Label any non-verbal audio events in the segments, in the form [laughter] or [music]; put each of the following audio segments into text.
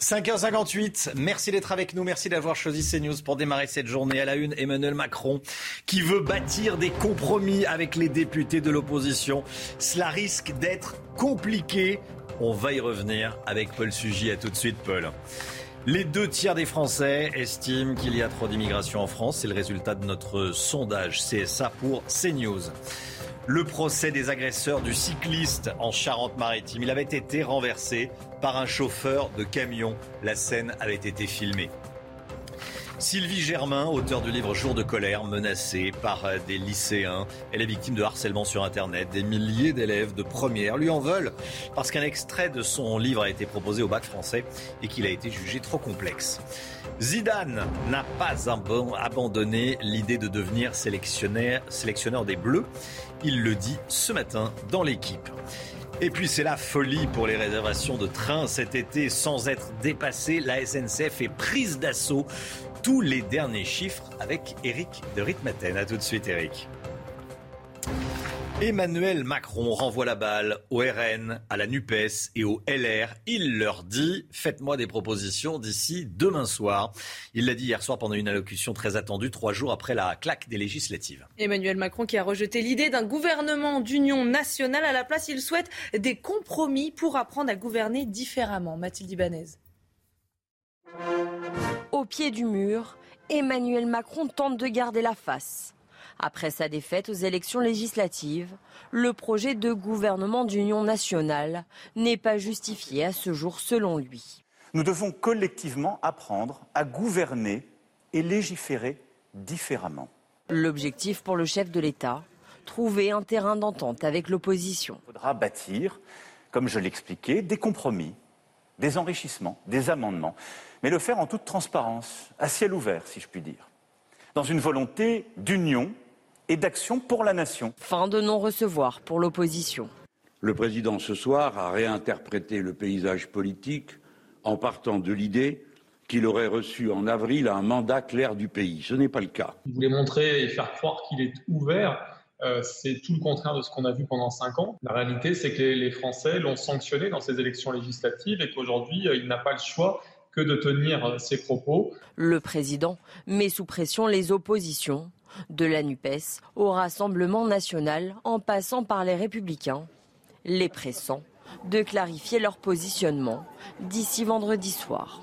5h58, merci d'être avec nous, merci d'avoir choisi CNews pour démarrer cette journée à la une. Emmanuel Macron qui veut bâtir des compromis avec les députés de l'opposition. Cela risque d'être compliqué. On va y revenir avec Paul Sugy. À tout de suite, Paul. Les deux tiers des Français estiment qu'il y a trop d'immigration en France. C'est le résultat de notre sondage CSA pour CNews. Le procès des agresseurs du cycliste en Charente-Maritime. Il avait été renversé par un chauffeur de camion. La scène avait été filmée. Sylvie Germain, auteur du livre Jour de colère, menacée par des lycéens. Elle est victime de harcèlement sur Internet. Des milliers d'élèves de première lui en veulent parce qu'un extrait de son livre a été proposé au bac français et qu'il a été jugé trop complexe. Zidane n'a pas abandonné l'idée de devenir sélectionneur des Bleus. Il le dit ce matin dans l'équipe. Et puis c'est la folie pour les réservations de trains cet été sans être dépassée. La SNCF est prise d'assaut. Tous les derniers chiffres avec Eric de Ritmaten. A tout de suite Eric. Emmanuel Macron renvoie la balle au RN, à la NUPES et au LR. Il leur dit Faites-moi des propositions d'ici demain soir. Il l'a dit hier soir pendant une allocution très attendue, trois jours après la claque des législatives. Emmanuel Macron qui a rejeté l'idée d'un gouvernement d'union nationale. À la place, il souhaite des compromis pour apprendre à gouverner différemment. Mathilde Ibanez. Au pied du mur, Emmanuel Macron tente de garder la face. Après sa défaite aux élections législatives, le projet de gouvernement d'union nationale n'est pas justifié à ce jour selon lui. Nous devons collectivement apprendre à gouverner et légiférer différemment. L'objectif pour le chef de l'État, trouver un terrain d'entente avec l'opposition. Il faudra bâtir, comme je l'expliquais, des compromis, des enrichissements, des amendements, mais le faire en toute transparence, à ciel ouvert, si je puis dire, dans une volonté d'union et d'action pour la nation. Fin de non-recevoir pour l'opposition. Le président ce soir a réinterprété le paysage politique en partant de l'idée qu'il aurait reçu en avril un mandat clair du pays. Ce n'est pas le cas. Il voulait montrer et faire croire qu'il est ouvert. Euh, c'est tout le contraire de ce qu'on a vu pendant cinq ans. La réalité, c'est que les Français l'ont sanctionné dans ces élections législatives et qu'aujourd'hui, euh, il n'a pas le choix que de tenir euh, ses propos. Le président met sous pression les oppositions de la NUPES au Rassemblement national en passant par les républicains, les pressant de clarifier leur positionnement d'ici vendredi soir.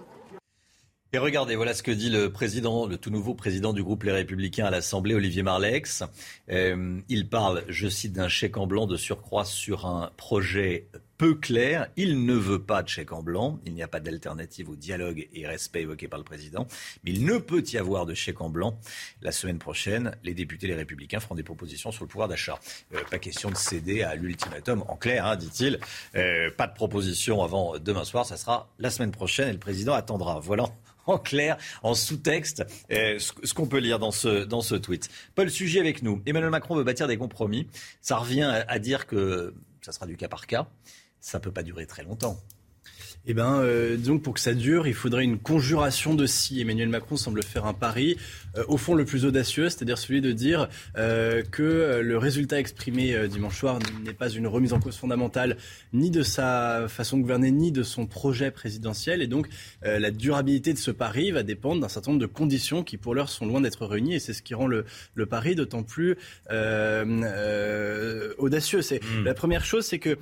Et regardez, voilà ce que dit le président, le tout nouveau président du groupe Les Républicains à l'Assemblée, Olivier Marlex. Euh, il parle, je cite, d'un chèque en blanc de surcroît sur un projet peu clair. Il ne veut pas de chèque en blanc. Il n'y a pas d'alternative au dialogue et respect évoqué par le président. Mais il ne peut y avoir de chèque en blanc. La semaine prochaine, les députés Les Républicains feront des propositions sur le pouvoir d'achat. Euh, pas question de céder à l'ultimatum. En clair, hein, dit-il, euh, pas de proposition avant demain soir. Ça sera la semaine prochaine et le président attendra. Voilà en clair, en sous-texte, euh, ce qu'on peut lire dans ce, dans ce tweet. Paul Sujet avec nous. Emmanuel Macron veut bâtir des compromis. Ça revient à, à dire que ça sera du cas par cas. Ça ne peut pas durer très longtemps. Eh bien, euh, disons pour que ça dure, il faudrait une conjuration de si. Emmanuel Macron semble faire un pari, euh, au fond le plus audacieux, c'est-à-dire celui de dire euh, que le résultat exprimé euh, dimanche soir n'est pas une remise en cause fondamentale ni de sa façon de gouverner, ni de son projet présidentiel. Et donc, euh, la durabilité de ce pari va dépendre d'un certain nombre de conditions qui, pour l'heure, sont loin d'être réunies. Et c'est ce qui rend le, le pari d'autant plus audacieux. C'est Mm. La première chose, c'est que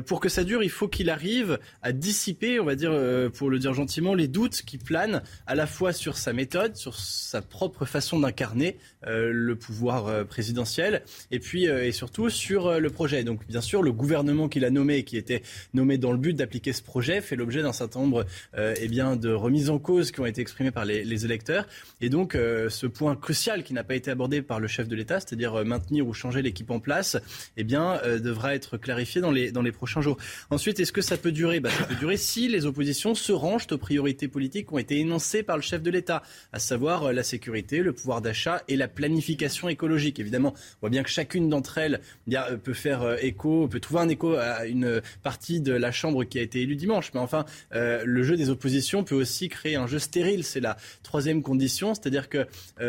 pour que ça dure, il faut qu'il arrive à dissiper, on va dire, euh, pour le dire gentiment, les doutes qui planent à la fois sur sa méthode, sur sa propre façon d'incarner euh, le pouvoir présidentiel, et puis et surtout sur le projet. Donc bien sûr, le gouvernement qu'il a nommé, qui était nommé dans le but d'appliquer ce projet, fait l'objet d'un certain nombre eh bien, de remises en cause qui ont été exprimées par les, électeurs. Et donc ce point crucial qui n'a pas été abordé par le chef de l'État, c'est-à-dire maintenir ou changer l'équipe en place, eh bien, devra être clarifié dans les, dans les prochains jours. Ensuite, est-ce que ça peut durer? Bah, Ça peut durer les oppositions se rangent aux priorités politiques qui ont été énoncées par le chef de l'État, à savoir euh, la sécurité, le pouvoir d'achat et la planification écologique. Évidemment, on voit bien que chacune d'entre elles euh, peut faire euh, écho, peut trouver un écho à une partie de la Chambre qui a été élue dimanche. Mais enfin, le jeu des oppositions peut aussi créer un jeu stérile. C'est la troisième condition, c'est-à-dire que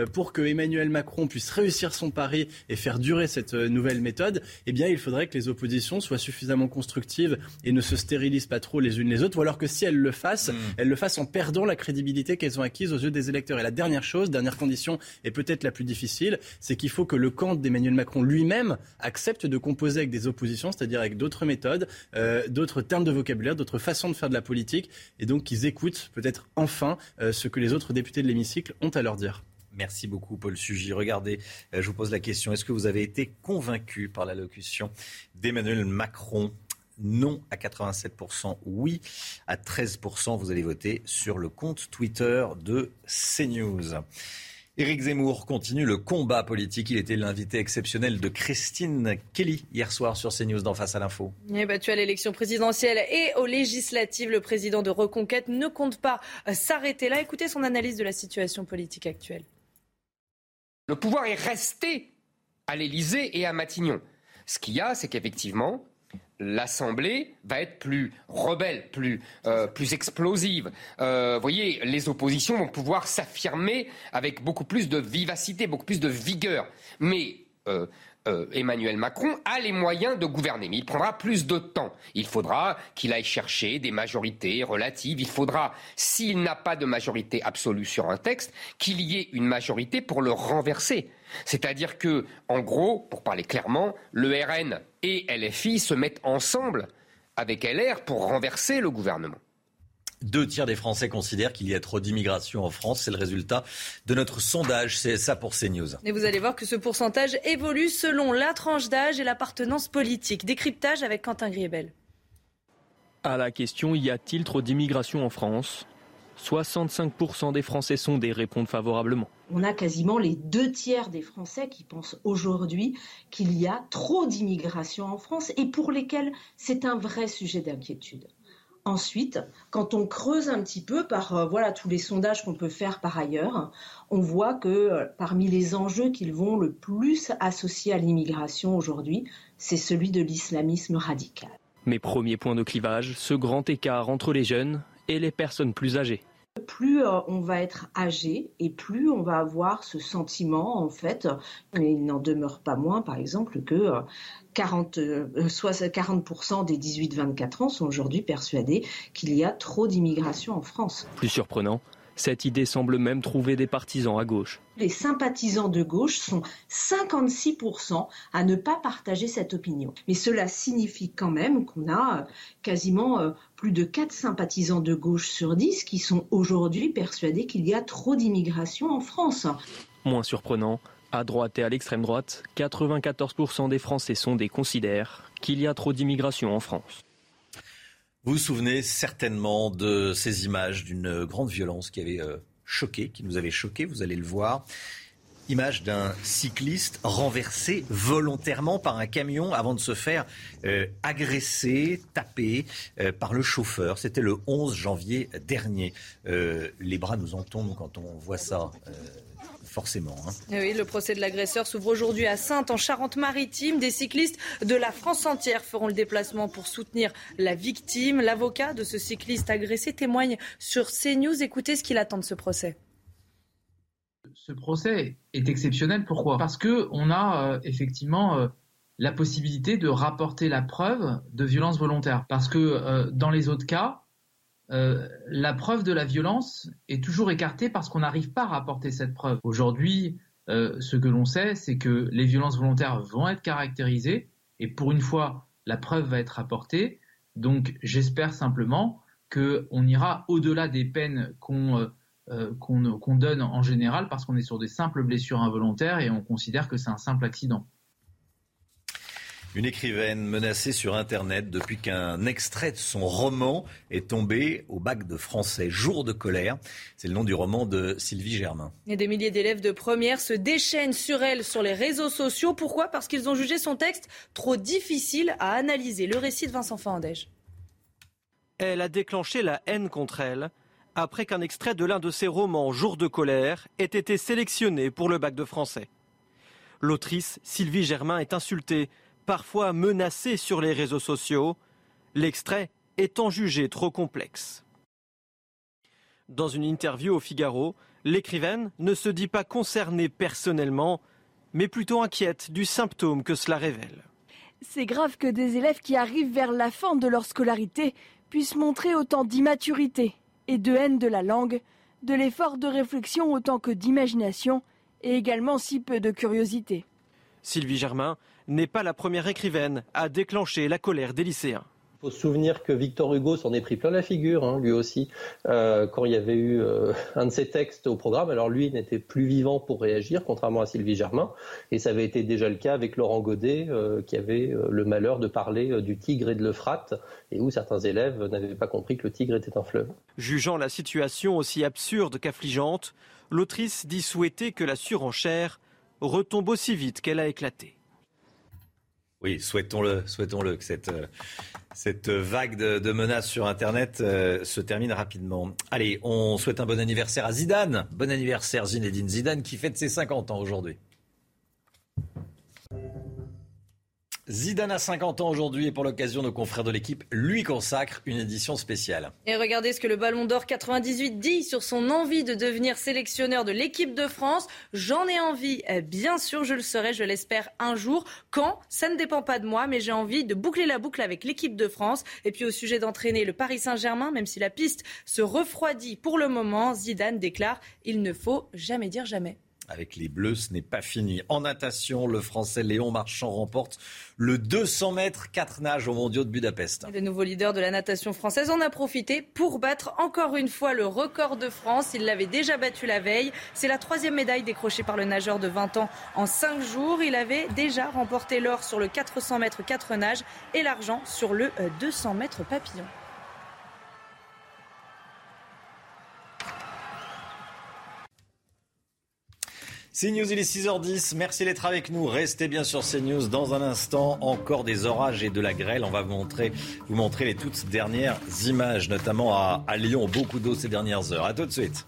pour que Emmanuel Macron puisse réussir son pari et faire durer cette nouvelle méthode, eh bien, il faudrait que les oppositions soient suffisamment constructives et ne se stérilisent pas trop les unes les autres, ou alors que si elles le fassent, mm. elles le fassent en perdant la crédibilité qu'elles ont acquise aux yeux des électeurs. Et la dernière chose, dernière condition, et peut-être la plus difficile, c'est qu'il faut que le camp d'Emmanuel Macron lui-même accepte de composer avec des oppositions, c'est-à-dire avec d'autres méthodes, euh, d'autres termes de vocabulaire, d'autres façons de faire de la politique, et donc qu'ils écoutent peut-être enfin euh, ce que les autres députés de l'hémicycle ont à leur dire. Merci beaucoup, Paul Sugy. Regardez, euh, je vous pose la question est-ce que vous avez été convaincu par l'allocution d'Emmanuel Macron non à 87%, oui à 13%. Vous allez voter sur le compte Twitter de CNews. Éric Zemmour continue le combat politique. Il était l'invité exceptionnel de Christine Kelly hier soir sur CNews d'en face à l'info. Battu à l'élection présidentielle et aux législatives, le président de Reconquête ne compte pas s'arrêter là. Écoutez son analyse de la situation politique actuelle. Le pouvoir est resté à l'Élysée et à Matignon. Ce qu'il y a, c'est qu'effectivement, l'Assemblée va être plus rebelle, plus, euh, plus explosive. Euh, vous voyez, les oppositions vont pouvoir s'affirmer avec beaucoup plus de vivacité, beaucoup plus de vigueur. Mais euh, Emmanuel Macron a les moyens de gouverner, mais il prendra plus de temps. Il faudra qu'il aille chercher des majorités relatives. Il faudra, s'il n'a pas de majorité absolue sur un texte, qu'il y ait une majorité pour le renverser. C'est-à-dire que, en gros, pour parler clairement, le RN et LFI se mettent ensemble avec LR pour renverser le gouvernement. Deux tiers des Français considèrent qu'il y a trop d'immigration en France. C'est le résultat de notre sondage. C'est ça pour CNews. Et vous allez voir que ce pourcentage évolue selon la tranche d'âge et l'appartenance politique. Décryptage avec Quentin Griebel. À la question y a-t-il trop d'immigration en France? 65% des Français sondés répondent favorablement. On a quasiment les deux tiers des Français qui pensent aujourd'hui qu'il y a trop d'immigration en France et pour lesquels c'est un vrai sujet d'inquiétude. Ensuite, quand on creuse un petit peu par euh, voilà tous les sondages qu'on peut faire par ailleurs, on voit que euh, parmi les enjeux qu'ils vont le plus associer à l'immigration aujourd'hui, c'est celui de l'islamisme radical. Mes premiers points de clivage, ce grand écart entre les jeunes et les personnes plus âgées plus euh, on va être âgé et plus on va avoir ce sentiment, en fait, et il n'en demeure pas moins, par exemple, que 40, euh, 40% euh, des 18-24 ans sont aujourd'hui persuadés qu'il y a trop d'immigration en France. Plus surprenant, cette idée semble même trouver des partisans à gauche. Les sympathisants de gauche sont 56% à ne pas partager cette opinion. Mais cela signifie quand même qu'on a euh, quasiment euh, plus de 4 sympathisants de gauche sur 10 qui sont aujourd'hui persuadés qu'il y a trop d'immigration en France. Moins surprenant, à droite et à l'extrême droite, 94% des Français sondés considèrent qu'il y a trop d'immigration en France. Vous vous souvenez certainement de ces images d'une grande violence qui avait euh, choqué, qui nous avait choqué, vous allez le voir. Image d'un cycliste renversé volontairement par un camion avant de se faire euh, agresser, taper euh, par le chauffeur. C'était le 11 janvier dernier. les bras nous en tombent quand on voit ça forcément. Hein. Eh oui, le procès de l'agresseur s'ouvre aujourd'hui à Sainte, en Charente-Maritime. Des cyclistes de la France entière feront le déplacement pour soutenir la victime. L'avocat de ce cycliste agressé témoigne sur CNews. Écoutez ce qu'il attend de ce procès. Ce procès est exceptionnel. Pourquoi? Parce que on a euh, effectivement euh, la possibilité de rapporter la preuve de violence volontaire. Parce que euh, dans les autres cas, euh, la preuve de la violence est toujours écartée parce qu'on n'arrive pas à rapporter cette preuve. Aujourd'hui, euh, ce que l'on sait, c'est que les violences volontaires vont être caractérisées et pour une fois, la preuve va être rapportée. Donc j'espère simplement qu'on ira au-delà des peines qu'on qu'on donne en général parce qu'on est sur des simples blessures involontaires et on considère que c'est un simple accident. Une écrivaine menacée sur Internet depuis qu'un extrait de son roman est tombé au bac de français. Jour de colère, c'est le nom du roman de Sylvie Germain. Et des milliers d'élèves de première se déchaînent sur elle sur les réseaux sociaux. Pourquoi? Parce qu'ils ont jugé son texte trop difficile à analyser. Le récit de Vincent Fandège. Elle a déclenché la haine contre elle après qu'un extrait de l'un de ses romans, Jour de colère, ait été sélectionné pour le bac de français. L'autrice Sylvie Germain est insultée parfois menacés sur les réseaux sociaux, l'extrait étant jugé trop complexe. Dans une interview au Figaro, l'écrivaine ne se dit pas concernée personnellement, mais plutôt inquiète du symptôme que cela révèle. C'est grave que des élèves qui arrivent vers la fin de leur scolarité puissent montrer autant d'immaturité et de haine de la langue, de l'effort de réflexion autant que d'imagination, et également si peu de curiosité. Sylvie Germain n'est pas la première écrivaine à déclencher la colère des lycéens. Il faut se souvenir que Victor Hugo s'en est pris plein la figure, hein, lui aussi, euh, quand il y avait eu euh, [laughs] un de ses textes au programme. Alors lui n'était plus vivant pour réagir, contrairement à Sylvie Germain, et ça avait été déjà le cas avec Laurent Godet, euh, qui avait le malheur de parler du Tigre et de l'Euphrate, et où certains élèves n'avaient pas compris que le Tigre était un fleuve. Jugeant la situation aussi absurde qu'affligeante, l'autrice dit souhaiter que la surenchère retombe aussi vite qu'elle a éclaté. Oui, souhaitons-le, souhaitons-le que cette, euh, cette vague de, menaces sur Internet euh, se termine rapidement. Allez, on souhaite un bon anniversaire à Zidane. Bon anniversaire Zinedine Zidane qui fête ses 50 ans aujourd'hui. Zidane a 50 ans aujourd'hui et pour l'occasion, nos confrères de l'équipe lui consacrent une édition spéciale. Et regardez ce que le Ballon d'Or 98 dit sur son envie de devenir sélectionneur de l'équipe de France. J'en ai envie, eh, bien sûr, je le serai, je l'espère un jour. Quand Ça ne dépend pas de moi, mais j'ai envie de boucler la boucle avec l'équipe de France. Et puis au sujet d'entraîner le Paris Saint-Germain, même si la piste se refroidit pour le moment, Zidane déclare il ne faut jamais dire jamais avec les Bleus. Ce n'est pas fini. En natation, le Français Léon Marchand remporte le 200 mètres 4 nages au mondiaux de Budapest. le nouveau leader de la natation française en a profité pour battre encore une fois le record de France. Il l'avait déjà battu la veille. C'est la troisième médaille décrochée par le nageur de 20 ans en 5 jours. Il avait déjà remporté l'or sur le 400 mètres 4 nages et l'argent sur le 200 mètres papillon. CNews, il est 6h10. Merci d'être avec nous. Restez bien sur CNews. Dans un instant, encore des orages et de la grêle. On va vous montrer, vous montrer les toutes dernières images, notamment à, à Lyon. Beaucoup d'eau ces dernières heures. À tout de suite.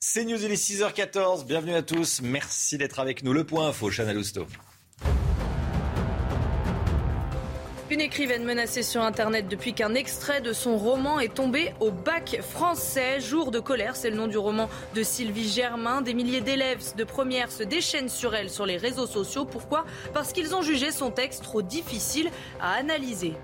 CNews, il est 6h14. Bienvenue à tous. Merci d'être avec nous. Le point info, Chanel Housteau. Une écrivaine menacée sur Internet depuis qu'un extrait de son roman est tombé au bac français. Jour de colère, c'est le nom du roman de Sylvie Germain. Des milliers d'élèves de première se déchaînent sur elle sur les réseaux sociaux. Pourquoi? Parce qu'ils ont jugé son texte trop difficile à analyser.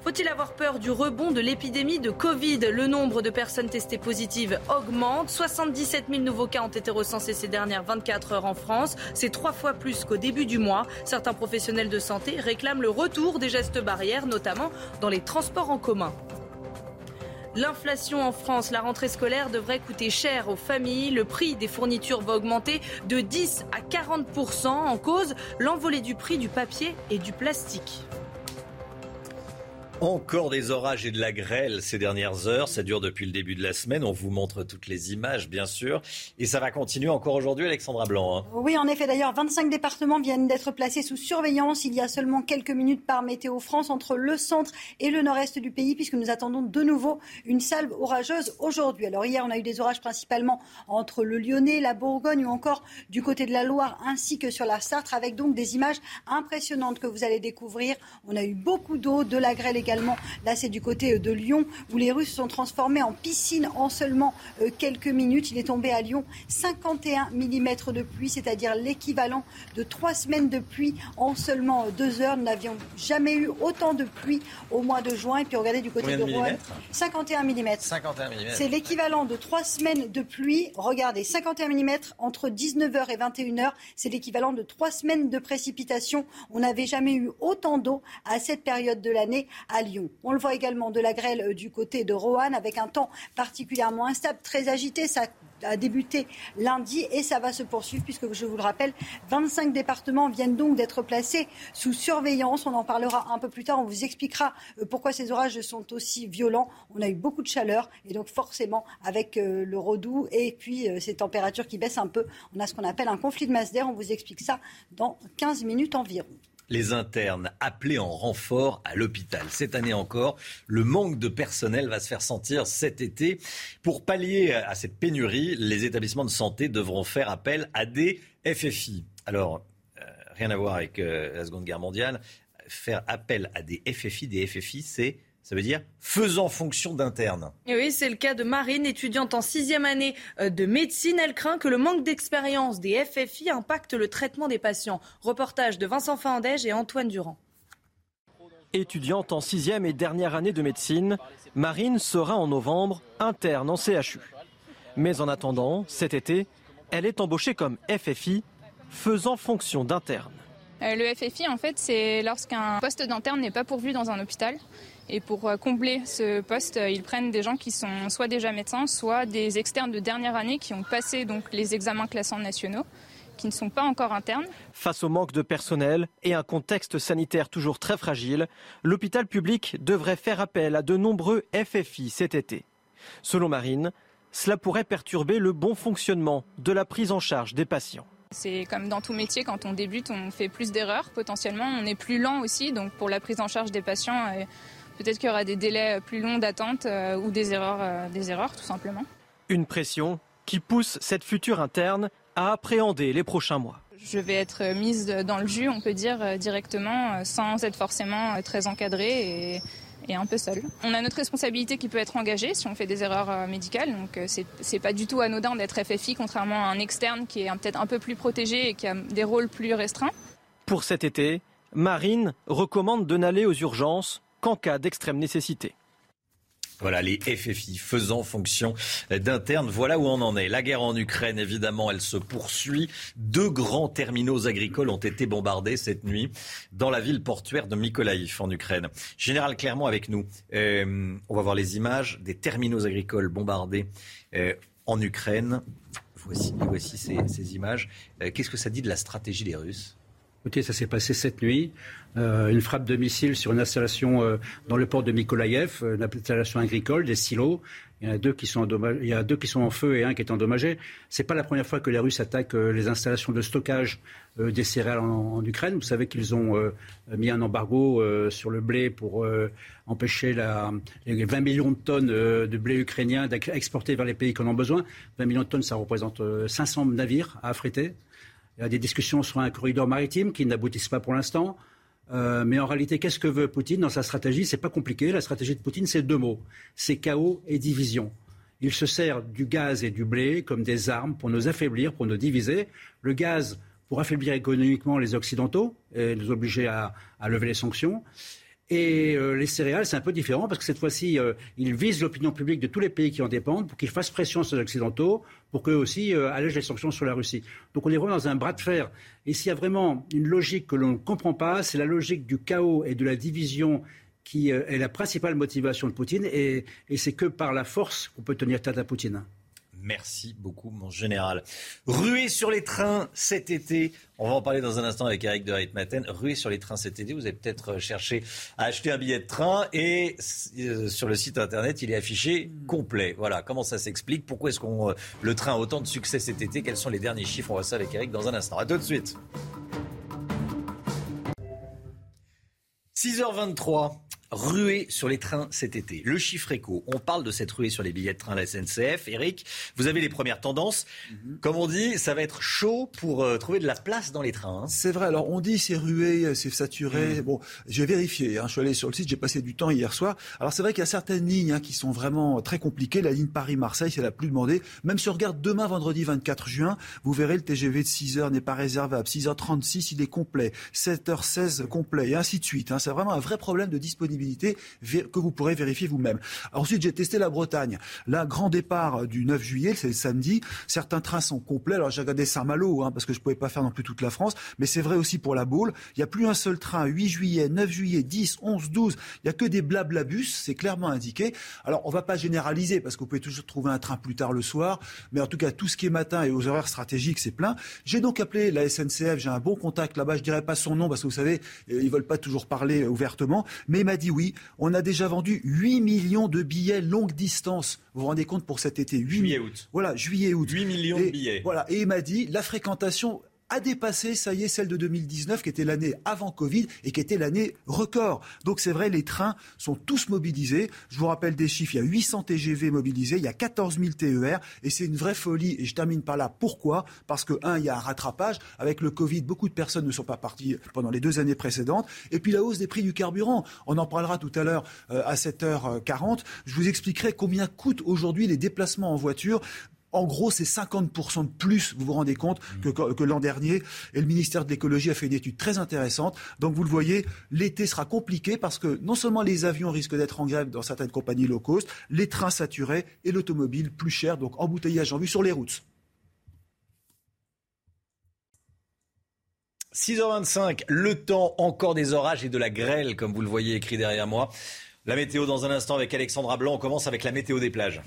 Faut-il avoir peur du rebond de l'épidémie de Covid? Le nombre de personnes testées positives augmente. 77 000 nouveaux cas ont été recensés ces dernières 24 heures en France. C'est trois fois plus qu'au début du mois. Certains professionnels de santé réclament le retour des gestes barrières, notamment dans les transports en commun. L'inflation en France, la rentrée scolaire devrait coûter cher aux familles. Le prix des fournitures va augmenter de 10 à 40% en cause l'envolée du prix du papier et du plastique. Encore des orages et de la grêle ces dernières heures. Ça dure depuis le début de la semaine. On vous montre toutes les images, bien sûr. Et ça va continuer encore aujourd'hui, Alexandra Blanc. Hein. Oui, en effet. D'ailleurs, 25 départements viennent d'être placés sous surveillance. Il y a seulement quelques minutes par Météo France entre le centre et le nord-est du pays, puisque nous attendons de nouveau une salve orageuse aujourd'hui. Alors hier, on a eu des orages principalement entre le Lyonnais, la Bourgogne ou encore du côté de la Loire, ainsi que sur la Sarthe, avec donc des images impressionnantes que vous allez découvrir. On a eu beaucoup d'eau, de la grêle également également. Là, c'est du côté de Lyon où les Russes sont transformés en piscine en seulement quelques minutes. Il est tombé à Lyon 51 mm de pluie, c'est-à-dire l'équivalent de trois semaines de pluie en seulement deux heures. Nous n'avions jamais eu autant de pluie au mois de juin. Et puis regardez du côté de, Rouen, 51 mm. 51 mm. C'est l'équivalent de trois semaines de pluie. Regardez, 51 mm entre 19h et 21h, c'est l'équivalent de trois semaines de précipitation. On n'avait jamais eu autant d'eau à cette période de l'année On le voit également de la grêle euh, du côté de Roanne avec un temps particulièrement instable, très agité. Ça a débuté lundi et ça va se poursuivre puisque, je vous le rappelle, 25 départements viennent donc d'être placés sous surveillance. On en parlera un peu plus tard. On vous expliquera euh, pourquoi ces orages sont aussi violents. On a eu beaucoup de chaleur et donc forcément avec euh, le redoux et puis ces températures qui baissent un peu, on a ce qu'on appelle un conflit de masse d'air. On vous explique ça dans 15 minutes environ les internes appelés en renfort à l'hôpital. Cette année encore, le manque de personnel va se faire sentir cet été. Pour pallier à cette pénurie, les établissements de santé devront faire appel à des FFI. Alors, euh, rien à voir avec euh, la Seconde Guerre mondiale. Faire appel à des FFI, des FFI, c'est ça veut dire faisant fonction d'interne. oui, c'est le cas de Marine, étudiante en sixième année euh, de médecine. Elle craint que le manque d'expérience des FFI impacte le traitement des patients. Reportage de Vincent Fandège et Antoine Durand. Étudiante en sixième et dernière année de médecine, Marine sera en novembre interne en CHU. Mais en attendant, cet été, elle est embauchée comme FFI, faisant fonction d'interne. Euh, le FFI, en fait, c'est lorsqu'un poste d'interne n'est pas pourvu dans un hôpital. Et pour euh, combler ce poste, euh, ils prennent des gens qui sont soit déjà médecins, soit des externes de dernière année qui ont passé donc les examens classants nationaux qui ne sont pas encore internes. Face au manque de personnel et un contexte sanitaire toujours très fragile, l'hôpital public devrait faire appel à de nombreux FFI cet été. Selon Marine, cela pourrait perturber le bon fonctionnement de la prise en charge des patients. C'est comme dans tout métier, quand on débute, on fait plus d'erreurs potentiellement, on est plus lent aussi, donc pour la prise en charge des patients, euh, peut-être qu'il y aura des délais plus longs d'attente euh, ou des erreurs, euh, des erreurs tout simplement. Une pression qui pousse cette future interne à appréhender les prochains mois. Je vais être mise dans le jus, on peut dire, directement, sans être forcément très encadrée et et un peu seul. On a notre responsabilité qui peut être engagée si on fait des erreurs euh, médicales, donc euh, c'est pas du tout anodin d'être FFI, contrairement à un externe qui est peut-être un peu plus protégé et qui a des rôles plus restreints. Pour cet été, Marine recommande de n'aller aux urgences qu'en cas d'extrême nécessité. Voilà, les FFI faisant fonction d'interne. Voilà où on en est. La guerre en Ukraine, évidemment, elle se poursuit. Deux grands terminaux agricoles ont été bombardés cette nuit dans la ville portuaire de Mykolaiv en Ukraine. Général Clermont avec nous. Euh, on va voir les images des terminaux agricoles bombardés euh, en Ukraine. Voici, voici ces, images. Euh, qu'est-ce que ça dit de la stratégie des Russes? Écoutez, ça s'est passé cette nuit. Euh, une frappe de missile sur une installation euh, dans le port de Mykolaïev, euh, une installation agricole, des silos. Il y, a deux qui sont Il y a deux qui sont en feu et un qui est endommagé. C'est pas la première fois que les Russes attaquent les installations de stockage des céréales en, Ukraine. Vous savez qu'ils ont mis un embargo sur le blé pour empêcher les 20 millions de tonnes de blé ukrainien d'exporter vers les pays qui en ont besoin. 20 millions de tonnes, ça représente 500 navires à affréter. Il y a des discussions sur un corridor maritime qui n'aboutissent pas pour l'instant. Euh, mais en réalité, qu'est-ce que veut Poutine dans sa stratégie? C'est pas compliqué. La stratégie de Poutine, c'est deux mots c'est chaos et division. Il se sert du gaz et du blé comme des armes pour nous affaiblir, pour nous diviser. Le gaz pour affaiblir économiquement les Occidentaux et nous obliger à lever les sanctions. Et euh, les céréales, c'est un peu différent parce que cette fois-ci, euh, ils visent l'opinion publique de tous les pays qui en dépendent pour qu'ils fassent pression sur les Occidentaux pour qu'eux aussi euh, allègent les sanctions sur la Russie. Donc on est vraiment dans un bras de fer. Et s'il y a vraiment une logique que l'on ne comprend pas, c'est la logique du chaos et de la division qui est la principale motivation de Poutine. Et, et c'est que par la force qu'on peut tenir tête à Poutine. Merci beaucoup, mon général. Ruée sur les trains cet été. On va en parler dans un instant avec Eric de Reitmaten. Ruée sur les trains cet été. Vous avez peut-être euh, cherché à acheter un billet de train et euh, sur le site internet, il est affiché complet. Voilà. Comment ça s'explique? Pourquoi est-ce qu'on euh, le train a autant de succès cet été? Quels sont les derniers chiffres? On va ça avec Eric dans un instant. À tout de suite. 6h23. Ruée sur les trains cet été. Le chiffre éco, on parle de cette ruée sur les billets de train de la SNCF. Eric, vous avez les premières tendances. Mhm. Comme on dit, ça va être chaud pour euh, trouver de la place dans les trains. hein. C'est vrai, alors on dit c'est rué, c'est saturé. Bon, j'ai vérifié, hein, je suis allé sur le site, j'ai passé du temps hier soir. Alors c'est vrai qu'il y a certaines lignes hein, qui sont vraiment très compliquées. La ligne Paris-Marseille, c'est la plus demandée. Même si on regarde demain, vendredi 24 juin, vous verrez le TGV de 6 heures n'est pas réservable. 6h36, il est complet. 7h16 complet, et ainsi de suite. C'est vraiment un vrai problème de disponibilité que vous pourrez vérifier vous-même. Ensuite, j'ai testé la Bretagne. Là, grand départ du 9 juillet, c'est le samedi. Certains trains sont complets. Alors j'ai regardé Saint-Malo, hein, parce que je pouvais pas faire non plus toute la France. Mais c'est vrai aussi pour la Baule. Il n'y a plus un seul train. 8 juillet, 9 juillet, 10, 11, 12. Il n'y a que des blablabus. C'est clairement indiqué. Alors on va pas généraliser, parce que vous pouvez toujours trouver un train plus tard le soir. Mais en tout cas, tout ce qui est matin et aux horaires stratégiques, c'est plein. J'ai donc appelé la SNCF. J'ai un bon contact là-bas. Je dirais pas son nom, parce que vous savez, euh, ils veulent pas toujours parler euh, ouvertement. Mais il m'a dit oui. On a déjà vendu 8 millions de billets longue distance. Vous vous rendez compte pour cet été 8 Juillet, août. Voilà, juillet, août. 8 millions Et- de billets. Voilà, et il m'a dit la fréquentation a dépassé, ça y est, celle de 2019, qui était l'année avant Covid et qui était l'année record. Donc c'est vrai, les trains sont tous mobilisés. Je vous rappelle des chiffres, il y a 800 TGV mobilisés, il y a 14 000 TER, et c'est une vraie folie. Et je termine par là. Pourquoi? Parce que, un, il y a un rattrapage. Avec le Covid, beaucoup de personnes ne sont pas parties pendant les deux années précédentes. Et puis la hausse des prix du carburant. On en parlera tout à l'heure euh, à 7h40. Je vous expliquerai combien coûtent aujourd'hui les déplacements en voiture. En gros, c'est 50% de plus, vous vous rendez compte, que, que l'an dernier. Et le ministère de l'écologie a fait une étude très intéressante. Donc, vous le voyez, l'été sera compliqué parce que non seulement les avions risquent d'être en grève dans certaines compagnies low cost, les trains saturés et l'automobile plus cher, donc embouteillage en vue sur les routes. 6h25, le temps, encore des orages et de la grêle, comme vous le voyez écrit derrière moi. La météo dans un instant avec Alexandra Blanc. On commence avec la météo des plages.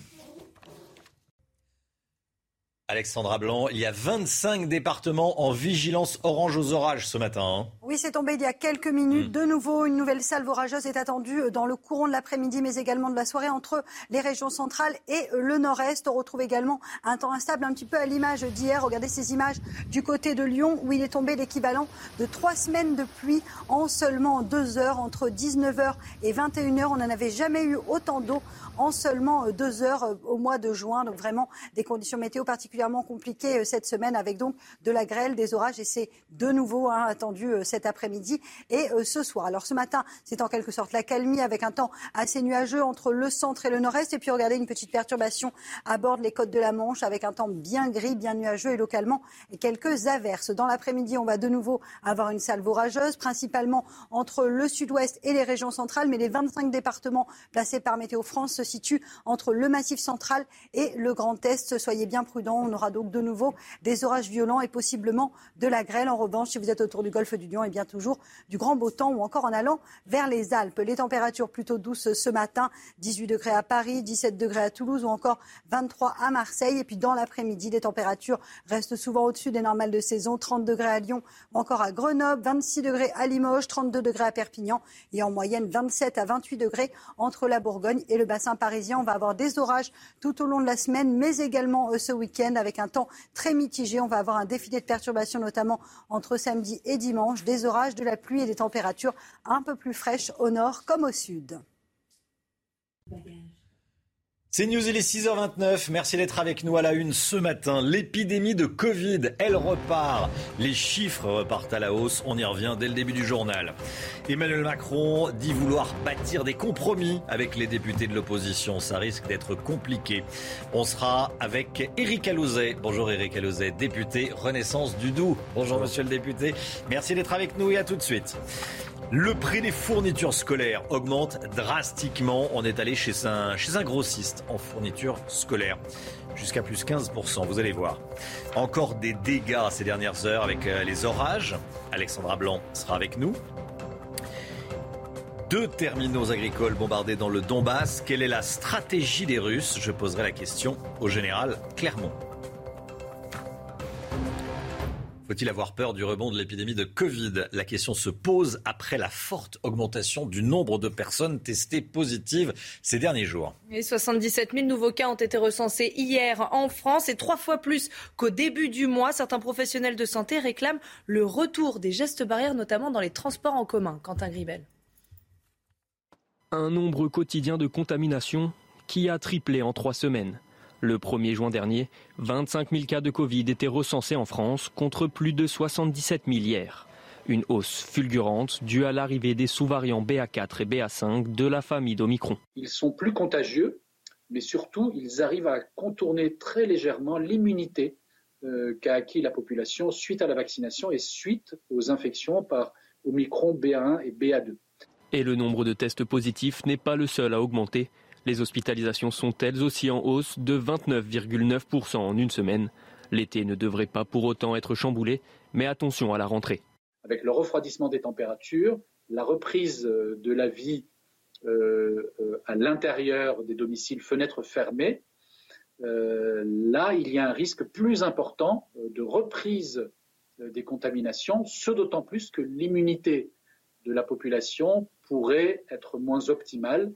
Alexandra Blanc, il y a 25 départements en vigilance orange aux orages ce matin. hein. Oui, c'est tombé il y a quelques minutes. De nouveau, une nouvelle salve orageuse est attendue dans le courant de l'après-midi, mais également de la soirée entre les régions centrales et le nord-est. On retrouve également un temps instable, un petit peu à l'image d'hier. Regardez ces images du côté de Lyon, où il est tombé l'équivalent de trois semaines de pluie en seulement deux heures, entre 19h et 21h. On n'en avait jamais eu autant d'eau en seulement euh, deux heures euh, au mois de juin. Donc vraiment des conditions météo particulièrement compliquées euh, cette semaine avec donc de la grêle, des orages et c'est de nouveau hein, attendu cet après-midi et ce soir. Alors ce matin, c'est en quelque sorte la calmie avec un temps assez nuageux entre le centre et le nord-est et puis regardez une petite perturbation à bord des côtes de la Manche avec un temps bien gris, bien nuageux et localement quelques averses. Dans l'après-midi, on va de nouveau avoir une salve orageuse, principalement entre le sud-ouest et les régions centrales, mais les 25 départements placés par Météo France se situent entre le massif central et le Grand Est. Soyez bien prudents, on aura donc de nouveau des orages violents et possiblement de la grêle. En revanche, si vous êtes autour du golfe du Lion, et bien toujours du grand beau temps ou encore en allant vers les Alpes. Les températures plutôt douces ce matin, 18 degrés à Paris, 17 degrés à Toulouse ou encore 23 à Marseille. Et puis dans l'après-midi, les températures restent souvent au-dessus des normales de saison, 30 degrés à Lyon ou encore à Grenoble, 26 degrés à Limoges, 32 degrés à Perpignan et en moyenne 27 à 28 degrés entre la Bourgogne et le bassin parisien. On va avoir des orages tout au long de la semaine, mais également euh, ce week-end avec un temps très mitigé. On va avoir un défilé de perturbations, notamment entre samedi et dimanche, des orages, de la pluie et des températures un peu plus fraîches au nord comme au sud. C'est News, il est 6h29. Merci d'être avec nous à la une ce matin. L'épidémie de Covid, elle repart. Les chiffres repartent à la hausse. On y revient dès le début du journal. Emmanuel Macron dit vouloir bâtir des compromis avec les députés de l'opposition. Ça risque d'être compliqué. On sera avec Éric Alauzet. Bonjour Éric Alauzet, député Renaissance du Doubs. Bonjour monsieur le député. Merci d'être avec nous et à tout de suite. Le prix des fournitures scolaires augmente drastiquement. On est allé chez un, chez un grossiste en fournitures scolaires. Jusqu'à plus 15%, vous allez voir. Encore des dégâts ces dernières heures avec euh, les orages. Alexandra Blanc sera avec nous. Deux terminaux agricoles bombardés dans le Donbass. Quelle est la stratégie des Russes? Je poserai la question au général Clermont. Faut-il avoir peur du rebond de l'épidémie de Covid? La question se pose après la forte augmentation du nombre de personnes testées positives ces derniers jours. Et 77 000 nouveaux cas ont été recensés hier en France et trois fois plus qu'au début du mois. Certains professionnels de santé réclament le retour des gestes barrières, notamment dans les transports en commun. Quentin Gribel. Un nombre quotidien de contaminations qui a triplé en trois semaines. Le 1er juin dernier, 25 000 cas de Covid étaient recensés en France contre plus de 77 000 hier. Une hausse fulgurante due à l'arrivée des sous-variants BA4 et BA5 de la famille d'Omicron. Ils sont plus contagieux, mais surtout, ils arrivent à contourner très légèrement l'immunité euh, qu'a acquis la population suite à la vaccination et suite aux infections par Omicron BA1 et BA2. Et le nombre de tests positifs n'est pas le seul à augmenter. Les hospitalisations sont elles aussi en hausse de 29,9% en une semaine. L'été ne devrait pas pour autant être chamboulé, mais attention à la rentrée. Avec le refroidissement des températures, la reprise euh, de la vie euh, euh, à l'intérieur des domiciles, fenêtres fermées, là, il y a un risque plus important de reprise des contaminations, ce d'autant plus que l'immunité de la population pourrait être moins optimale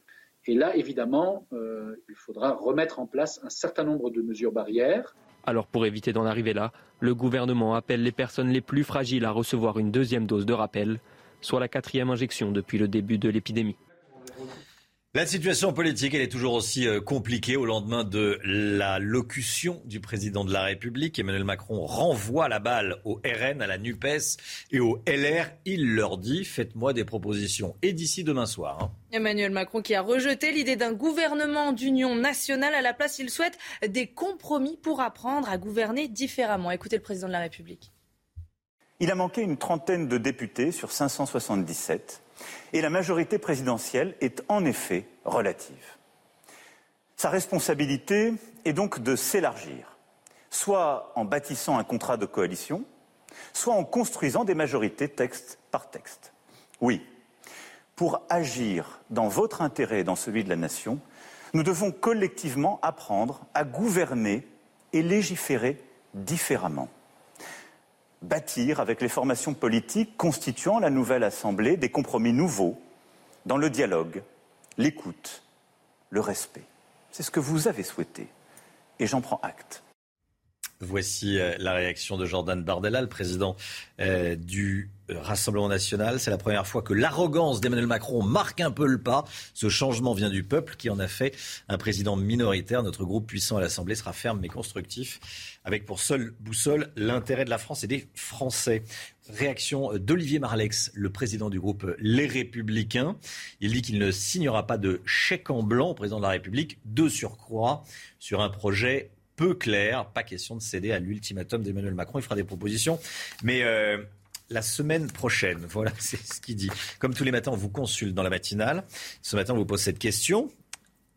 et là, évidemment, euh, il faudra remettre en place un certain nombre de mesures barrières. Alors pour éviter d'en arriver là, le gouvernement appelle les personnes les plus fragiles à recevoir une deuxième dose de rappel, soit la quatrième injection depuis le début de l'épidémie. La situation politique, elle est toujours aussi euh, compliquée au lendemain de la locution du président de la République. Emmanuel Macron renvoie la balle au RN, à la NUPES et au LR. Il leur dit, faites-moi des propositions. Et d'ici demain soir. Hein. Emmanuel Macron qui a rejeté l'idée d'un gouvernement d'union nationale. À la place, il souhaite des compromis pour apprendre à gouverner différemment. Écoutez le président de la République. Il a manqué une trentaine de députés sur 577 et la majorité présidentielle est en effet relative. Sa responsabilité est donc de s'élargir, soit en bâtissant un contrat de coalition, soit en construisant des majorités texte par texte. Oui, pour agir dans votre intérêt et dans celui de la nation, nous devons collectivement apprendre à gouverner et légiférer différemment bâtir avec les formations politiques constituant la nouvelle Assemblée des compromis nouveaux dans le dialogue, l'écoute, le respect. C'est ce que vous avez souhaité et j'en prends acte. Voici euh, la réaction de Jordan Bardella, le président euh, du Rassemblement national. C'est la première fois que l'arrogance d'Emmanuel Macron marque un peu le pas. Ce changement vient du peuple qui en a fait un président minoritaire. Notre groupe puissant à l'Assemblée sera ferme mais constructif, avec pour seule boussole l'intérêt de la France et des Français. Réaction d'Olivier Marlex, le président du groupe Les Républicains. Il dit qu'il ne signera pas de chèque en blanc au président de la République, de surcroît, sur un projet peu clair. Pas question de céder à l'ultimatum d'Emmanuel Macron. Il fera des propositions. Mais euh, la semaine prochaine, [laughs] voilà, c'est ce qu'il dit. Comme tous les matins, on vous consulte dans la matinale. Ce matin, on vous pose cette question.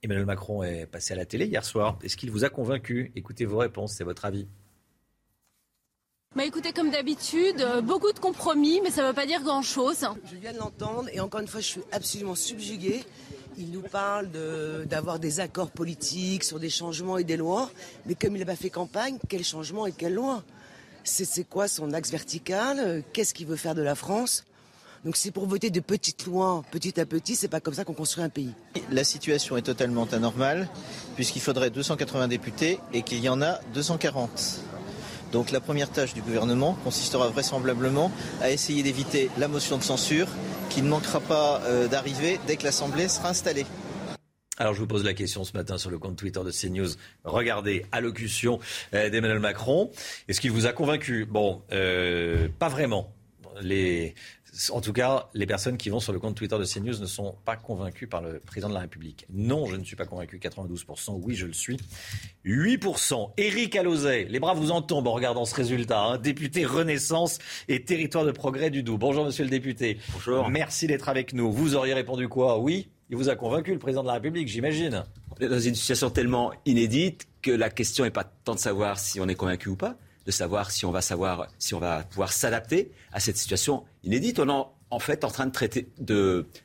Emmanuel Macron est passé à la télé hier soir. Est-ce qu'il vous a convaincu? Écoutez vos réponses, c'est votre avis. Bah écoutez, comme d'habitude, euh, beaucoup de compromis, mais ça ne veut pas dire grand-chose. Je viens de l'entendre et encore une fois, je suis absolument subjuguée. Il nous parle d'avoir des accords politiques sur des changements et des lois, mais comme il n'a pas fait campagne, quel changement et quelle loi? C'est quoi son axe vertical? Qu'est-ce qu'il veut faire de la France? Donc c'est pour voter de petites lois petit à petit, c'est pas comme ça qu'on construit un pays. La situation est totalement anormale puisqu'il faudrait 280 députés et qu'il y en a 240. Donc la première tâche du gouvernement consistera vraisemblablement à essayer d'éviter la motion de censure qui ne manquera pas euh, d'arriver dès que l'Assemblée sera installée. Alors je vous pose la question ce matin sur le compte Twitter de CNews. Regardez, allocution euh, d'Emmanuel Macron. Est-ce qu'il vous a convaincu? Bon, euh, pas vraiment. Les, en tout cas, les personnes qui vont sur le compte Twitter de CNews ne sont pas convaincues par le président de la République. Non, je ne suis pas convaincu. 92%, oui, je le suis. 8%. Éric Alauzet, les bras vous en tombent en regardant ce résultat. Hein. Député Renaissance et Territoire de Progrès du Doubs. Bonjour, monsieur le député. Bonjour. Merci d'être avec nous. Vous auriez répondu quoi? Oui? Il vous a convaincu, le président de la République, j'imagine. On est dans une situation tellement inédite que la question n'est pas tant de savoir si on est convaincu ou pas de savoir si on va savoir, si on va pouvoir s'adapter à cette situation inédite. On est en fait en train de traiter,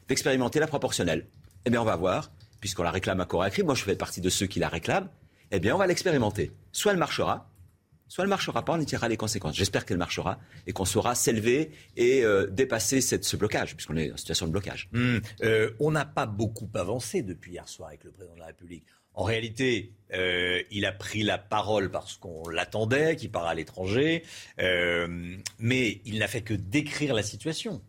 d'expérimenter la proportionnelle. Eh bien, on va voir, puisqu'on la réclame à corps écrit. Moi, je fais partie de ceux qui la réclament. Eh bien, on va l'expérimenter. Soit elle marchera, soit elle ne marchera pas, on y tirera les conséquences. J'espère qu'elle marchera et qu'on saura s'élever et euh, dépasser cette, ce blocage, puisqu'on est en situation de blocage. Hmm. Euh, on n'a pas beaucoup avancé depuis hier soir avec le président de la République. En réalité, euh, il a pris la parole parce qu'on l'attendait, qu'il part à l'étranger, mais il n'a fait que décrire la situation.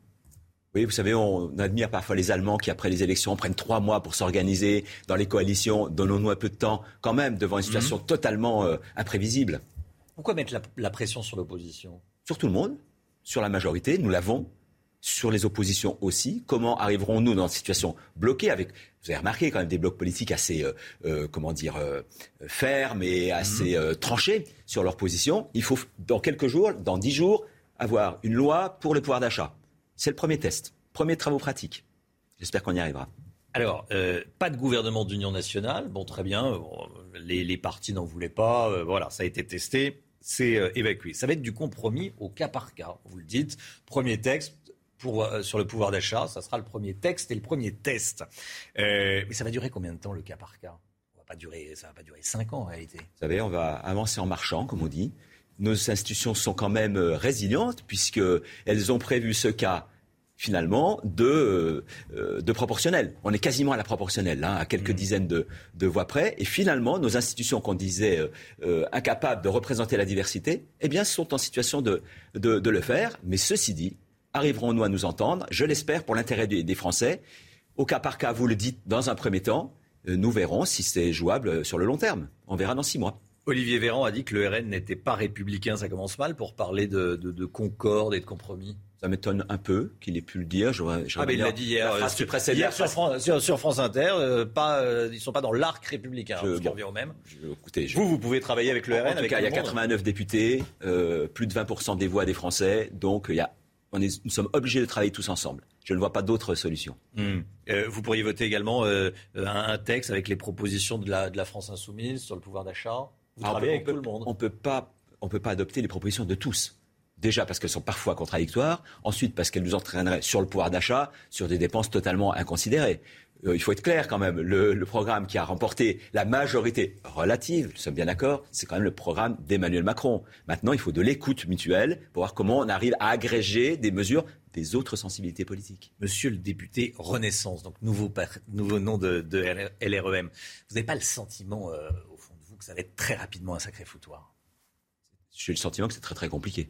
Oui, vous savez, on admire parfois les Allemands qui, après les élections, prennent trois mois pour s'organiser dans les coalitions. Donnons-nous un peu de temps, quand même, devant une situation Mhm. totalement euh, imprévisible. Pourquoi mettre la, la pression sur l'opposition? Sur tout le monde, sur la majorité, nous l'avons. Sur les oppositions aussi. Comment arriverons-nous dans une situation bloquée avec, vous avez remarqué quand même des blocs politiques assez, euh, euh, comment dire, euh, fermes et assez euh, tranchés sur leur position. Il faut, dans quelques jours, dans dix jours, avoir une loi pour le pouvoir d'achat. C'est le premier test, premier travaux pratiques. J'espère qu'on y arrivera. Alors, pas de gouvernement d'union nationale. Bon, très bien. Les, les partis n'en voulaient pas. voilà, ça a été testé. C'est euh, évacué. Ça va être du compromis au cas par cas. Vous le dites. Premier texte. Euh, sur le pouvoir d'achat, ça sera le premier texte et le premier test. Euh, mais ça va durer combien de temps le cas par cas? Ça va pas durer, ça va pas durer cinq ans en réalité. Vous savez, on va avancer en marchant, comme on dit. Nos institutions sont quand même résilientes puisqu'elles ont prévu ce cas finalement de, euh, de proportionnel. On est quasiment à la proportionnelle, hein, à quelques dizaines de, de voix près. Et finalement, nos institutions qu'on disait euh, euh, incapables de représenter la diversité, eh bien, sont en situation de, de, de le faire. Mais ceci dit, arriverons-nous à nous entendre? Je l'espère pour l'intérêt des, des Français. Au cas par cas, vous le dites dans un premier temps. Euh, Nous verrons si c'est jouable sur le long terme. On verra dans six mois. Olivier Véran a dit que le RN n'était pas républicain. Ça commence mal pour parler de, de, de concorde et de compromis. Ça m'étonne un peu qu'il ait pu le dire. Ah, mais il l'a dit hier, la euh, sur, hier France, sur- sur France Inter. euh, pas, euh, ils ne sont pas dans l'arc républicain. Je- hein, bon. revient au même. Je- écoutez, je- Vous, vous pouvez travailler avec le En RN. tout avec cas, il y a tout le monde. 89 députés, euh, plus de 20% des voix des Français. Donc, il y a, on est- nous sommes obligés de travailler tous ensemble. Je ne vois pas d'autre solution. Hmm. Vous pourriez voter également un, un texte avec les propositions de la, de la France insoumise sur le pouvoir d'achat? Vous on travaillez peut- avec on tout peut- le monde. On peut pas, on peut pas adopter les propositions de tous. Déjà parce qu'elles sont parfois contradictoires. Ensuite parce qu'elles nous entraîneraient sur le pouvoir d'achat, sur des dépenses totalement inconsidérées. Euh, il faut être clair quand même. Le, le programme qui a remporté la majorité relative, nous sommes bien d'accord, c'est quand même le programme d'Emmanuel Macron. Maintenant, il faut de l'écoute mutuelle pour voir comment on arrive à agréger des mesures des autres sensibilités politiques. Monsieur le député Renaissance, donc nouveau, par- nouveau nom de, de LREM, vous n'avez pas le sentiment, euh, ça va être très rapidement un sacré foutoir J'ai le sentiment que c'est très très compliqué.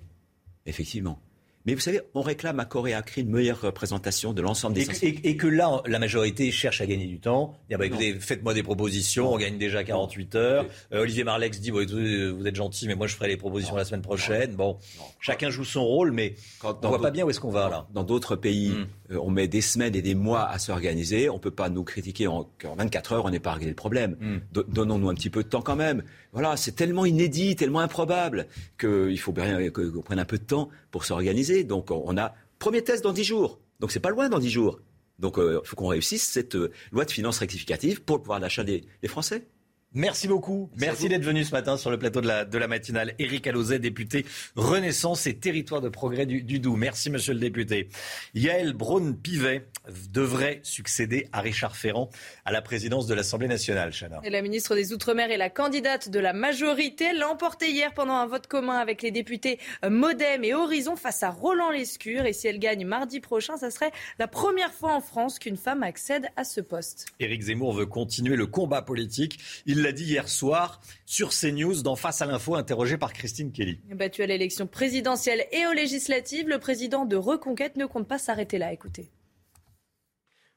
Effectivement. Mais vous savez, on réclame à Corée Acri une meilleure représentation de l'ensemble des et, que- et- et que là, la majorité cherche à gagner du temps. Bah, écoutez, faites-moi des propositions, on gagne déjà 48 heures. Euh, Olivier Marlex dit, bon, écoutez, vous êtes gentil, mais moi je ferai les propositions la semaine prochaine. Bon, chacun joue son rôle, mais on dans voit pas bien où est-ce qu'on va là. Dans d'autres pays, Mm. Euh, on met des semaines et des mois à s'organiser. On ne peut pas nous critiquer en, qu'en 24 heures, on n'est pas réglé le problème. Mm. Do- Donnons-nous un petit peu de temps quand même. Voilà, c'est tellement inédit, tellement improbable qu'il faut bien qu'on prenne un peu de temps pour s'organiser. Donc on a premier test dans 10 jours. Donc c'est pas loin dans 10 jours. Donc il faut qu'on réussisse cette euh, loi de finances rectificative pour le pouvoir d'achat des, des Français. Merci beaucoup. Merci d'être venu ce matin sur le plateau de la, de la matinale. Éric Alauzet, député Renaissance et Territoire de Progrès du, du Doubs. Merci, monsieur le député. Yael Braun-Pivet devrait succéder à Richard Ferrand à la présidence de l'Assemblée nationale, Chana. Et la ministre des Outre-mer est la candidate de la majorité. Elle l'a emporté hier pendant un vote commun avec les députés Modem et Horizon face à Roland Lescure. Et si elle gagne mardi prochain, ça serait la première fois en France qu'une femme accède à ce poste. Éric Zemmour veut continuer le combat politique. Il l'a dit hier soir sur CNews dans Face à l'info, interrogé par Christine Kelly. Battu à l'élection présidentielle et aux législatives, le président de Reconquête ne compte pas s'arrêter là. Écoutez.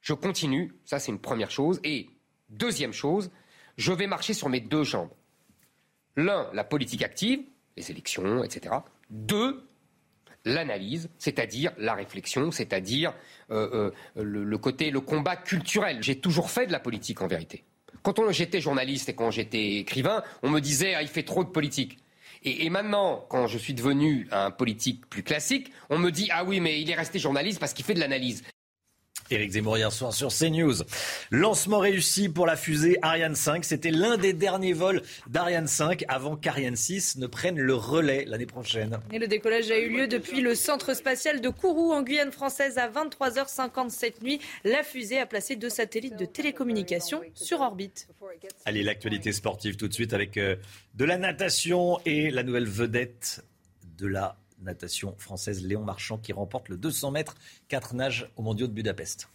Je continue, ça c'est une première chose. Et deuxième chose, je vais marcher sur mes deux jambes. L'un, la politique active, les élections, etc. Deux, l'analyse, c'est-à-dire la réflexion, c'est-à-dire euh, euh, le, le côté, le combat culturel. J'ai toujours fait de la politique en vérité. Quand j'étais journaliste et quand j'étais écrivain, on me disait ah, il fait trop de politique. Et maintenant, quand je suis devenu un politique plus classique, on me dit ah oui mais il est resté journaliste parce qu'il fait de l'analyse. Éric Zemmour hier soir sur CNews. Lancement réussi pour la fusée Ariane 5. C'était l'un des derniers vols d'Ariane 5 avant qu'Ariane 6 ne prenne le relais l'année prochaine. Et le décollage a eu lieu depuis le centre spatial de Kourou en Guyane française à 23h50 cette nuit. La fusée a placé deux satellites de télécommunication sur orbite. Allez, l'actualité sportive tout de suite avec euh, de la natation et la nouvelle vedette de la natation française, Léon Marchand, qui remporte le 200 mètres 4 nages aux mondiaux de Budapest.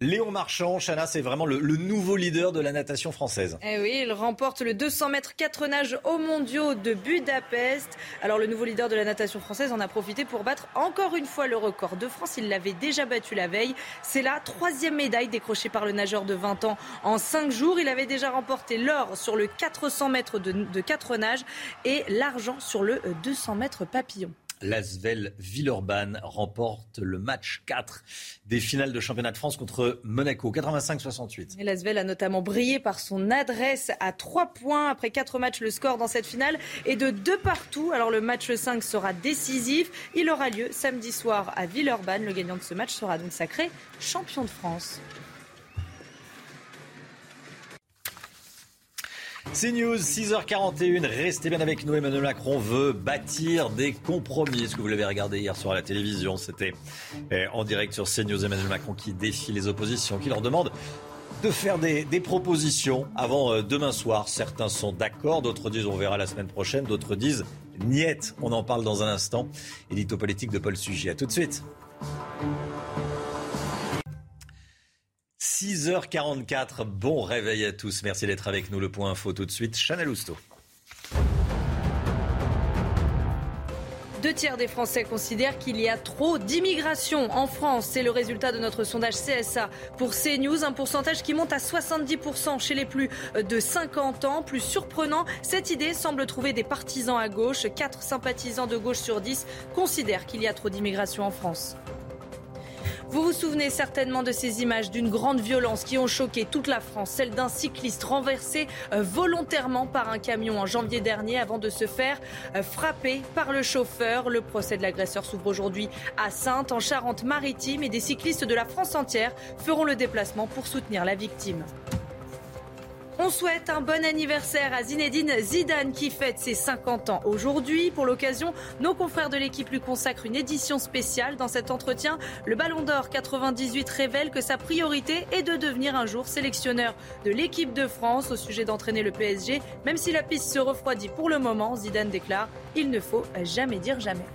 Léon Marchand, Chana, c'est vraiment le, nouveau leader de la natation française. Eh oui, il remporte le 200 mètres 4 nages aux mondiaux de Budapest. Alors le nouveau leader de la natation française en a profité pour battre encore une fois le record de France. Il l'avait déjà battu la veille. C'est la troisième médaille décrochée par le nageur de 20 ans en 5 jours. Il avait déjà remporté l'or sur le 400 mètres de, de 4 nages et l'argent sur le 200 mètres papillon. L'Asvel Villeurbanne remporte le match 4 des finales de championnat de France contre Monaco, 85-68. L'Asvel a notamment brillé par son adresse à 3 points. Après 4 matchs, le score dans cette finale est de 2 partout. Alors le match 5 sera décisif. Il aura lieu samedi soir à Villeurbanne. Le gagnant de ce match sera donc sacré champion de France. C'est News, 6h41. Restez bien avec nous. Emmanuel Macron veut bâtir des compromis. Est-ce que vous l'avez regardé hier soir à la télévision C'était eh, en direct sur CNews. Emmanuel Macron qui défie les oppositions, qui leur demande de faire des, propositions avant euh, demain soir. Certains sont d'accord, d'autres disent on verra la semaine prochaine, d'autres disent niet. On en parle dans un instant. Édito politique de Paul Sugy. À tout de suite. 6h44, bon réveil à tous. Merci d'être avec nous. Le point info tout de suite, Chanel Housteau. Deux tiers des Français considèrent qu'il y a trop d'immigration en France. C'est le résultat de notre sondage CSA pour CNews. Un pourcentage qui monte à 70% chez les plus de 50 ans. Plus surprenant, cette idée semble trouver des partisans à gauche. Quatre sympathisants de gauche sur 10 considèrent qu'il y a trop d'immigration en France. Vous vous souvenez certainement de ces images d'une grande violence qui ont choqué toute la France, celle d'un cycliste renversé euh, volontairement par un camion en janvier dernier avant de se faire euh, frapper par le chauffeur. Le procès de l'agresseur s'ouvre aujourd'hui à Sainte, en Charente-Maritime, et des cyclistes de la France entière feront le déplacement pour soutenir la victime. On souhaite un bon anniversaire à Zinedine Zidane qui fête ses 50 ans aujourd'hui. Pour l'occasion, nos confrères de l'équipe lui consacrent une édition spéciale. Dans cet entretien, le Ballon d'Or 98 révèle que sa priorité est de devenir un jour sélectionneur de l'équipe de France au sujet d'entraîner le PSG. Même si la piste se refroidit pour le moment, Zidane déclare Il ne faut jamais dire jamais.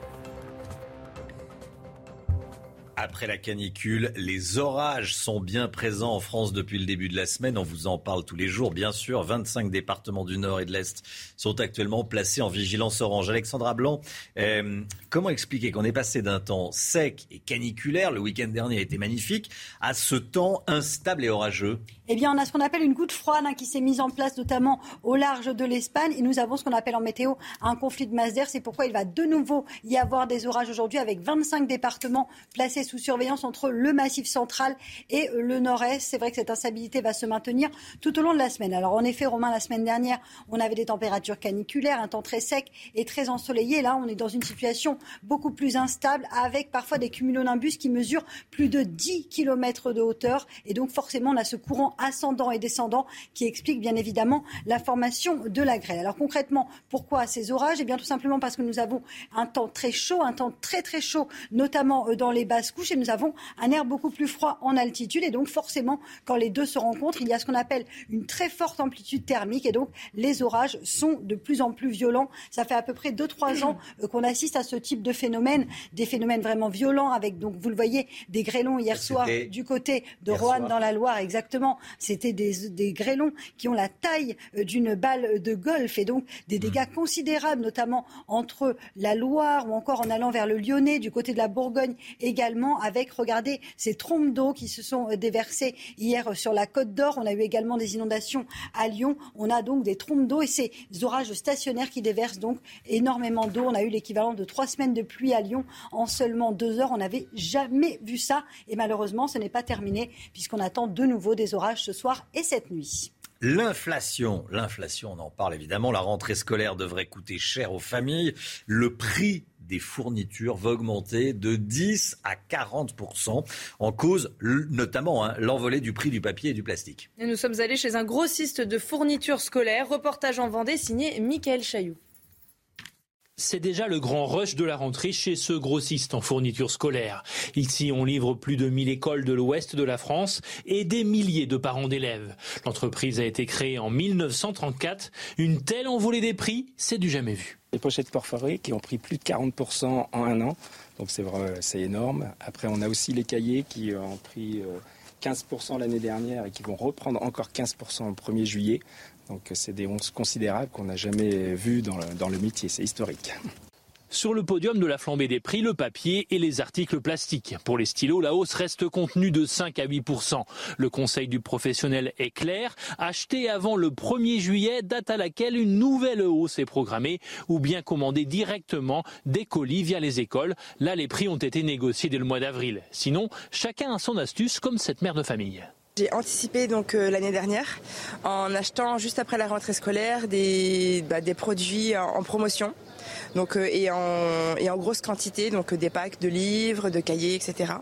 Après la canicule, les orages sont bien présents en France depuis le début de la semaine. On vous en parle tous les jours, bien sûr. 25 départements du Nord et de l'Est sont actuellement placés en vigilance orange. Alexandra Blanc, euh, comment expliquer qu'on est passé d'un temps sec et caniculaire, le week-end dernier a été magnifique, à ce temps instable et orageux? Eh bien, on a ce qu'on appelle une goutte froide hein, qui s'est mise en place notamment au large de l'Espagne. Et nous avons ce qu'on appelle en météo un conflit de masse d'air. C'est pourquoi il va de nouveau y avoir des orages aujourd'hui avec 25 départements placés sous surveillance entre le massif central et le nord-est. C'est vrai que cette instabilité va se maintenir tout au long de la semaine. Alors, en effet, Romain, la semaine dernière, on avait des températures caniculaires, un temps très sec et très ensoleillé. Là, on est dans une situation beaucoup plus instable avec parfois des cumulonimbus qui mesurent plus de 10 km de hauteur. Et donc, forcément, on a ce courant ascendant et descendant qui explique bien évidemment la formation de la grêle. Alors concrètement, pourquoi ces orages? Eh bien tout simplement parce que nous avons un temps très chaud, un temps très très chaud, notamment euh, dans les basses couches, et nous avons un air beaucoup plus froid en altitude. Et donc forcément, quand les deux se rencontrent, il y a ce qu'on appelle une très forte amplitude thermique. Et donc les orages sont de plus en plus violents. Ça fait à peu près 2-3 ans [clears throat] euh, qu'on assiste à ce type de phénomène, des phénomènes vraiment violents, avec donc vous le voyez, des grêlons hier soir du côté de Roanne dans la Loire, exactement. C'était des, grêlons qui ont la taille euh, d'une balle de golf et donc des dégâts mmh. considérables, notamment entre la Loire ou encore en allant vers le Lyonnais, du côté de la Bourgogne également, avec, regardez, ces trompes d'eau qui se sont euh, déversées hier euh, sur la Côte d'Or. On a eu également des inondations à Lyon. On a donc des trompes d'eau et ces orages stationnaires qui déversent donc énormément d'eau. On a eu l'équivalent de trois semaines de pluie à Lyon en seulement deux heures. On n'avait jamais vu ça et malheureusement, ce n'est pas terminé puisqu'on attend de nouveau des orages ce soir et cette nuit. L'inflation, l'inflation, on en parle évidemment. La rentrée scolaire devrait coûter cher aux familles. Le prix des fournitures va augmenter de 10 à 40% en cause notamment hein, l'envolée du prix du papier et du plastique. nous sommes allés chez un grossiste de fournitures scolaires. Reportage en Vendée signé Michael Chailloux. C'est déjà le grand rush de la rentrée chez ce grossiste en fournitures scolaires. Ici, on livre plus de 1000 écoles de l'ouest de la France et des milliers de parents d'élèves. L'entreprise a été créée en 1934. Une telle envolée des prix, c'est du jamais vu. Les pochettes perforées qui ont pris plus de 40% en un an, donc c'est c'est énorme. Après, on a aussi les cahiers qui ont pris 15% l'année dernière et qui vont reprendre encore 15% au 1er juillet. Donc c'est des hausses considérables qu'on n'a jamais vues dans le, dans le métier, c'est historique. Sur le podium de la flambée des prix, le papier et les articles plastiques. Pour les stylos, la hausse reste contenue de 5 à 8% Le conseil du professionnel est clair. Acheter avant le 1er juillet, date à laquelle une nouvelle hausse est programmée, ou bien commander directement des colis via les écoles. Là, les prix ont été négociés dès le mois d'avril. Sinon, chacun a son astuce, comme cette mère de famille. J'ai anticipé donc euh, l'année dernière en achetant juste après la rentrée scolaire des, bah, des produits en promotion donc, euh, et, en, et en grosse quantité, donc des packs de livres, de cahiers, etc.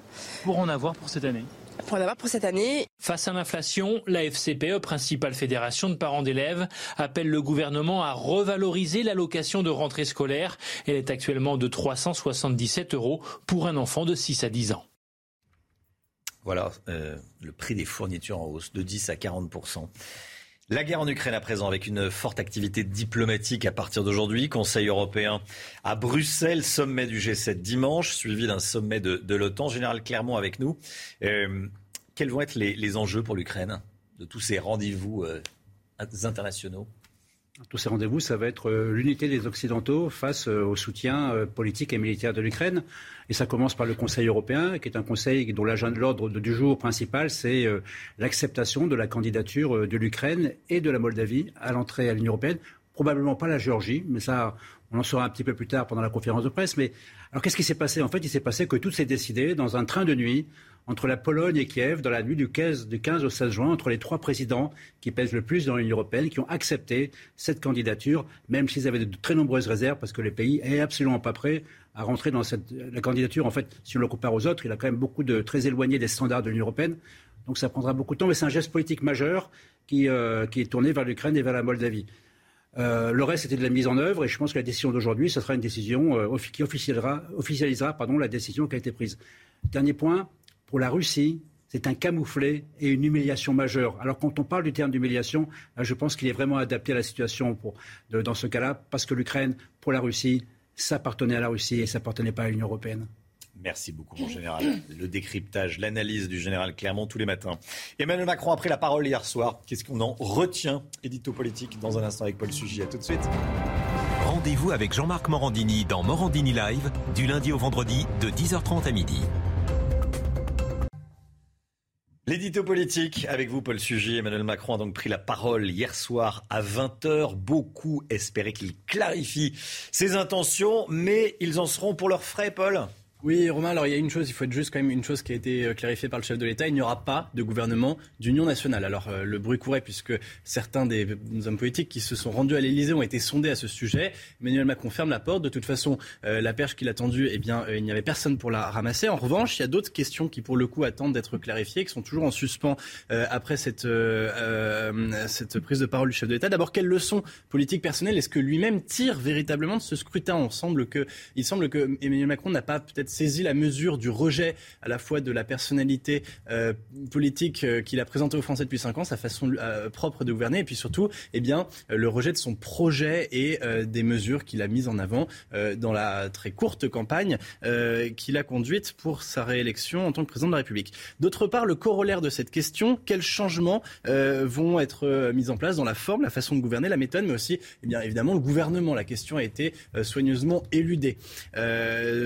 Pour en avoir pour cette année pour en avoir pour cette année. Face à l'inflation, la FCPE, principale fédération de parents d'élèves, appelle le gouvernement à revaloriser l'allocation de rentrée scolaire. Elle est actuellement de 377 euros pour un enfant de 6 à 10 ans. Voilà, euh, le prix des fournitures en hausse de 10 à 40 la guerre en Ukraine à présent, avec une forte activité diplomatique à partir d'aujourd'hui. Conseil européen à Bruxelles, sommet du G7 dimanche, suivi d'un sommet de, l'OTAN. Général Clermont avec nous. Euh, quels vont être les, enjeux pour l'Ukraine de tous ces rendez-vous euh, internationaux? Tous ces rendez-vous, ça va être euh, l'unité des Occidentaux face au soutien politique et militaire de l'Ukraine. Et ça commence par le Conseil européen, qui est un conseil dont l'ordre du jour principal, c'est euh, l'acceptation de la candidature euh, de l'Ukraine et de la Moldavie à l'entrée à l'Union européenne. Probablement pas la Géorgie, mais ça, on en saura un petit peu plus tard pendant la conférence de presse. Mais alors, qu'est-ce qui s'est passé? En fait, il s'est passé que tout s'est décidé dans un train de nuit entre la Pologne et Kiev dans la nuit du 15, du 15 au 16 juin, entre les trois présidents qui pèsent le plus dans l'Union européenne, qui ont accepté cette candidature, même s'ils avaient de très nombreuses réserves, parce que les pays n'est absolument pas prêt à rentrer dans la candidature. En fait, si on le compare aux autres, il a quand même beaucoup de très éloigné des standards de l'Union européenne. Donc ça prendra beaucoup de temps, mais c'est un geste politique majeur qui, euh, est tourné vers l'Ukraine et vers la Moldavie. Euh, le reste, c'était de la mise en œuvre, et je pense que la décision d'aujourd'hui, ce sera une décision euh, qui officialisera, la décision qui a été prise. Dernier point, pour la Russie, c'est un camouflet et une humiliation majeure. Alors quand on parle du terme d'humiliation, je pense qu'il est vraiment adapté à la situation pour, dans ce cas-là, parce que l'Ukraine, pour la Russie, ça appartenait à la Russie et ça appartenait pas à l'Union européenne. Merci beaucoup, mon général. Le décryptage, l'analyse du général Clermont tous les matins. Emmanuel Macron a pris la parole hier soir. Qu'est-ce qu'on en retient Édito politique dans un instant avec Paul Sugy. À tout de suite. Rendez-vous avec Jean-Marc Morandini dans Morandini Live du lundi au vendredi de 10h30 à midi. L'édito politique avec vous, Paul Sugy. Emmanuel Macron a donc pris la parole hier soir à 20h. Beaucoup espéraient qu'il clarifie ses intentions, mais ils en seront pour leurs frais, Paul? Oui, Romain, alors il y a une chose, il faut être juste quand même une chose qui a été euh, clarifiée par le chef de l'État, il n'y aura pas de gouvernement d'union nationale. Alors euh, le bruit courait puisque certains des hommes politiques qui se sont rendus à l'Élysée ont été sondés à ce sujet. Emmanuel Macron ferme la porte. De toute façon, euh, la perche qu'il a tendue, eh bien, il n'y avait personne pour la ramasser. En revanche, il y a d'autres questions qui, pour le coup, attendent d'être clarifiées, qui sont toujours en suspens après cette, cette prise de parole du chef de l'État. D'abord, quelles leçons politiques personnelles est-ce que lui-même tire véritablement de ce scrutin? On semble que, il semble que Emmanuel Macron n'a pas peut-être saisi la mesure du rejet à la fois de la personnalité euh, politique euh, qu'il a présentée aux Français depuis cinq ans, sa façon euh, propre de gouverner, et puis surtout, eh bien, le rejet de son projet et des mesures qu'il a mises en avant dans la très courte campagne qu'il a conduite pour sa réélection en tant que président de la République. D'autre part, le corollaire de cette question, quels changements vont être mis en place dans la forme, la façon de gouverner, la méthode, mais aussi, eh bien, évidemment, le gouvernement. La question a été soigneusement éludée.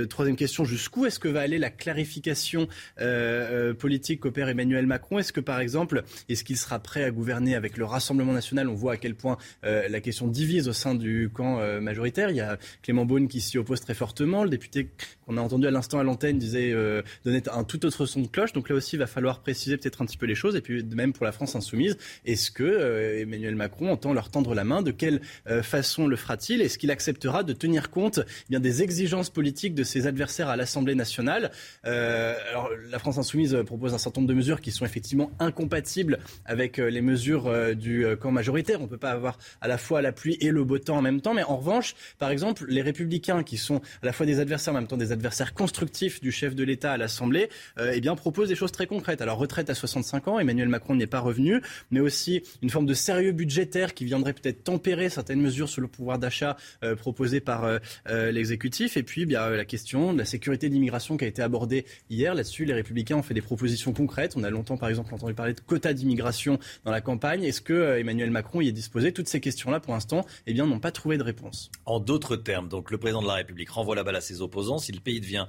troisième question, jusqu'où est-ce que va aller la clarification euh, euh, politique qu'opère Emmanuel Macron? Est-ce que, par exemple, est-ce qu'il sera prêt à gouverner avec le Rassemblement national? On voit à quel point euh, la question divise au sein du camp majoritaire. Il y a Clément Beaune qui s'y oppose très fortement. Le député qu'on a entendu à l'instant à l'antenne disait donnait un tout autre son de cloche. Donc là aussi, il va falloir préciser peut-être un petit peu les choses. Et puis, même pour la France insoumise, est-ce que Emmanuel Macron entend leur tendre la main? De quelle façon le fera-t-il? Est-ce qu'il acceptera de tenir compte eh bien, des exigences politiques de ses adversaires à la l'Assemblée nationale? Euh, alors, la France insoumise propose un certain nombre de mesures qui sont effectivement incompatibles avec euh, les mesures euh, du camp majoritaire. On ne peut pas avoir à la fois la pluie et le beau temps en même temps. Mais en revanche, par exemple, les républicains qui sont à la fois des adversaires en même temps des, adversaires constructifs du chef de l'État à l'Assemblée, eh bien propose des choses très concrètes. Alors retraite à 65 ans, Emmanuel Macron n'est pas revenu, mais aussi une forme de sérieux budgétaire qui viendrait peut-être tempérer certaines mesures sur le pouvoir d'achat proposées par l'exécutif. Et puis bien la question de la sécurité de l'immigration qui a été abordée hier. Là-dessus, les Républicains ont fait des propositions concrètes. On a longtemps, par exemple, entendu parler de quotas d'immigration dans la campagne. Est-ce que Emmanuel Macron y est disposé? Toutes ces questions-là, pour l'instant, eh bien, n'ont pas trouvé de réponse. En d'autres termes, donc le président de la République renvoie la balle à ses opposants. Si le pays devient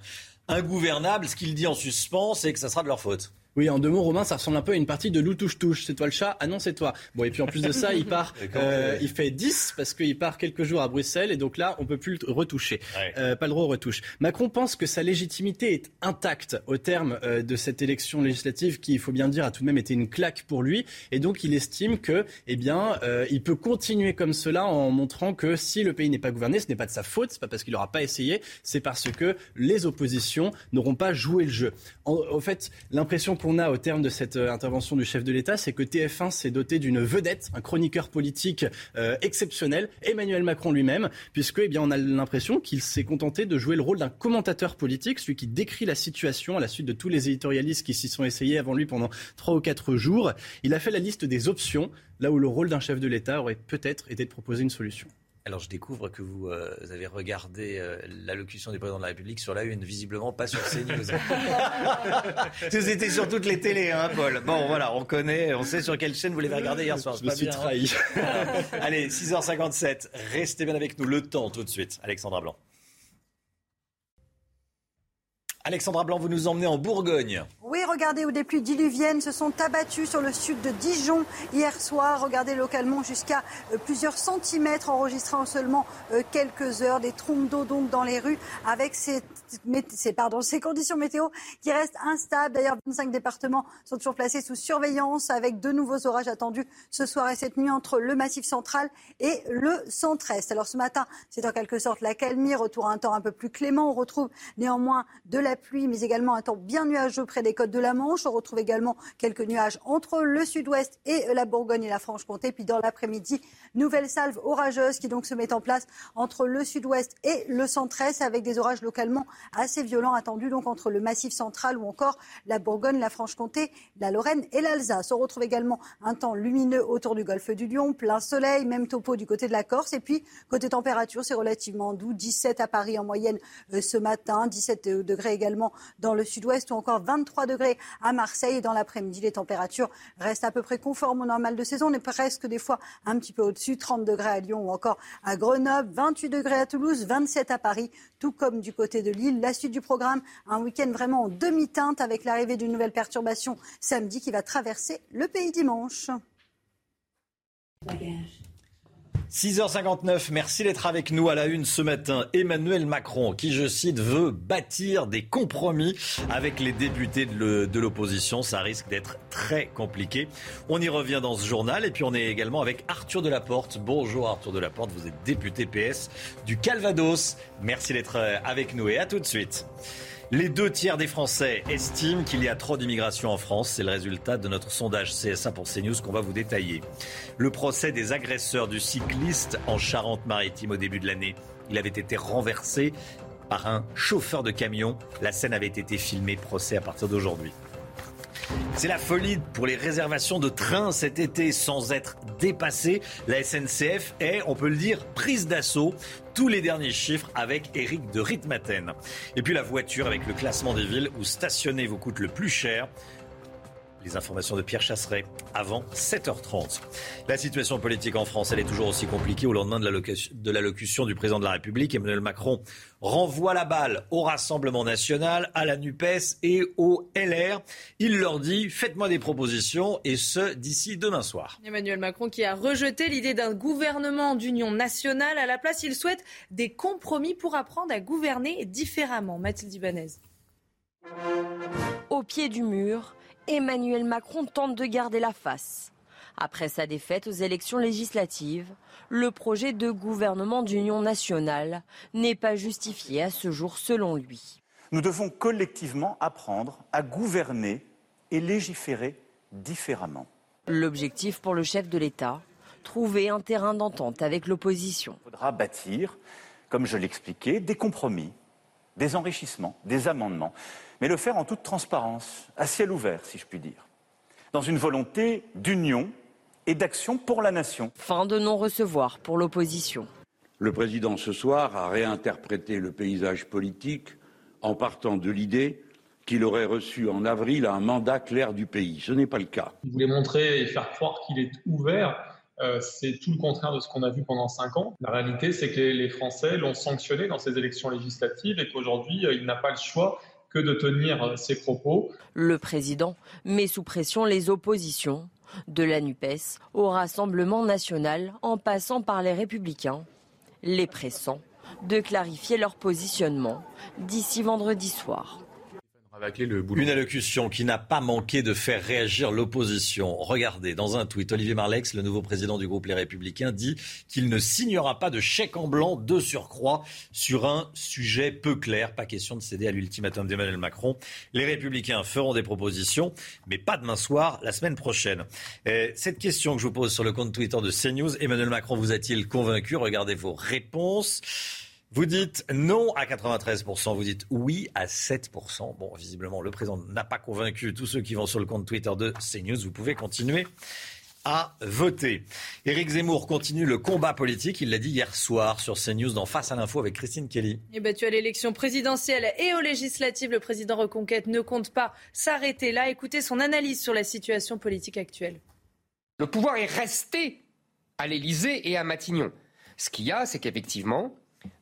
ingouvernable, ce qu'il dit en suspens, c'est que ça sera de leur faute. Oui, en deux mots, Romain, ça ressemble un peu à une partie de loup touche touche. C'est toi le chat? Ah non, c'est toi. Bon, et puis en plus de ça, il part, [laughs] euh, il fait 10 parce qu'il part quelques jours à Bruxelles et donc là, on peut plus le retoucher. Euh, pas le droit aux retouches. Macron pense que sa légitimité est intacte au terme euh, de cette élection législative qui, il faut bien dire, a tout de même été une claque pour lui. Et donc, il estime que, eh bien, il peut continuer comme cela en montrant que si le pays n'est pas gouverné, ce n'est pas de sa faute, c'est pas parce qu'il n'aura pas essayé, c'est parce que les oppositions n'auront pas joué le jeu. En, en fait, l'impression qu'on a au terme de cette euh, intervention du chef de l'État, c'est que TF1 s'est doté d'une vedette, un chroniqueur politique euh, exceptionnel, Emmanuel Macron lui-même, puisque eh bien, on a l'impression qu'il s'est contenté de jouer le rôle d'un commentateur politique, celui qui décrit la situation à la suite de tous les éditorialistes qui s'y sont essayés avant lui pendant trois ou quatre jours. Il a fait la liste des options, là où le rôle d'un chef de l'État aurait peut-être été de proposer une solution. Alors je découvre que vous, euh, avez regardé euh, l'allocution du président de la République sur la une, visiblement pas sur CNews. [laughs] C'était sur toutes les télés, hein, Paul. Bon, voilà, on connaît, on sait sur quelle chaîne vous l'avez regardé hier soir. Je me suis hein. trahi. [laughs] Allez, 6h57, restez bien avec nous. Le temps tout de suite, Alexandra Blanc. Alexandra Blanc, vous nous emmenez en Bourgogne. Oui, regardez où des pluies diluviennes se sont abattues sur le sud de Dijon hier soir. Regardez localement jusqu'à euh, plusieurs centimètres enregistrés en seulement euh, quelques heures. Des trompes d'eau donc dans les rues avec ces, conditions météo qui restent instables. D'ailleurs, 25 départements sont toujours placés sous surveillance avec de nouveaux orages attendus ce soir et cette nuit entre le massif central et le centre-est. Alors ce matin, c'est en quelque sorte la calmie, retour à un temps un peu plus clément. On retrouve néanmoins de la pluie, mais également un temps bien nuageux près des côtes de la Manche. On retrouve également quelques nuages entre le sud-ouest et la Bourgogne et la Franche-Comté. Puis dans l'après-midi, nouvelle salve orageuse qui donc se met en place entre le sud-ouest et le centre-est avec des orages localement assez violents attendus donc entre le massif central ou encore la Bourgogne, la Franche-Comté, la Lorraine et l'Alsace. On retrouve également un temps lumineux autour du golfe du Lion, plein soleil, même topo du côté de la Corse. Et puis côté température, c'est relativement doux, 17 à Paris en moyenne euh, ce matin, 17 degrés également dans le sud-ouest ou encore 23 degrés à Marseille. Et dans l'après-midi, les températures restent à peu près conformes au normal de saison. On est presque des fois un petit peu au-dessus, 30 degrés à Lyon ou encore à Grenoble, 28 degrés à Toulouse, 27 à Paris, tout comme du côté de Lille. La suite du programme, un week-end vraiment en demi-teinte avec l'arrivée d'une nouvelle perturbation samedi qui va traverser le pays dimanche. 6h59, merci d'être avec nous à la une ce matin. Emmanuel Macron, qui je cite, veut bâtir des compromis avec les députés de l'opposition. Ça risque d'être très compliqué. On y revient dans ce journal. Et puis on est également avec Arthur Delaporte. Bonjour Arthur Delaporte, vous êtes député PS du Calvados. Merci d'être avec nous et à tout de suite. Les deux tiers des Français estiment qu'il y a trop d'immigration en France. C'est le résultat de notre sondage CSA pour CNews qu'on va vous détailler. Le procès des agresseurs du cycliste en Charente-Maritime au début de l'année. Il avait été renversé par un chauffeur de camion. La scène avait été filmée. Procès à partir d'aujourd'hui. C'est la folie pour les réservations de trains cet été sans être dépassée. La SNCF est, on peut le dire, prise d'assaut. Tous les derniers chiffres avec Eric de Ritmaten. Et puis la voiture avec le classement des villes où stationner vous coûte le plus cher. Les informations de Pierre Chasseret avant 7h30. La situation politique en France, elle est toujours aussi compliquée au lendemain de l'allocution du président de la République. Emmanuel Macron renvoie la balle au Rassemblement national, à la NUPES et au LR. Il leur dit faites-moi des propositions et ce d'ici demain soir. Emmanuel Macron qui a rejeté l'idée d'un gouvernement d'union nationale. À la place, il souhaite des compromis pour apprendre à gouverner différemment. Mathilde Ibanez. Au pied du mur, Emmanuel Macron tente de garder la face. Après sa défaite aux élections législatives, le projet de gouvernement d'union nationale n'est pas justifié à ce jour selon lui. Nous devons collectivement apprendre à gouverner et légiférer différemment. L'objectif pour le chef de l'État, trouver un terrain d'entente avec l'opposition. Il faudra bâtir, comme je l'expliquais, des compromis, des enrichissements, des amendements, mais le faire en toute transparence, à ciel ouvert, si je puis dire, dans une volonté d'union et d'action pour la nation. Fin de non-recevoir pour l'opposition. Le président ce soir a réinterprété le paysage politique en partant de l'idée qu'il aurait reçu en avril un mandat clair du pays. Ce n'est pas le cas. Il voulait montrer et faire croire qu'il est ouvert. Euh, c'est tout le contraire de ce qu'on a vu pendant cinq ans. La réalité, c'est que les Français l'ont sanctionné dans ces élections législatives et qu'aujourd'hui, euh, il n'a pas le choix de tenir euh, ses propos. Le président met sous pression les oppositions, de la NUPES au Rassemblement national en passant par les républicains, les pressant de clarifier leur positionnement d'ici vendredi soir. Une allocution qui n'a pas manqué de faire réagir l'opposition. Regardez, dans un tweet, Olivier Marlex, le nouveau président du groupe Les Républicains, dit qu'il ne signera pas de chèque en blanc de surcroît sur un sujet peu clair. Pas question de céder à l'ultimatum d'Emmanuel Macron. Les Républicains feront des propositions, mais pas demain soir, la semaine prochaine. cette question que je vous pose sur le compte Twitter de CNews, Emmanuel Macron vous a-t-il convaincu? Regardez vos réponses. Vous dites non à 93%, vous dites oui à 7%. Bon, visiblement, le président n'a pas convaincu tous ceux qui vont sur le compte Twitter de CNews. Vous pouvez continuer à voter. Éric Zemmour continue le combat politique. Il l'a dit hier soir sur CNews dans Face à l'info avec Christine Kelly. Et battu à l'élection présidentielle et aux législatives, le président Reconquête ne compte pas s'arrêter là. Écoutez son analyse sur la situation politique actuelle. Le pouvoir est resté à l'Élysée et à Matignon. Ce qu'il y a, c'est qu'effectivement,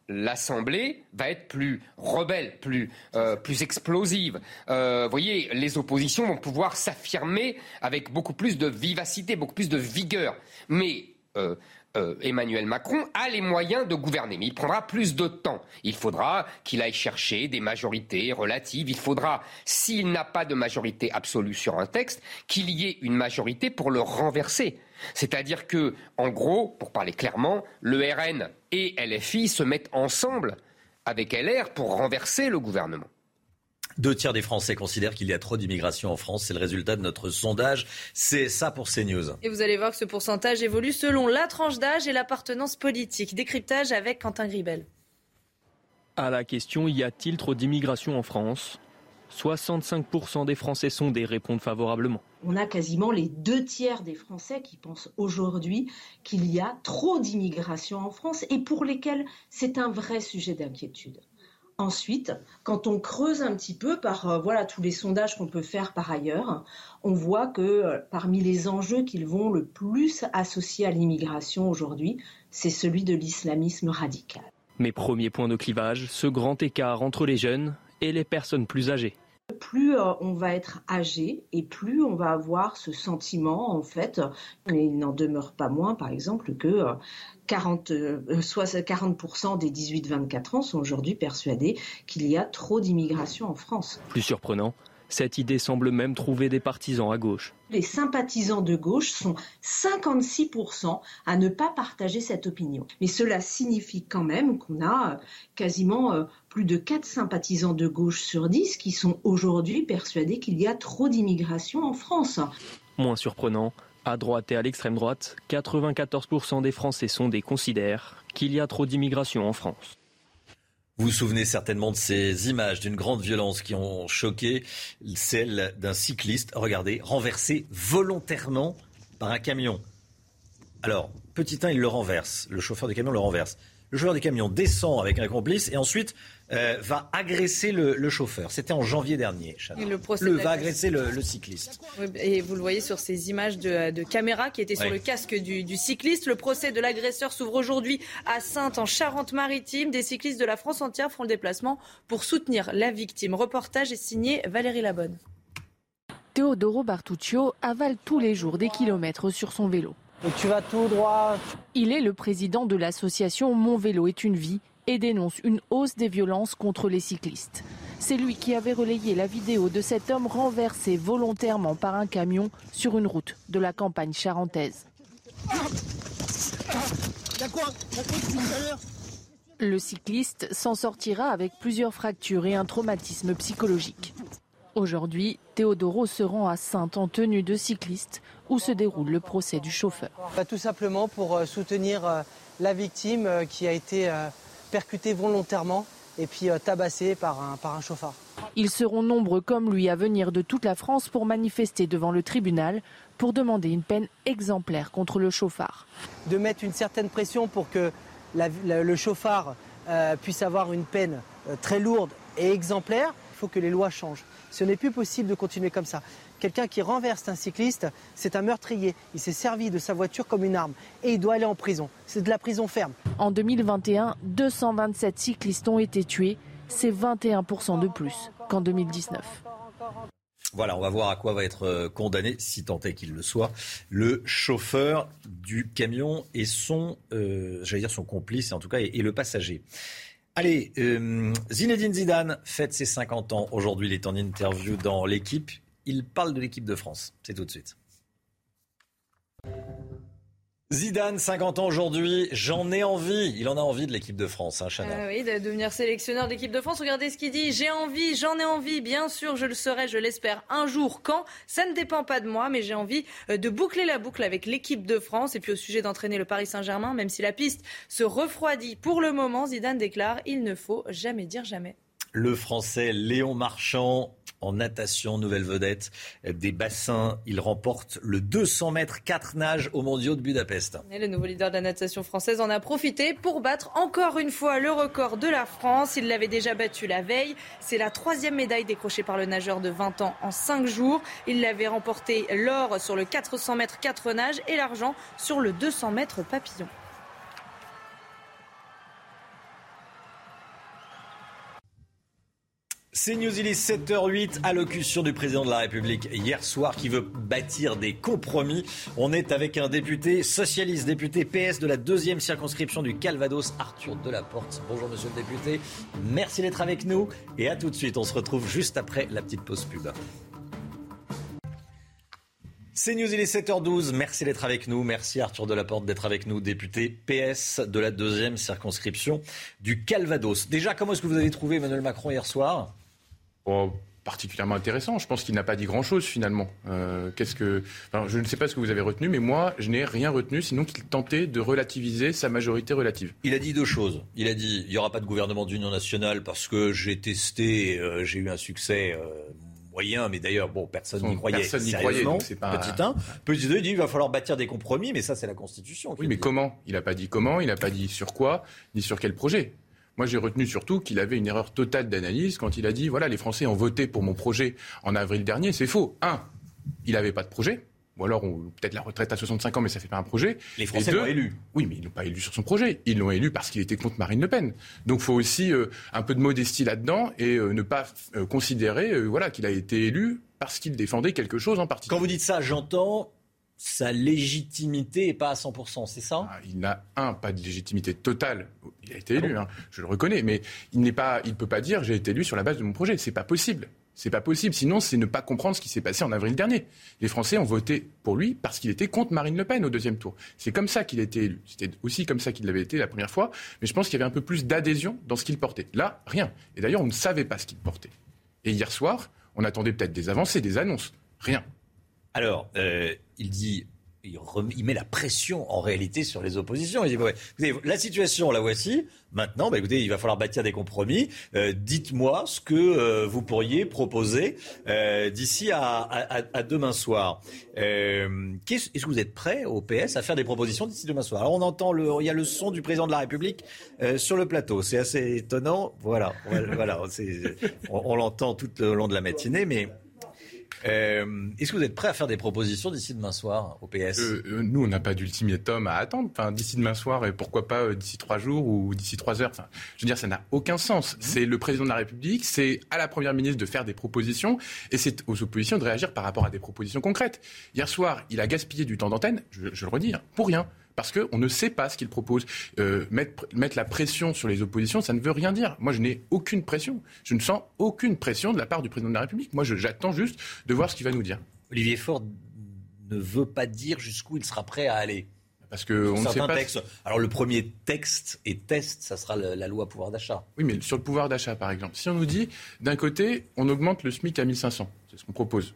l'Assemblée va être plus rebelle, plus, euh, plus explosive. Euh, vous voyez, les oppositions vont pouvoir s'affirmer avec beaucoup plus de vivacité, beaucoup plus de vigueur. Mais euh, Emmanuel Macron a les moyens de gouverner, mais il prendra plus de temps. Il faudra qu'il aille chercher des majorités relatives. Il faudra, s'il n'a pas de majorité absolue sur un texte, qu'il y ait une majorité pour le renverser. C'est-à-dire que, en gros, pour parler clairement, le RN et LFI se mettent ensemble avec LR pour renverser le gouvernement. Deux tiers des Français considèrent qu'il y a trop d'immigration en France. C'est le résultat de notre sondage. C'est ça pour CNews. Et vous allez voir que ce pourcentage évolue selon la tranche d'âge et l'appartenance politique. Décryptage avec Quentin Gribel. À la question y a-t-il trop d'immigration en France? 65% des Français sondés répondent favorablement. On a quasiment les deux tiers des Français qui pensent aujourd'hui qu'il y a trop d'immigration en France et pour lesquels c'est un vrai sujet d'inquiétude. Ensuite, quand on creuse un petit peu par euh, voilà tous les sondages qu'on peut faire par ailleurs, on voit que euh, parmi les enjeux qu'ils vont le plus associer à l'immigration aujourd'hui, c'est celui de l'islamisme radical. Mais premier point de clivage, ce grand écart entre les jeunes et les personnes plus âgées plus euh, on va être âgé et plus on va avoir ce sentiment, en fait, mais il n'en demeure pas moins, par exemple, que 40, euh, 40% euh, des 18-24 ans sont aujourd'hui persuadés qu'il y a trop d'immigration en France. Plus surprenant, cette idée semble même trouver des partisans à gauche. Les sympathisants de gauche sont 56% à ne pas partager cette opinion. Mais cela signifie quand même qu'on a quasiment plus de 4 sympathisants de gauche sur 10 qui sont aujourd'hui persuadés qu'il y a trop d'immigration en France. Moins surprenant, à droite et à l'extrême droite, 94% des Français sondés considèrent qu'il y a trop d'immigration en France. Vous vous souvenez certainement de ces images d'une grande violence qui ont choqué, celle d'un cycliste, regardez, renversé volontairement par un camion. Alors, petit 1, il le renverse, le chauffeur du camion le renverse. Le chauffeur du camion descend avec un complice et ensuite euh, va agresser le, chauffeur. C'était en janvier dernier. le, va agresser le, cycliste. Et vous le voyez sur ces images de, caméra qui étaient sur le casque du, cycliste. Le procès de l'agresseur s'ouvre aujourd'hui à Sainte en Charente-Maritime. Des cyclistes de la France entière font le déplacement pour soutenir la victime. Reportage est signé Valérie Labonne. Teodoro Bartuccio avale tous les jours des kilomètres sur son vélo. tu vas tout droit. Il est le président de l'association Mon vélo est une vie et dénonce une hausse des violences contre les cyclistes. C'est lui qui avait relayé la vidéo de cet homme renversé volontairement par un camion sur une route de la campagne charentaise. Le cycliste s'en sortira avec plusieurs fractures et un traumatisme psychologique. Aujourd'hui, Théodoro se rend à Sainte en tenue de cycliste où se déroule le procès du chauffeur. Bah, tout simplement pour euh, soutenir euh, la victime euh, qui a été percuté volontairement et puis euh, tabassés par un, par un chauffard. Ils seront nombreux comme lui à venir de toute la France pour manifester devant le tribunal pour demander une peine exemplaire contre le chauffard. De mettre une certaine pression pour que la- la- le chauffard euh, puisse avoir une peine euh, très lourde et exemplaire, il faut que les lois changent. Ce n'est plus possible de continuer comme ça. Quelqu'un qui renverse un cycliste, c'est un meurtrier. Il s'est servi de sa voiture comme une arme et il doit aller en prison. C'est de la prison ferme. En 2021, 227 cyclistes ont été tués. C'est 21% de plus qu'en 2019. Voilà, on va voir à quoi va être euh, condamné, si tant est qu'il le soit, le chauffeur du camion et son, euh, j'allais dire son complice, en tout cas, et, et le passager. Allez, euh, Zinedine Zidane fête ses 50 ans. Aujourd'hui, il est en interview dans l'équipe. Il parle de l'équipe de France. C'est tout de suite. Zidane, 50 ans aujourd'hui, j'en ai envie. Il en a envie de l'équipe de France, hein. Euh, oui, de devenir sélectionneur d'équipe de France. Regardez ce qu'il dit. J'ai envie, j'en ai envie. Bien sûr, je le serai, je l'espère, un jour. Quand? Ça ne dépend pas de moi, mais j'ai envie euh, de boucler la boucle avec l'équipe de France. Et puis au sujet d'entraîner le Paris Saint-Germain, même si la piste se refroidit pour le moment, Zidane déclare il ne faut jamais dire jamais. Le Français Léon Marchand en natation, nouvelle vedette des bassins. Il remporte le 200 mètres 4 nages aux mondiaux de Budapest. Le nouveau leader de la natation française en a profité pour battre encore une fois le record de la France. Il l'avait déjà battu la veille. C'est la troisième médaille décrochée par le nageur de 20 ans en 5 jours. Il l'avait remporté l'or sur le 400 mètres 4 nages et l'argent sur le 200 mètres papillon. C'est News, il est 7h08, allocution du président de la République hier soir qui veut bâtir des compromis. On est avec un député socialiste, député PS de la deuxième circonscription du Calvados, Arthur Delaporte. Bonjour monsieur le député, merci d'être avec nous et à tout de suite. On se retrouve juste après la petite pause pub. C'est News, il est 7h12. Merci d'être avec nous. Merci Arthur Delaporte d'être avec nous, député PS de la deuxième circonscription du Calvados. Déjà, comment est-ce que vous avez trouvé Emmanuel Macron hier soir? Particulièrement intéressant. Je pense qu'il n'a pas dit grand-chose finalement. Euh, qu'est-ce que, je ne sais pas ce que vous avez retenu, mais moi, je n'ai rien retenu, sinon qu'il tentait de relativiser sa majorité relative. Il a dit deux choses. Il a dit il n'y aura pas de gouvernement d'union nationale parce que j'ai testé, euh, j'ai eu un succès. euh, moyen, mais d'ailleurs, bon, personne n'y croyait. personne n'y croyait, c'est pas- Petit 1. Petit 2, il dit il va falloir bâtir des compromis, mais ça, c'est la Constitution. Oui, mais dit. comment? Il n'a pas dit comment, il n'a pas dit sur quoi, ni sur quel projet. Moi, j'ai retenu surtout qu'il avait une erreur totale d'analyse quand il a dit voilà, les Français ont voté pour mon projet en avril dernier. C'est faux. Un, il n'avait pas de projet. Ou alors, peut-être la retraite à 65 ans, mais ça fait pas un projet. Les Français l'ont élu. Oui, mais ils l'ont pas élu sur son projet. Ils l'ont élu parce qu'il était contre Marine Le Pen. Donc, faut aussi euh, un peu de modestie là-dedans et euh, ne pas euh, considérer, voilà, qu'il a été élu parce qu'il défendait quelque chose en particulier. Quand vous dites ça, j'entends sa légitimité n'est pas à 100%, c'est ça? Il n'a, un, pas de légitimité totale. Il a été élu, hein, je le reconnais, mais il n'est pas, il peut pas dire j'ai été élu sur la base de mon projet. C'est pas possible. C'est pas possible. Sinon, c'est ne pas comprendre ce qui s'est passé en avril dernier. Les Français ont voté pour lui parce qu'il était contre Marine Le Pen au deuxième tour. C'est comme ça qu'il a été élu. C'était aussi comme ça qu'il l'avait été la première fois. Mais je pense qu'il y avait un peu plus d'adhésion dans ce qu'il portait. Là, rien. Et d'ailleurs, on ne savait pas ce qu'il portait. Et hier soir, on attendait peut-être des avancées, des annonces. Rien. Alors, euh, il dit, il, met la pression en réalité sur les oppositions. Il dit, la situation, la voici. Maintenant, bah, écoutez, il va falloir bâtir des compromis. Euh, Dites-moi ce que euh, vous pourriez proposer d'ici à, demain soir. Est-ce que vous êtes prêt au PS à faire des propositions d'ici demain soir? Alors, on entend le, il y a le son du président de la République sur le plateau. C'est assez étonnant. Voilà, voilà, on, on l'entend tout au long de la matinée, mais. Euh, Est-ce que vous êtes prêt à faire des propositions d'ici demain soir au PS Euh, euh, nous, on n'a pas d'ultimatum à attendre. Enfin, d'ici demain soir, et pourquoi pas euh, d'ici trois jours ou d'ici trois heures. Enfin, je veux dire, ça n'a aucun sens. C'est le président de la République, c'est à la première ministre de faire des propositions, et c'est aux oppositions de réagir par rapport à des propositions concrètes. Hier soir, il a gaspillé du temps d'antenne. Je, je le redis, hein, pour rien. Parce qu'on ne sait pas ce qu'il propose. Euh, mettre, mettre la pression sur les oppositions, ça ne veut rien dire. Moi, je n'ai aucune pression. Je ne sens aucune pression de la part du président de la République. Moi, j'attends juste de voir ce qu'il va nous dire. Olivier Faure ne veut pas dire jusqu'où il sera prêt à aller. Parce que on ne sait pas. textes. Alors le premier texte et test, ça sera le- la loi pouvoir d'achat. Oui, mais sur le pouvoir d'achat, par exemple, si on nous dit, d'un côté, on augmente le SMIC à 1500, c'est ce qu'on propose,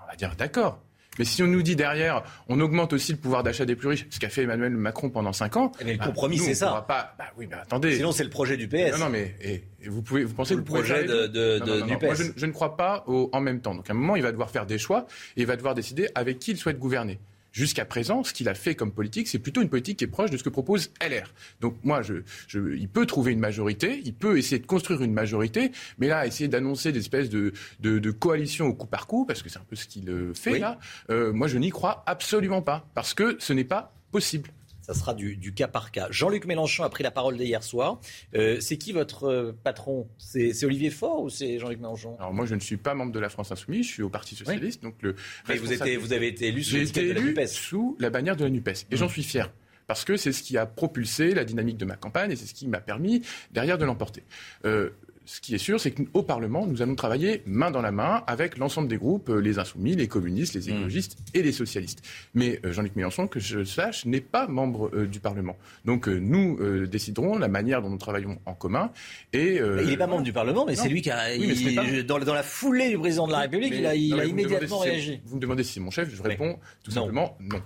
on va dire d'accord. Mais si on nous dit derrière, on augmente aussi le pouvoir d'achat des plus riches, ce qu'a fait Emmanuel Macron pendant 5 ans. Mais le bah, compromis, c'est on ça. Pas... Bah, oui, mais attendez. Sinon, c'est le projet du PS. Non, non, mais et, et vous, pouvez, vous pensez le projet de- Non, non, de- non, du. Moi, PS. je, je ne crois pas au en même temps. Donc à un moment, il va devoir faire des choix et il va devoir décider avec qui il souhaite gouverner. Jusqu'à présent, ce qu'il a fait comme politique, c'est plutôt une politique qui est proche de ce que propose LR. Donc moi, je, je- il peut trouver une majorité, il peut essayer de construire une majorité, mais là, essayer d'annoncer des espèces de, de, de coalitions au coup par coup, parce que c'est un peu ce qu'il euh, fait Oui. là, euh, moi, je n'y crois absolument pas, parce que ce n'est pas possible. Ça sera du, du cas par cas. Jean-Luc Mélenchon a pris la parole dès hier soir. Euh, c'est qui votre euh, patron? C'est, Olivier Faure ou c'est Jean-Luc Mélenchon? Alors moi, je ne suis pas membre de la France Insoumise, je suis au Parti Socialiste, donc le Mais vous, avez été élu sous de la NUPES. sous la bannière de la NUPES. Et j'en suis fier. Parce que c'est ce qui a propulsé la dynamique de ma campagne et c'est ce qui m'a permis derrière de l'emporter. Euh, ce qui est sûr, c'est qu'au Parlement, nous allons travailler main dans la main avec l'ensemble des groupes, euh, les insoumis, les communistes, les écologistes et les socialistes. Mais euh, Jean-Luc Mélenchon, que je sache, n'est pas membre euh, du Parlement. Donc euh, nous euh, déciderons la manière dont nous travaillons en commun. Et, Il n'est pas membre du Parlement, mais c'est lui qui a, Oui, mais pas- dans, dans la foulée du président de la République, Mais- il a, il non, immédiatement si réagi. Vous me demandez si c'est mon chef, je réponds tout simplement non.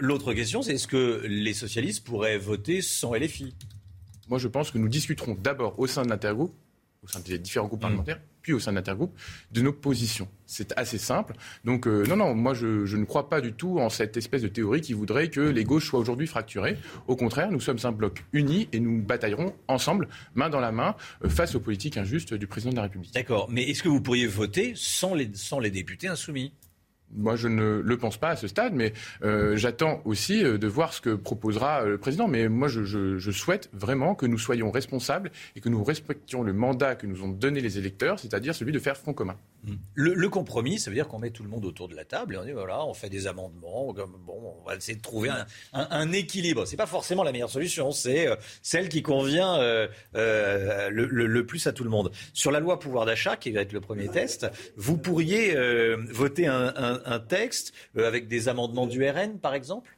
L'autre question, c'est est-ce que les socialistes pourraient voter sans LFI Moi, je pense que nous discuterons d'abord au sein de l'intergroupe, au sein des différents Mm. groupes parlementaires, puis au sein de l'intergroupe, de nos positions. C'est assez simple. Donc, euh, non, non, moi, je, je ne crois pas du tout en cette espèce de théorie qui voudrait que les gauches soient aujourd'hui fracturées. Au contraire, nous sommes un bloc uni et nous bataillerons ensemble, main dans la main, euh, face aux politiques injustes du président de la République. D'accord, mais est-ce que vous pourriez voter sans les, sans les députés insoumis? Moi, je ne le pense pas à ce stade, mais euh, j'attends aussi euh, de voir ce que proposera euh, le président. Mais moi, je, souhaite vraiment que nous soyons responsables et que nous respections le mandat que nous ont donné les électeurs, c'est-à-dire celui de faire front commun. Le, compromis, ça veut dire qu'on met tout le monde autour de la table et on dit voilà, on fait des amendements. Bon, on va essayer de trouver un, un- un équilibre. C'est pas forcément la meilleure solution, c'est celle qui convient le, plus à tout le monde. Sur la loi pouvoir d'achat, qui va être le premier test, vous pourriez voter un- un texte euh, avec des amendements du RN, par exemple?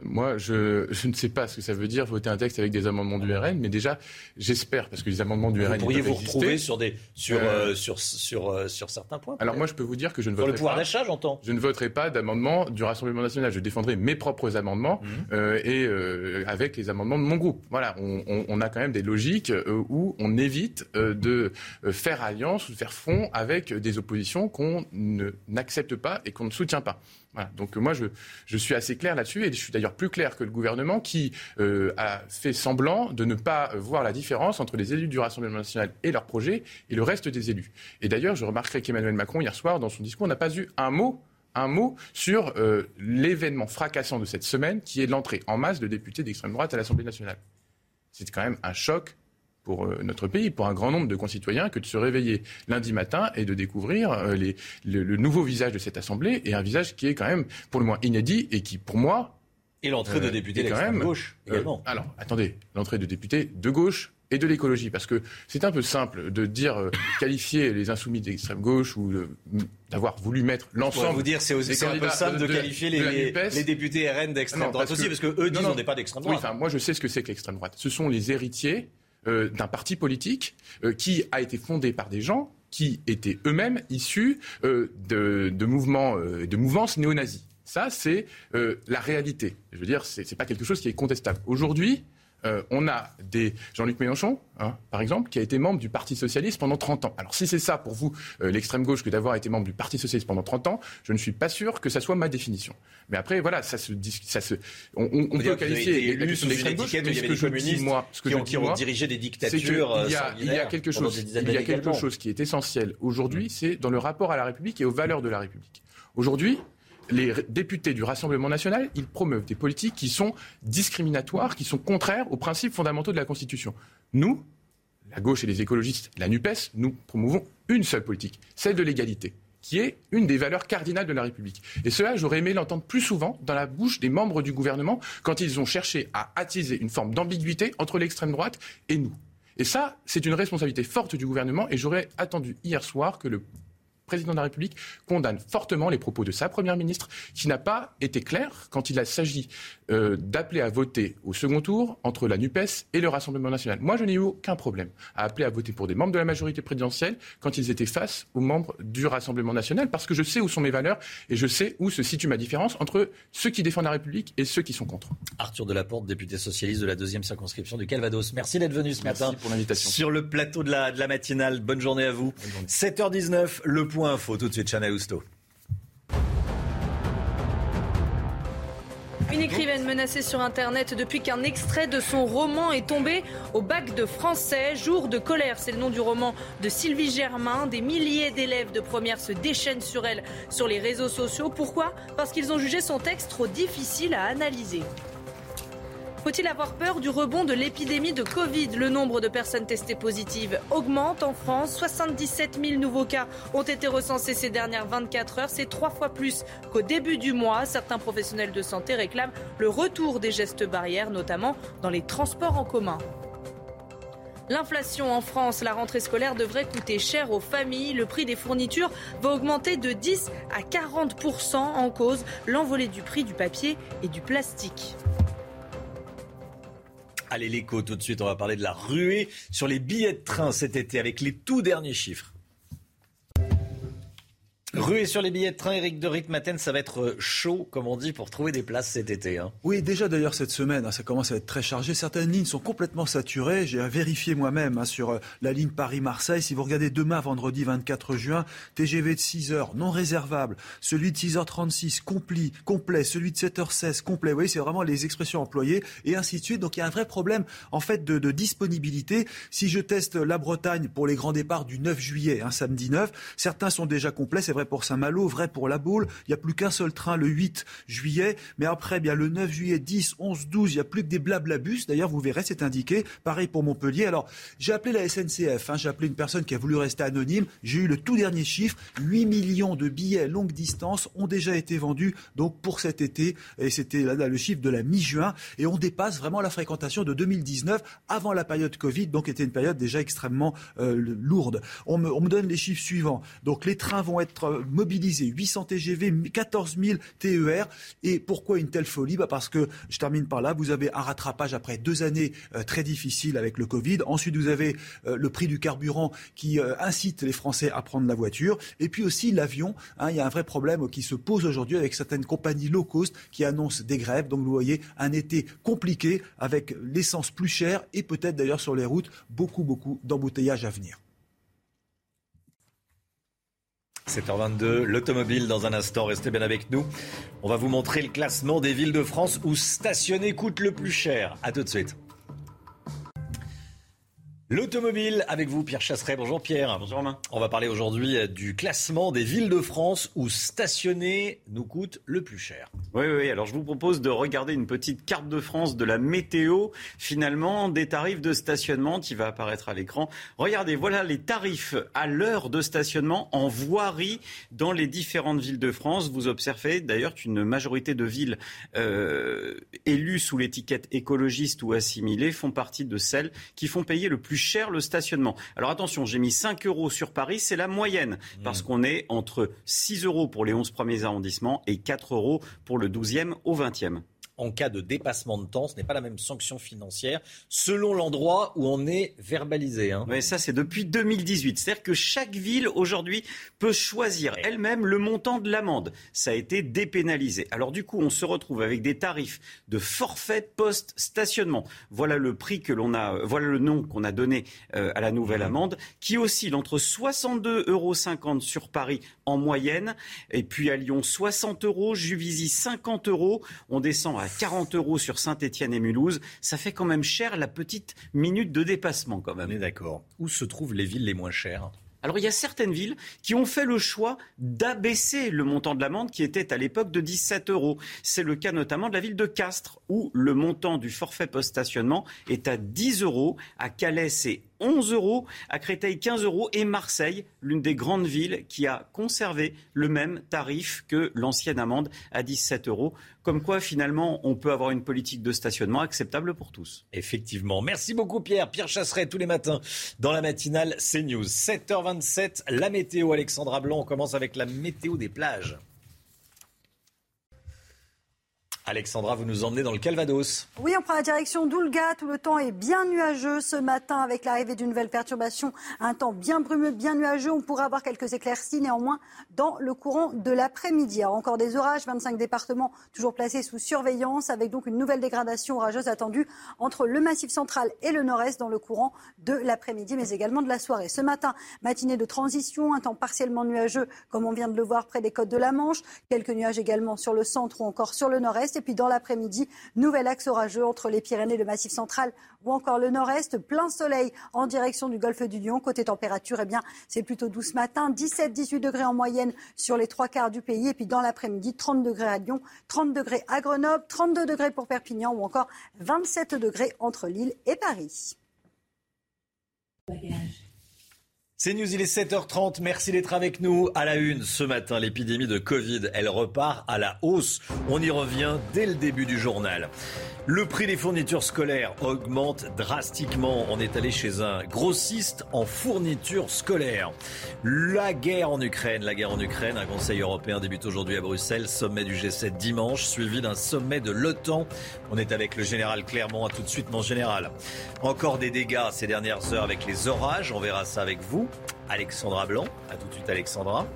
Moi, je, je ne sais pas ce que ça veut dire voter un texte avec des amendements du RN, mais déjà, j'espère, parce que les amendements du Vous RN pourriez vous retrouver sur, des, sur, Euh, euh, sur, sur, euh, sur certains points. Alors moi, je peux vous dire que je ne Sur le voterai pouvoir pas. d'achat, j'entends. Je ne voterai pas d'amendement du Rassemblement national. Je défendrai mes propres amendements Mhm. et avec les amendements de mon groupe. Voilà, on, on- on a quand même des logiques où on évite de faire alliance ou de faire front avec des oppositions qu'on n'accepte pas et qu'on ne soutient pas. Donc moi, je, suis assez clair là-dessus et je suis d'ailleurs plus clair que le gouvernement qui euh, a fait semblant de ne pas euh, voir la différence entre les élus du Rassemblement national et leur projet et le reste des élus. Et d'ailleurs, je remarquerai qu'Emmanuel Macron, hier soir, dans son discours, n'a pas eu un mot un mot sur euh, l'événement fracassant de cette semaine, qui est l'entrée en masse de députés d'extrême droite à l'Assemblée nationale. C'est quand même un choc pour euh, notre pays, pour un grand nombre de concitoyens, que de se réveiller lundi matin et de découvrir euh, les- le, le nouveau visage de cette Assemblée, et un visage qui est quand même pour le moins inédit et qui, pour moi... Et l'entrée de euh, députés même, gauche euh, également. alors, attendez, l'entrée de députés de gauche et de l'écologie, parce que c'est un peu simple de dire euh, [laughs] qualifier les insoumis d'extrême gauche ou d'avoir voulu mettre l'ensemble. vous dire, c'est aussi un peu simple de, de- qualifier de les, députés RN d'extrême droite aussi, parce que eux disent non, on n'est pas d'extrême Oui, droite. enfin, moi je sais ce que c'est que l'extrême droite. Ce sont les héritiers euh, d'un parti politique euh, qui a été fondé par des gens qui étaient eux-mêmes issus euh, de, mouvements, de mouvances néo-nazis. Ça, c'est la réalité. Je veux dire, c'est c'est pas quelque chose qui est contestable. Aujourd'hui, euh, on a des Jean-Luc Mélenchon, hein, par exemple, qui a été membre du Parti socialiste pendant 30 ans. Alors si c'est ça pour vous, euh, l'extrême gauche, que d'avoir été membre du Parti socialiste pendant 30 ans, je ne suis pas sûr que ça soit ma définition. Mais après, voilà, ça se, dis- ça se, on, on- on On peut qualifier la question d'extrême gauche, mais ce que je dis, moi, ce que qui je ont- dis, qui ont moi, dirigé des dictatures, euh, Il y a, il y a sanguinaires quelque chose, il y a quelque chose qui est essentiel aujourd'hui, c'est dans le rapport à la République et aux valeurs de la République. Aujourd'hui, les députés du Rassemblement national, ils promeuvent des politiques qui sont discriminatoires, qui sont contraires aux principes fondamentaux de la Constitution. Nous, la gauche et les écologistes, la NUPES, nous promouvons une seule politique, celle de l'égalité, qui est une des valeurs cardinales de la République. Et cela, j'aurais aimé l'entendre plus souvent dans la bouche des membres du gouvernement quand ils ont cherché à attiser une forme d'ambiguïté entre l'extrême droite et nous. Et ça, c'est une responsabilité forte du gouvernement et j'aurais attendu hier soir que le président de la République condamne fortement les propos de sa première ministre, qui n'a pas été clair quand il s'agit euh, d'appeler à voter au second tour entre la NUPES et le Rassemblement national. Moi, je n'ai eu aucun problème à appeler à voter pour des membres de la majorité présidentielle quand ils étaient face aux membres du Rassemblement national, parce que je sais où sont mes valeurs et je sais où se situe ma différence entre ceux qui défendent la République et ceux qui sont contre. Arthur Delaporte, député socialiste de la deuxième circonscription du Calvados. Merci d'être venu ce matin pour l'invitation. sur le plateau de la, de la matinale. Bonne journée à vous. 7h19, le point Une écrivaine menacée sur Internet depuis qu'un extrait de son roman est tombé au bac de français. Jour de colère, c'est le nom du roman de Sylvie Germain. Des milliers d'élèves de première se déchaînent sur elle sur les réseaux sociaux. Pourquoi? Parce qu'ils ont jugé son texte trop difficile à analyser. Faut-il avoir peur du rebond de l'épidémie de Covid? Le nombre de personnes testées positives augmente en France. 77 000 nouveaux cas ont été recensés ces dernières 24 heures. C'est trois fois plus qu'au début du mois. Certains professionnels de santé réclament le retour des gestes barrières, notamment dans les transports en commun. L'inflation en France, la rentrée scolaire devrait coûter cher aux familles. Le prix des fournitures va augmenter de 10 à 40% en cause l'envolée du prix du papier et du plastique. Allez, l'écho, tout de suite, on va parler de la ruée sur les billets de train cet été avec les tout derniers chiffres. Ruée sur les billets de train, Eric de Ritmaten, ça va être chaud, comme on dit, pour trouver des places cet été. Hein. Oui, déjà d'ailleurs cette semaine, hein, ça commence à être très chargé. Certaines lignes sont complètement saturées. J'ai vérifié moi-même hein, sur euh, la ligne Paris-Marseille. Si vous regardez demain, vendredi 24 juin, TGV de 6 heures non réservable, celui de 6h36 complet, complet, celui de 7h16 complet. Vous voyez, c'est vraiment les expressions employées et ainsi de suite. Donc il y a un vrai problème en fait de, disponibilité. Si je teste la Bretagne pour les grands départs du 9 juillet, samedi 9, certains sont déjà complets. Vrai pour Saint-Malo, vrai pour La Baule. Il n'y a plus qu'un seul train le 8 juillet. Mais après, bien le 9 juillet, 10, 11, 12, il n'y a plus que des blablabus. D'ailleurs, vous verrez, c'est indiqué. Pareil pour Montpellier. Alors, j'ai appelé la SNCF. Hein. j'ai appelé une personne qui a voulu rester anonyme. J'ai eu le tout dernier chiffre. 8 millions de billets longue distance ont déjà été vendus donc pour cet été. Et c'était le chiffre de la mi-juin. Et on dépasse vraiment la fréquentation de 2019 avant la période Covid. Donc, était une période déjà extrêmement euh, lourde. On me donne les chiffres suivants. Donc, les trains vont être euh, mobilisé 800 TGV, 14 000 TER. Et pourquoi une telle folie? Bah Parce que, je termine par là, vous avez un rattrapage après deux années euh, très difficiles avec le Covid. Ensuite, vous avez euh, le prix du carburant qui incite les Français à prendre la voiture. Et puis aussi l'avion. Hein, il y a un vrai problème qui se pose aujourd'hui avec certaines compagnies low cost qui annoncent des grèves. Donc vous voyez un été compliqué avec l'essence plus chère et peut-être d'ailleurs sur les routes beaucoup, beaucoup d'embouteillages à venir. 7h22, l'automobile dans un instant, restez bien avec nous. On va vous montrer le classement des villes de France où stationner coûte le plus cher. A tout de suite. L'automobile avec vous, Pierre Chasseret. Bonjour Pierre. Bonjour Romain. On va parler aujourd'hui euh, du classement des villes de France où stationner nous coûte le plus cher. Oui, oui, alors je vous propose de regarder une petite carte de France de la météo, finalement, des tarifs de stationnement qui va apparaître à l'écran. Regardez, voilà les tarifs à l'heure de stationnement en voirie dans les différentes villes de France. Vous observez d'ailleurs qu'une majorité de villes euh, élues sous l'étiquette écologiste ou assimilée font partie de celles qui font payer le plus cher le stationnement. Alors attention, j'ai mis 5 euros sur Paris, c'est la moyenne, mmh. parce qu'on est entre 6 euros pour les 11 premiers arrondissements et 4 euros pour le 12e au 20e en cas de dépassement de temps. Ce n'est pas la même sanction financière selon l'endroit où on est verbalisé. Hein. Mais ça, c'est depuis 2018. C'est-à-dire que chaque ville aujourd'hui peut choisir elle-même le montant de l'amende. Ça a été dépénalisé. Alors du coup, on se retrouve avec des tarifs de forfait post-stationnement. Voilà le prix que l'on a, voilà le nom qu'on a donné euh, à la nouvelle mmh. amende, qui oscille entre 62,50 euros sur Paris en moyenne, et puis à Lyon 60 euros, Juvisy 50 euros. On descend à 40 euros sur Saint-Etienne et Mulhouse, ça fait quand même cher la petite minute de dépassement quand même. On est d'accord. Où se trouvent les villes les moins chères? Alors il y a certaines villes qui ont fait le choix d'abaisser le montant de l'amende qui était à l'époque de 17 euros. C'est le cas notamment de la ville de Castres où le montant du forfait post-stationnement est à 10 euros. À Calais, c'est 11 euros, à Créteil 15 euros et Marseille, l'une des grandes villes qui a conservé le même tarif que l'ancienne amende à 17 euros. Comme quoi, finalement, on peut avoir une politique de stationnement acceptable pour tous. Effectivement. Merci beaucoup, Pierre. Pierre Chasseret, tous les matins, dans la matinale CNews. 7h27, la météo, Alexandra Blanc. On commence avec la météo des plages. Alexandra, vous nous emmenez dans le Calvados. Oui, on prend la direction d'Oulga. Tout le temps est bien nuageux ce matin avec l'arrivée d'une nouvelle perturbation. Un temps bien brumeux, bien nuageux. On pourra avoir quelques éclaircies néanmoins dans le courant de l'après-midi. Encore des orages, 25 départements toujours placés sous surveillance avec donc une nouvelle dégradation orageuse attendue entre le massif central et le nord-est dans le courant de l'après-midi, mais également de la soirée. Ce matin, matinée de transition, un temps partiellement nuageux comme on vient de le voir près des côtes de la Manche. Quelques nuages également sur le centre ou encore sur le nord-est. Et puis dans l'après-midi, nouvel axe orageux entre les Pyrénées, le Massif central ou encore le nord-est. Plein soleil en direction du golfe du Lion. Côté température, eh bien, c'est plutôt doux ce matin. 17-18 degrés en moyenne sur les trois quarts du pays. Et puis dans l'après-midi, 30 degrés à Lyon, 30 degrés à Grenoble, 32 degrés pour Perpignan ou encore 27 degrés entre Lille et Paris. C'est News, il est 7h30. Merci d'être avec nous. À la une, ce matin, l'épidémie de Covid, elle repart à la hausse. On y revient dès le début du journal. Le prix des fournitures scolaires augmente drastiquement. On est allé chez un grossiste en fournitures scolaires. La guerre en Ukraine, la guerre en Ukraine, un conseil européen débute aujourd'hui à Bruxelles, sommet du G7 dimanche, suivi d'un sommet de l'OTAN. On est avec le général Clermont. À tout de suite, mon général. Encore des dégâts ces dernières heures avec les orages. On verra ça avec vous. Alexandra Blanc. À tout de suite, Alexandra.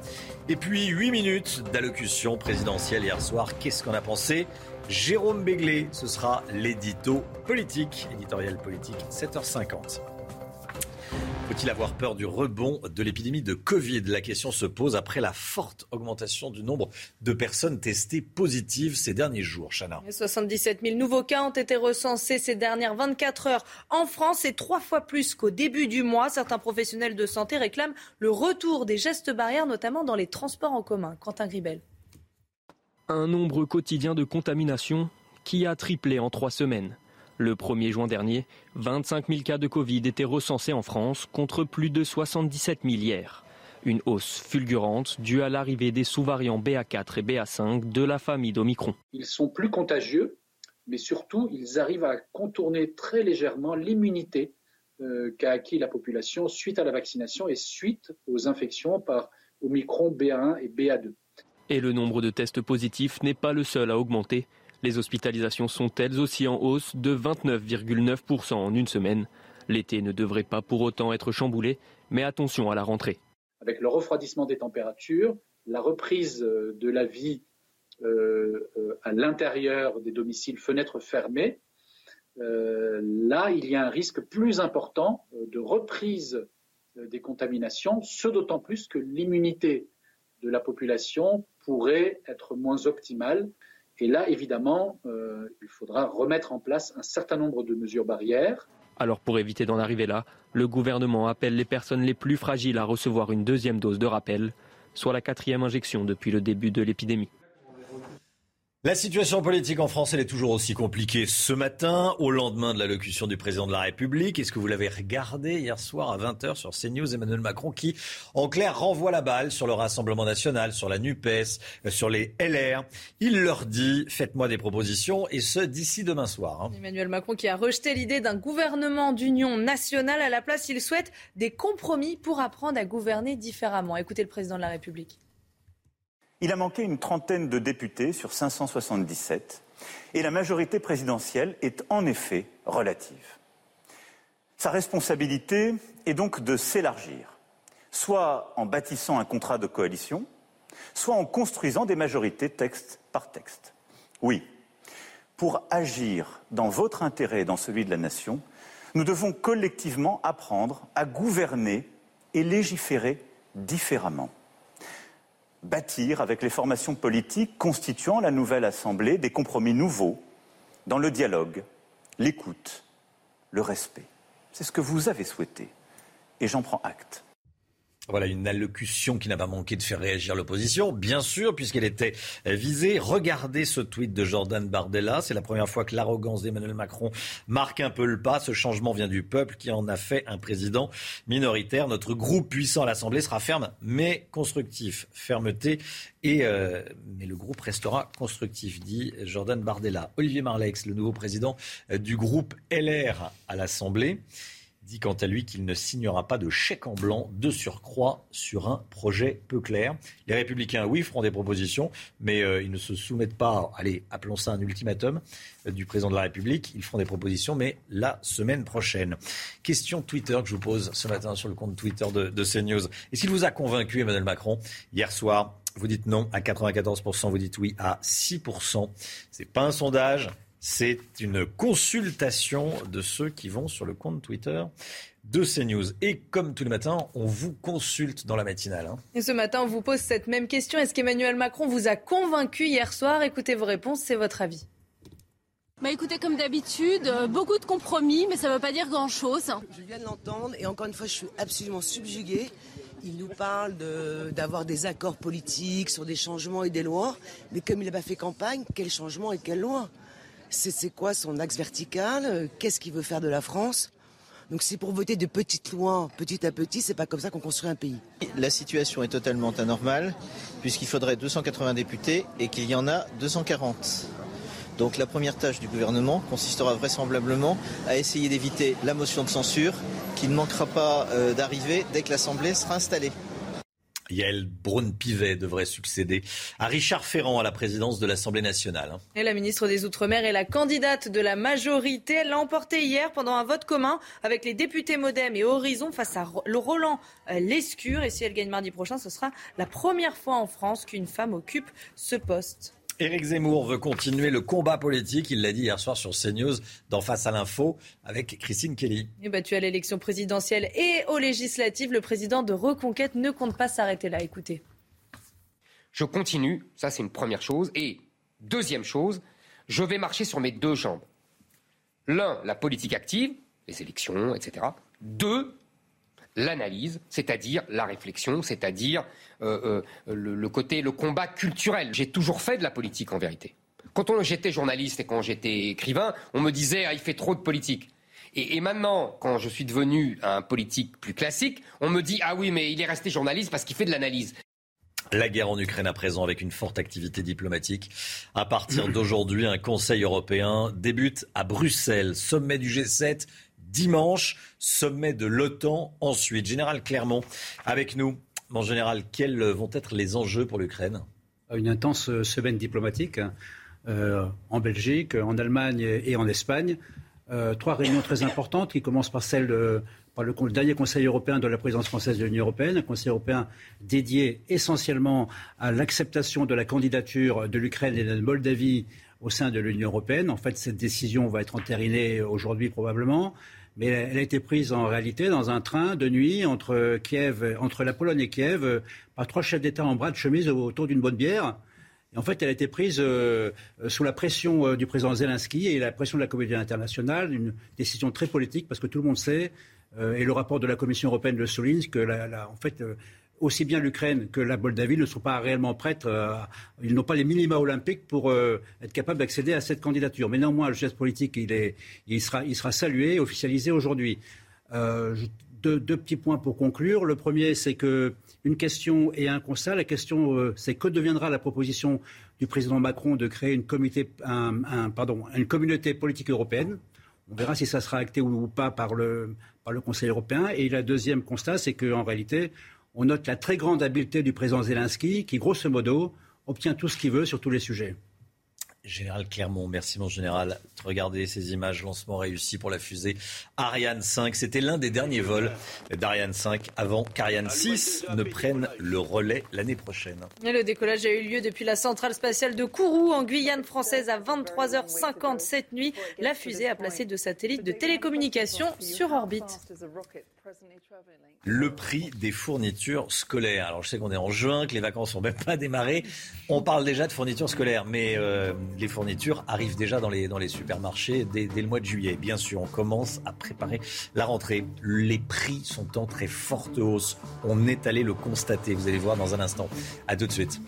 Et puis, 8 minutes d'allocution présidentielle hier soir. Qu'est-ce qu'on a pensé? Jérôme Béglé, ce sera l'édito politique, éditorial politique, 7h50. Faut-il avoir peur du rebond de l'épidémie de Covid? La question se pose après la forte augmentation du nombre de personnes testées positives ces derniers jours. Chana. 77 000 nouveaux cas ont été recensés ces dernières 24 heures en France et trois fois plus qu'au début du mois. Certains professionnels de santé réclament le retour des gestes barrières, notamment dans les transports en commun. Quentin Gribel. Un nombre quotidien de contaminations qui a triplé en trois semaines. Le 1er juin dernier, 25 000 cas de Covid étaient recensés en France contre plus de 77 000 hier. Une hausse fulgurante due à l'arrivée des sous-variants BA4 et BA5 de la famille d'Omicron. Ils sont plus contagieux, mais surtout, ils arrivent à contourner très légèrement l'immunité euh, qu'a acquis la population suite à la vaccination et suite aux infections par Omicron BA1 et BA2. Et le nombre de tests positifs n'est pas le seul à augmenter. Les hospitalisations sont elles aussi en hausse de 29,9% en une semaine. L'été ne devrait pas pour autant être chamboulé, mais attention à la rentrée. Avec le refroidissement des températures, la reprise euh, de la vie euh, euh, à l'intérieur des domiciles, fenêtres fermées, là, il y a un risque plus important de reprise des contaminations, ce d'autant plus que l'immunité de la population pourrait être moins optimale. Et là, évidemment, euh, il faudra remettre en place un certain nombre de mesures barrières. Alors pour éviter d'en arriver là, le gouvernement appelle les personnes les plus fragiles à recevoir une deuxième dose de rappel, soit la quatrième injection depuis le début de l'épidémie. La situation politique en France, elle est toujours aussi compliquée ce matin, au lendemain de l'allocution du président de la République. Est-ce que vous l'avez regardé hier soir à 20h sur CNews, Emmanuel Macron, qui, en clair, renvoie la balle sur le Rassemblement national, sur la NUPES, euh, sur les LR. Il leur dit, faites-moi des propositions, et ce, d'ici demain soir. Hein. Emmanuel Macron qui a rejeté l'idée d'un gouvernement d'union nationale. À la place, il souhaite des compromis pour apprendre à gouverner différemment. Écoutez le président de la République. Il a manqué une trentaine de députés sur 577 et la majorité présidentielle est en effet relative. Sa responsabilité est donc de s'élargir, soit en bâtissant un contrat de coalition, soit en construisant des majorités texte par texte. Oui, pour agir dans votre intérêt et dans celui de la nation, nous devons collectivement apprendre à gouverner et légiférer différemment bâtir avec les formations politiques constituant la nouvelle Assemblée des compromis nouveaux dans le dialogue, l'écoute, le respect. C'est ce que vous avez souhaité et j'en prends acte. Voilà une allocution qui n'a pas manqué de faire réagir l'opposition, bien sûr, puisqu'elle était visée. Regardez ce tweet de Jordan Bardella. C'est la première fois que l'arrogance d'Emmanuel Macron marque un peu le pas. Ce changement vient du peuple qui en a fait un président minoritaire. Notre groupe puissant à l'Assemblée sera ferme mais constructif. Fermeté et euh, mais le groupe restera constructif, dit Jordan Bardella. Olivier Marlex, le nouveau président du groupe LR à l'Assemblée dit quant à lui qu'il ne signera pas de chèque en blanc de surcroît sur un projet peu clair. Les républicains, oui, feront des propositions, mais euh, ils ne se soumettent pas, allez, appelons ça un ultimatum euh, du président de la République. Ils feront des propositions, mais la semaine prochaine. Question Twitter que je vous pose ce matin sur le compte Twitter de, de CNews. Est-ce qu'il vous a convaincu, Emmanuel Macron, hier soir vous dites non à 94%, vous dites oui à 6%. C'est pas un sondage, c'est une consultation de ceux qui vont sur le compte Twitter de CNews. Et comme tous les matins, on vous consulte dans la matinale. Hein. Et ce matin, on vous pose cette même question. Est-ce qu'Emmanuel Macron vous a convaincu hier soir? Écoutez vos réponses, c'est votre avis. Bah écoutez, comme d'habitude, euh, beaucoup de compromis, mais ça ne veut pas dire grand-chose. Je viens de l'entendre et encore une fois, je suis absolument subjuguée. Il nous parle d'avoir des accords politiques sur des changements et des lois, mais comme il n'a pas fait campagne, quel changement et quelle loi? C'est quoi son axe vertical? Qu'est-ce qu'il veut faire de la France? Donc c'est pour voter de petites lois, petit à petit, c'est pas comme ça qu'on construit un pays. La situation est totalement anormale, puisqu'il faudrait 280 députés et qu'il y en a 240. Donc la première tâche du gouvernement consistera vraisemblablement à essayer d'éviter la motion de censure qui ne manquera pas euh, d'arriver dès que l'Assemblée sera installée. Yael Braun-Pivet devrait succéder à Richard Ferrand à la présidence de l'Assemblée nationale. Hein. Et la ministre des Outre-mer est la candidate de la majorité. Elle l'a emporté hier pendant un vote commun avec les députés Modem et Horizon face à Roland euh, Lescure. Et si elle gagne mardi prochain, ce sera la première fois en France qu'une femme occupe ce poste. Éric Zemmour veut continuer le combat politique. Il l'a dit hier soir sur CNews, d'en face à l'info, avec Christine Kelly. Et battu à l'élection présidentielle et aux législatives, le président de Reconquête ne compte pas s'arrêter là. Écoutez. Je continue, ça c'est une première chose. Et deuxième chose, je vais marcher sur mes deux jambes. L'un, la politique active, les élections, etc. Deux, l'analyse, c'est-à-dire la réflexion, c'est-à-dire euh, euh, le, côté, le combat culturel. J'ai toujours fait de la politique en vérité. Quand j'étais journaliste et quand j'étais écrivain, on me disait ah, il fait trop de politique. Et, et, maintenant, quand je suis devenu un politique plus classique, on me dit ah oui mais il est resté journaliste parce qu'il fait de l'analyse. La guerre en Ukraine à présent avec une forte activité diplomatique. À partir d'aujourd'hui, un Conseil européen débute à Bruxelles, sommet du G7 dimanche, sommet de l'OTAN ensuite. Général Clermont, avec nous. Mon général, quels vont être les enjeux pour l'Ukraine? Une intense semaine diplomatique euh, en Belgique, en Allemagne et en Espagne. Euh, trois réunions très importantes qui commencent par celle de, par le, dernier Conseil européen de la présidence française de l'Union européenne, un Conseil européen dédié essentiellement à l'acceptation de la candidature de l'Ukraine et de la Moldavie au sein de l'Union européenne. En fait, cette décision va être entérinée aujourd'hui probablement mais elle a été prise en réalité dans un train de nuit entre Kiev, entre la Pologne et Kiev, par trois chefs d'État en bras de chemise autour d'une bonne bière. Et en fait, elle a été prise euh, sous la pression euh, du président Zelensky et la pression de la communauté internationale, une décision très politique parce que tout le monde sait, euh, et le rapport de la Commission européenne le souligne, que la, en fait, aussi bien l'Ukraine que la Moldavie ne sont pas réellement prêtes, euh, ils n'ont pas les minima olympiques pour euh, être capables d'accéder à cette candidature. Mais néanmoins, le geste politique, il, est, il, sera, il sera salué, officialisé aujourd'hui. Euh, deux, petits points pour conclure. Le premier, c'est que une question et un constat. La question, c'est que deviendra la proposition du président Macron de créer une, communauté politique européenne. On verra si ça sera acté ou pas par le, par le Conseil européen. Et le deuxième constat, c'est qu'en réalité, on note la très grande habileté du président Zelensky qui, grosso modo, obtient tout ce qu'il veut sur tous les sujets. Général Clermont, merci mon général. Regardez ces images, lancement réussi pour la fusée Ariane 5. C'était l'un des derniers vols d'Ariane 5 avant qu'Ariane 6 ne prenne le relais l'année prochaine. le décollage a eu lieu depuis la centrale spatiale de Kourou en Guyane française à 23h50 cette nuit. La fusée a placé deux satellites de télécommunication sur orbite. Le prix des fournitures scolaires. Alors je sais qu'on est en juin, que les vacances sont même pas démarrées. On parle déjà de fournitures scolaires, mais euh, les fournitures arrivent déjà dans les, dans les supermarchés dès, dès, le mois de juillet. Bien sûr, on commence à préparer la rentrée. Les prix sont en très forte hausse. On est allé le constater. Vous allez voir dans un instant. À tout de suite.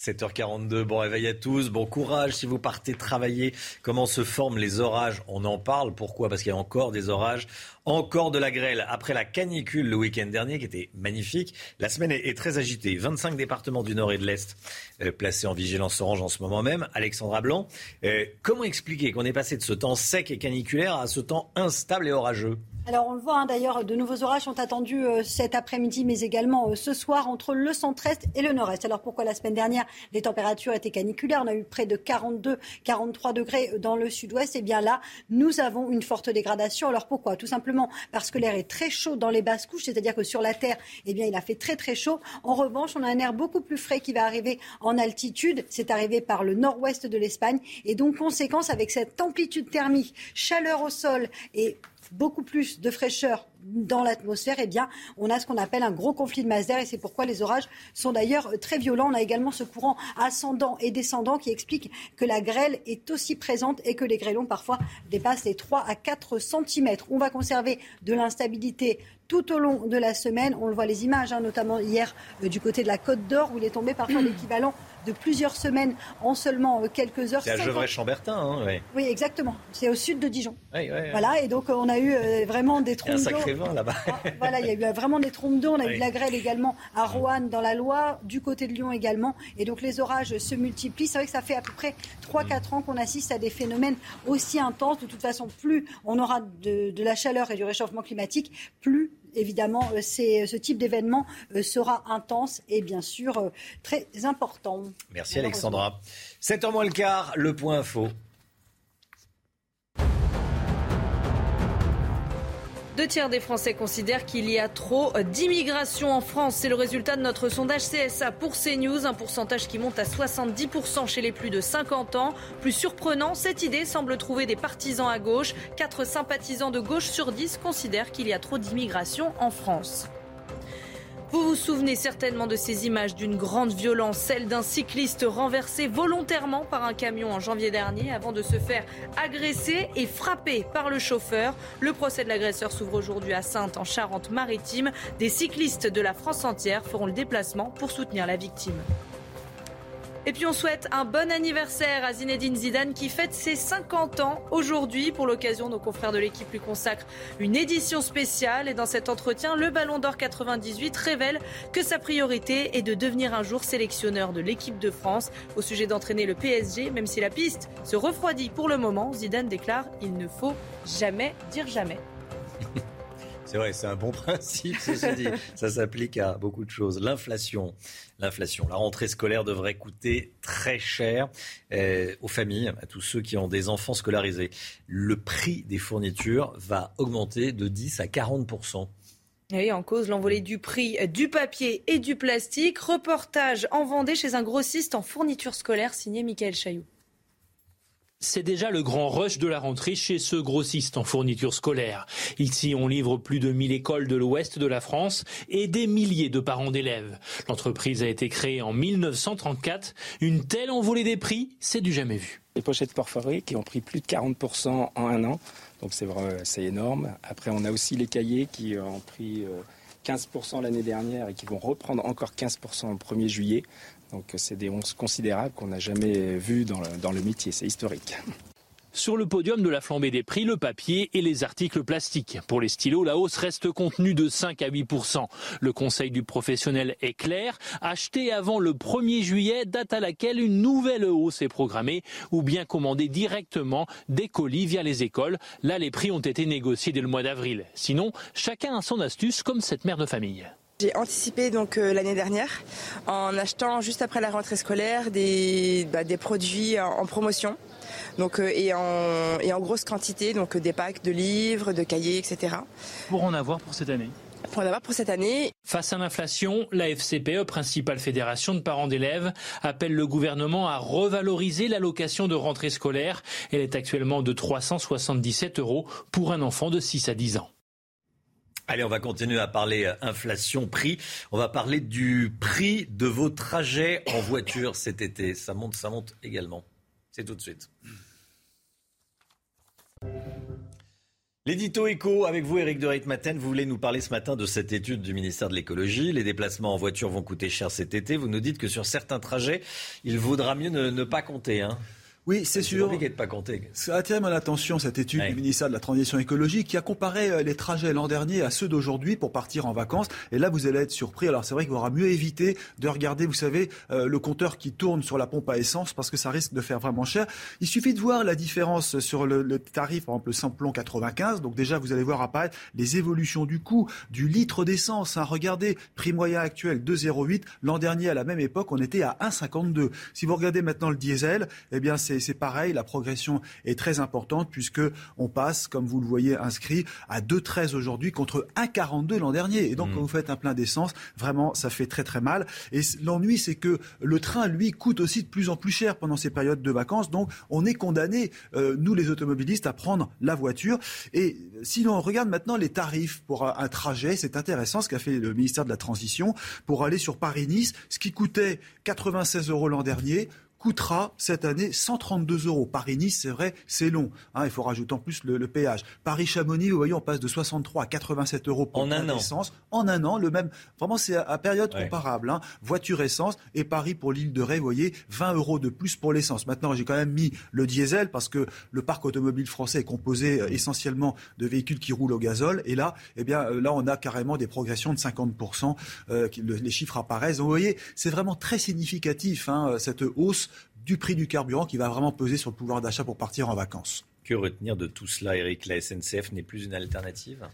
7h42, bon réveil à tous, bon courage si vous partez travailler. Comment se forment les orages? On en parle. Pourquoi? Parce qu'il y a encore des orages, encore de la grêle. Après la canicule le week-end dernier qui était magnifique, la semaine est, très agitée. 25 départements du nord et de l'est euh, placés en vigilance orange en ce moment même. Alexandra Blanc, euh, comment expliquer qu'on est passé de ce temps sec et caniculaire à ce temps instable et orageux? Alors on le voit hein, d'ailleurs, de nouveaux orages sont attendus euh, cet après-midi, mais également euh, ce soir entre le centre-est et le nord-est. Alors pourquoi la semaine dernière les températures étaient caniculaires? On a eu près de 42, 43 degrés dans le sud-ouest. Et eh bien là, nous avons une forte dégradation. Alors pourquoi? Tout simplement parce que l'air est très chaud dans les basses couches, c'est-à-dire que sur la terre, eh bien il a fait très très chaud. En revanche, on a un air beaucoup plus frais qui va arriver en altitude. C'est arrivé par le nord-ouest de l'Espagne et donc conséquence avec cette amplitude thermique, chaleur au sol et beaucoup plus de fraîcheur dans l'atmosphère, eh bien, on a ce qu'on appelle un gros conflit de masse d'air et c'est pourquoi les orages sont d'ailleurs très violents. On a également ce courant ascendant et descendant qui explique que la grêle est aussi présente et que les grêlons parfois dépassent les 3 à 4 cm. On va conserver de l'instabilité tout au long de la semaine. On le voit les images, hein, notamment hier euh, du côté de la Côte d'Or où il est tombé parfois [clears throat] l'équivalent de plusieurs semaines en seulement euh, quelques heures. C'est à Gevrey-Chambertin, hein, oui. Oui, exactement. C'est au sud de Dijon. Voilà, et donc euh, on a eu euh, vraiment des trompes d'eau. Là-bas. Ah, voilà, il y a eu vraiment des trompes d'eau. On a eu de la grêle également à Roanne, dans la Loire, du côté de Lyon également. Et donc les orages se multiplient. C'est vrai que ça fait à peu près 3-4 ans qu'on assiste à des phénomènes aussi intenses. De toute façon, plus on aura de, de la chaleur et du réchauffement climatique, plus évidemment, euh, ce type d'événement euh, sera intense et bien sûr euh, très important. Merci Alexandra. 7h moins le quart, le point info. Deux tiers des Français considèrent qu'il y a trop d'immigration en France. C'est le résultat de notre sondage CSA pour CNews, un pourcentage qui monte à 70% chez les plus de 50 ans. Plus surprenant, cette idée semble trouver des partisans à gauche. Quatre sympathisants de gauche sur 10 considèrent qu'il y a trop d'immigration en France. Vous vous souvenez certainement de ces images d'une grande violence, celle d'un cycliste renversé volontairement par un camion en janvier dernier avant de se faire agresser et frapper par le chauffeur. Le procès de l'agresseur s'ouvre aujourd'hui à Sainte en Charente-Maritime. Des cyclistes de la France entière feront le déplacement pour soutenir la victime. Et puis on souhaite un bon anniversaire à Zinedine Zidane qui fête ses 50 ans aujourd'hui. Pour l'occasion, nos confrères de l'équipe lui consacrent une édition spéciale. Et dans cet entretien, le Ballon d'Or 98 révèle que sa priorité est de devenir un jour sélectionneur de l'équipe de France. Au sujet d'entraîner le PSG, même si la piste se refroidit pour le moment, Zidane déclare il ne faut jamais dire jamais. [laughs] C'est vrai, c'est un bon [laughs] principe, dit. Ça s'applique à beaucoup de choses. L'inflation, l'inflation. La rentrée scolaire devrait coûter très cher euh, aux familles, à tous ceux qui ont des enfants scolarisés. Le prix des fournitures va augmenter de 10 à 40 oui, en cause l'envolée du prix du papier et du plastique. Reportage en Vendée chez un grossiste en fournitures scolaires signé Michael Chailloux. C'est déjà le grand rush de la rentrée chez ce grossiste en fournitures scolaires. Ici, on livre plus de 1000 écoles de l'ouest de la France et des milliers de parents d'élèves. L'entreprise a été créée en 1934. Une telle envolée des prix, c'est du jamais vu. Les pochettes perforées qui ont pris plus de 40% en un an. Donc c'est vrai, c'est énorme. Après, on a aussi les cahiers qui ont pris 15% euh, l'année dernière et qui vont reprendre encore 15% le 1er juillet. Donc c'est des onces considérables qu'on n'a jamais vues dans le, dans le métier, c'est historique. Sur le podium de la flambée des prix, le papier et les articles plastiques. Pour les stylos, la hausse reste contenue de 5 à 8 Le conseil du professionnel est clair. Acheter avant le 1er juillet, date à laquelle une nouvelle hausse est programmée, ou bien commander directement des colis via les écoles. Là, les prix ont été négociés dès le mois d'avril. Sinon, chacun a son astuce, comme cette mère de famille. J'ai anticipé donc euh, l'année dernière en achetant juste après la rentrée scolaire des, bah, des produits en, promotion. Donc, euh, et, en, et en grosse quantité, donc des packs de livres, de cahiers, etc. Pour en avoir pour cette année? Pour en avoir pour cette année. Face à l'inflation, la FCPE, principale fédération de parents d'élèves, appelle le gouvernement à revaloriser l'allocation de rentrée scolaire. Elle est actuellement de 377 euros pour un enfant de 6 à 10 ans. Allez, on va continuer à parler euh, inflation, prix. On va parler du prix de vos trajets en voiture cet été. Ça monte, ça monte également. C'est tout de suite. L'édito éco avec vous, Eric de Reitmaten. Vous voulez nous parler ce matin de cette étude du ministère de l'écologie. Les déplacements en voiture vont coûter cher cet été. Vous nous dites que sur certains trajets, il vaudra mieux ne, pas compter. Hein. Oui, c'est sûr. compliqué de pas compter. Ça attire mon attention cette étude du ministère de la Transition écologique qui a comparé euh, les trajets l'an dernier à ceux d'aujourd'hui pour partir en vacances. Et là, vous allez être surpris. Alors c'est vrai qu'il faudra mieux éviter de regarder, vous savez, euh, le compteur qui tourne sur la pompe à essence parce que ça risque de faire vraiment cher. Il suffit de voir la différence sur le, tarif, par exemple le samplon 95. Donc déjà, vous allez voir apparaître les évolutions du coût du litre d'essence. Hein. Regardez, prix moyen actuel 2,08. L'an dernier, à la même époque, on était à 1,52. Si vous regardez maintenant le diesel, eh bien c'est pareil, la progression est très importante puisque on passe, comme vous le voyez inscrit, à 2,13 aujourd'hui contre 1,42 l'an dernier. Et donc, mmh. quand vous faites un plein d'essence, vraiment, ça fait très très mal. Et l'ennui, c'est que le train, lui, coûte aussi de plus en plus cher pendant ces périodes de vacances. Donc, on est condamné, euh, nous les automobilistes, à prendre la voiture. Et si l'on regarde maintenant les tarifs pour un trajet, c'est intéressant ce qu'a fait le ministère de la Transition pour aller sur Paris-Nice, ce qui coûtait 96 euros l'an dernier coûtera cette année 132 euros. Paris-Nice, c'est vrai, c'est long. Hein, il faut rajouter en plus le, péage. Paris-Chamonix, vous voyez, on passe de 63 à 87 euros pour en un an. En un an, le même. Vraiment, c'est à, période comparable. Hein. Voiture essence et Paris pour l'île de Ré, vous voyez, 20 euros de plus pour l'essence. Maintenant, j'ai quand même mis le diesel parce que le parc automobile français est composé euh, essentiellement de véhicules qui roulent au gazole. Et là, eh bien, euh, là, on a carrément des progressions de 50%. Euh, les chiffres apparaissent. vous voyez, c'est vraiment très significatif hein, cette hausse du prix du carburant qui va vraiment peser sur le pouvoir d'achat pour partir en vacances. Que retenir de tout cela, Eric La SNCF n'est plus une alternative?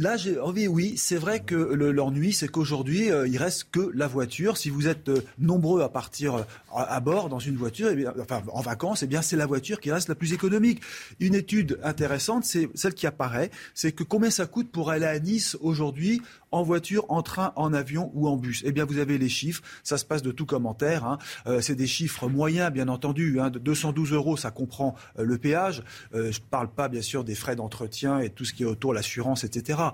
Là, j'ai envie, oui, c'est vrai que l'ennui, c'est qu'aujourd'hui, euh, il reste que la voiture. Si vous êtes euh, nombreux à partir euh, à, bord dans une voiture, eh enfin en vacances, eh bien c'est la voiture qui reste la plus économique. Une étude intéressante, c'est celle qui apparaît, c'est que combien ça coûte pour aller à Nice aujourd'hui en voiture, en train, en avion ou en bus? Eh bien, vous avez les chiffres. Ça se passe de tout commentaire. Hein. Euh, c'est des chiffres moyens, bien entendu. Hein. De 212 euros, ça comprend le péage. Je ne parle pas, bien sûr, des frais d'entretien et tout ce qui est autour, l'assurance, etc.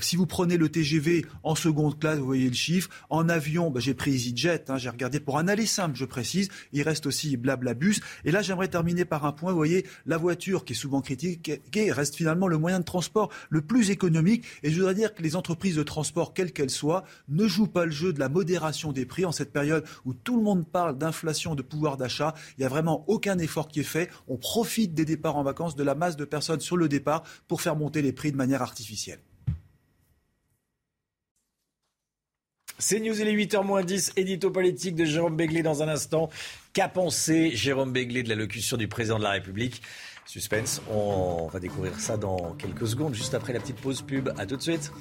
si vous prenez le TGV en seconde classe, vous voyez le chiffre. En avion, bah, j'ai pris EasyJet. Hein. J'ai regardé pour un aller simple, je précise. Il reste aussi Blablabus. Et là, j'aimerais terminer par un point. Vous voyez, la voiture, qui est souvent critiquée, reste finalement le moyen de transport le plus économique. Et je voudrais dire que les entreprises de transport, quelle qu'elle soit, ne joue pas le jeu de la modération des prix en cette période où tout le monde parle d'inflation, de pouvoir d'achat. Il n'y a vraiment aucun effort qui est fait. On profite des départs en vacances, de la masse de personnes sur le départ pour faire monter les prix de manière artificielle. C'est News, il est 8h10, édito politique de Jérôme Béglé dans un instant. Qu'a pensé Jérôme Béglé de l'allocution du président de la République? Suspense, on va découvrir ça dans quelques secondes, juste après la petite pause pub. A tout de suite.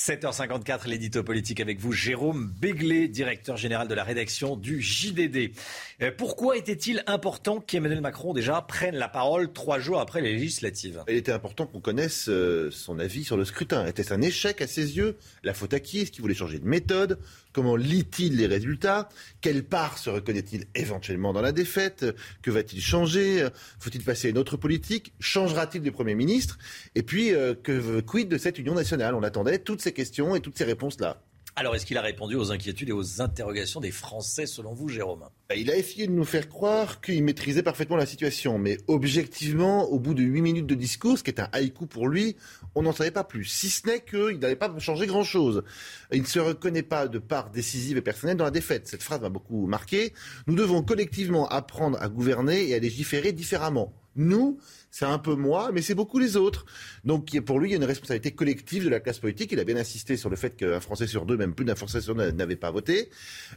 7h54, l'édito politique avec vous, Jérôme Béglé, directeur général de la rédaction du JDD. Euh, pourquoi était-il important qu'Emmanuel Macron déjà prenne la parole trois jours après les législatives? Il était important qu'on connaisse euh, son avis sur le scrutin. Était-ce un échec à ses yeux? La faute à qui? Est-ce qu'il voulait changer de méthode? Comment lit-il les résultats? Quelle part se reconnaît-il éventuellement dans la défaite? Que va-t-il changer? Faut-il passer à une autre politique? Changera-t-il de Premier ministre? Et puis, euh, que, quid de cette Union nationale? On attendait toutes ces questions et toutes ces réponses-là. Alors, est-ce qu'il a répondu aux inquiétudes et aux interrogations des Français, selon vous, Jérôme? Bah, Il a essayé de nous faire croire qu'il maîtrisait parfaitement la situation. Mais objectivement, au bout de huit minutes de discours, ce qui est un haïku pour lui, on n'en savait pas plus. Si ce n'est qu'il n'avait pas changé grand-chose. Il ne se reconnaît pas de part décisive et personnelle dans la défaite. Cette phrase m'a beaucoup marqué. Nous devons collectivement apprendre à gouverner et à légiférer différemment. Nous, c'est un peu moi, mais c'est beaucoup les autres. Donc pour lui, il y a une responsabilité collective de la classe politique. Il a bien insisté sur le fait qu'un Français sur deux, même plus d'un Français sur deux, n'avait pas voté.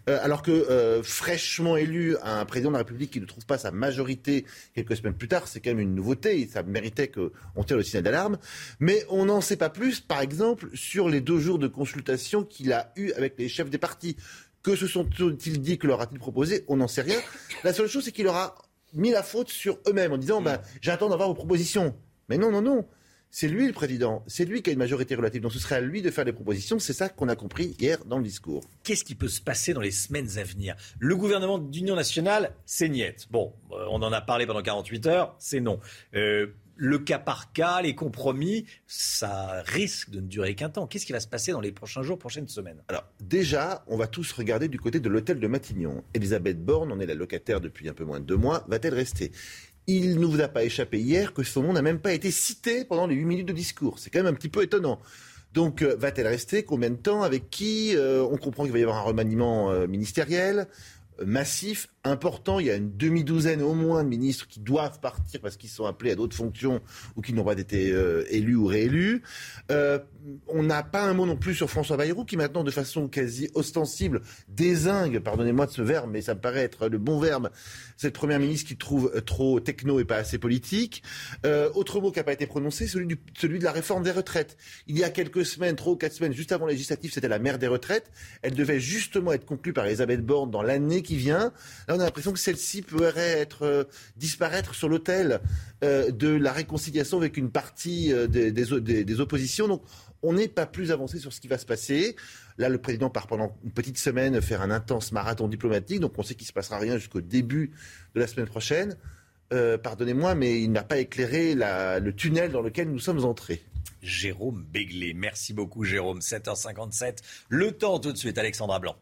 Euh, alors que euh, fraîchement élu, un président de la République qui ne trouve pas sa majorité quelques semaines plus tard, c'est quand même une nouveauté. Ça méritait qu'on tire le signal d'alarme. Mais on n'en sait pas plus, par exemple, sur les deux jours de consultation qu'il a eu avec les chefs des partis. Que se sont-ils dit, que leur a-t-il proposé? On n'en sait rien. La seule chose, c'est qu'il aura mis la faute sur eux-mêmes en disant bah, j'attends d'avoir vos propositions. Mais non, non, non. C'est lui le président, c'est lui qui a une majorité relative, donc ce serait à lui de faire des propositions. C'est ça qu'on a compris hier dans le discours. Qu'est-ce qui peut se passer dans les semaines à venir? Le gouvernement d'union nationale, c'est niette. Bon, euh, on en a parlé pendant 48 heures, c'est non. Euh, le cas par cas, les compromis, ça risque de ne durer qu'un temps. Qu'est-ce qui va se passer dans les prochains jours, prochaines semaines? Alors, déjà, on va tous regarder du côté de l'hôtel de Matignon. Elisabeth Borne, on est la locataire depuis un peu moins de deux mois, va-t-elle rester? Il ne vous a pas échappé hier que son nom n'a même pas été cité pendant les 8 minutes de discours. C'est quand même un petit peu étonnant. Donc, euh, va-t-elle rester? Combien de temps? Avec qui? Euh, On comprend qu'il va y avoir un remaniement euh, ministériel massif important. Il y a une demi-douzaine au moins de ministres qui doivent partir parce qu'ils sont appelés à d'autres fonctions ou qui n'ont pas été euh, élus ou réélus. Euh, on n'a pas un mot non plus sur François Bayrou qui maintenant, de façon quasi ostensible, désingue, pardonnez-moi de ce verbe, mais ça me paraît être le bon verbe, cette première ministre qui trouve euh, trop techno et pas assez politique. autre mot qui n'a pas été prononcé, celui, celui de la réforme des retraites. Il y a quelques semaines, trois ou quatre semaines, juste avant législatif, c'était la mère des retraites. Elle devait justement être conclue par Elisabeth Borne dans l'année qui vient on a l'impression que celle-ci pourrait être, euh, disparaître sur l'autel euh, de la réconciliation avec une partie euh, des, oppositions. Donc, on n'est pas plus avancé sur ce qui va se passer. Là, le président part pendant une petite semaine faire un intense marathon diplomatique, donc on sait qu'il ne se passera rien jusqu'au début de la semaine prochaine. Pardonnez-moi, mais il n'a pas éclairé le tunnel dans lequel nous sommes entrés. Jérôme Béglé. Merci beaucoup, Jérôme. 7h57. Le temps tout de suite, Alexandra Blanc.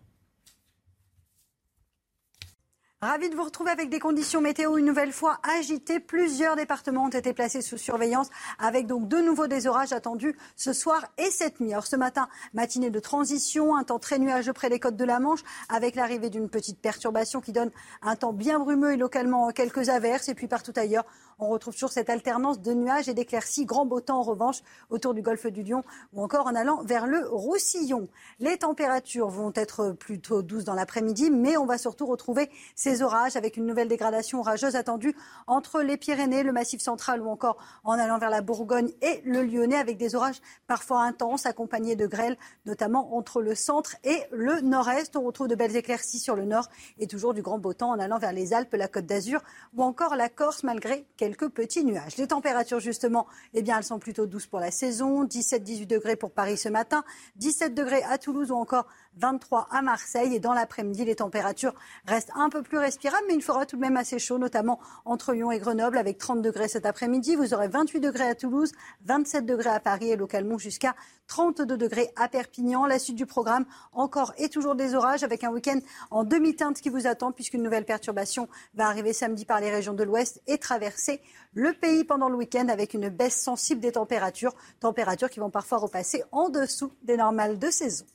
Ravi de vous retrouver avec des conditions météo une nouvelle fois agitées. Plusieurs départements ont été placés sous surveillance avec donc de nouveau des orages attendus ce soir et cette nuit. Alors ce matin, matinée de transition, un temps très nuageux près des côtes de la Manche avec l'arrivée d'une petite perturbation qui donne un temps bien brumeux et localement quelques averses. Et puis partout ailleurs, on retrouve toujours cette alternance de nuages et d'éclaircies. Grand beau temps en revanche autour du golfe du Lion ou encore en allant vers le Roussillon. Les températures vont être plutôt douces dans l'après-midi, mais on va surtout retrouver ces orages avec une nouvelle dégradation orageuse attendue entre les Pyrénées, le Massif central ou encore en allant vers la Bourgogne et le Lyonnais avec des orages parfois intenses accompagnés de grêles, notamment entre le centre et le nord-est. On retrouve de belles éclaircies sur le nord et toujours du grand beau temps en allant vers les Alpes, la Côte d'Azur ou encore la Corse malgré quelques quelques petits nuages. Les températures, justement, eh bien, elles sont plutôt douces pour la saison. 17-18 degrés pour Paris ce matin, 17 degrés à Toulouse ou encore 23 à Marseille. Et dans l'après-midi, les températures restent un peu plus respirables, mais il fera tout de même assez chaud, notamment entre Lyon et Grenoble, avec 30 degrés cet après-midi. Vous aurez 28 degrés à Toulouse, 27 degrés à Paris et localement jusqu'à 32 degrés à Perpignan. La suite du programme, encore et toujours des orages, avec un week-end en demi-teinte qui vous attend, puisqu'une nouvelle perturbation va arriver samedi par les régions de l'Ouest et traverser le pays pendant le week-end avec une baisse sensible des températures, températures qui vont parfois repasser en dessous des normales de saison.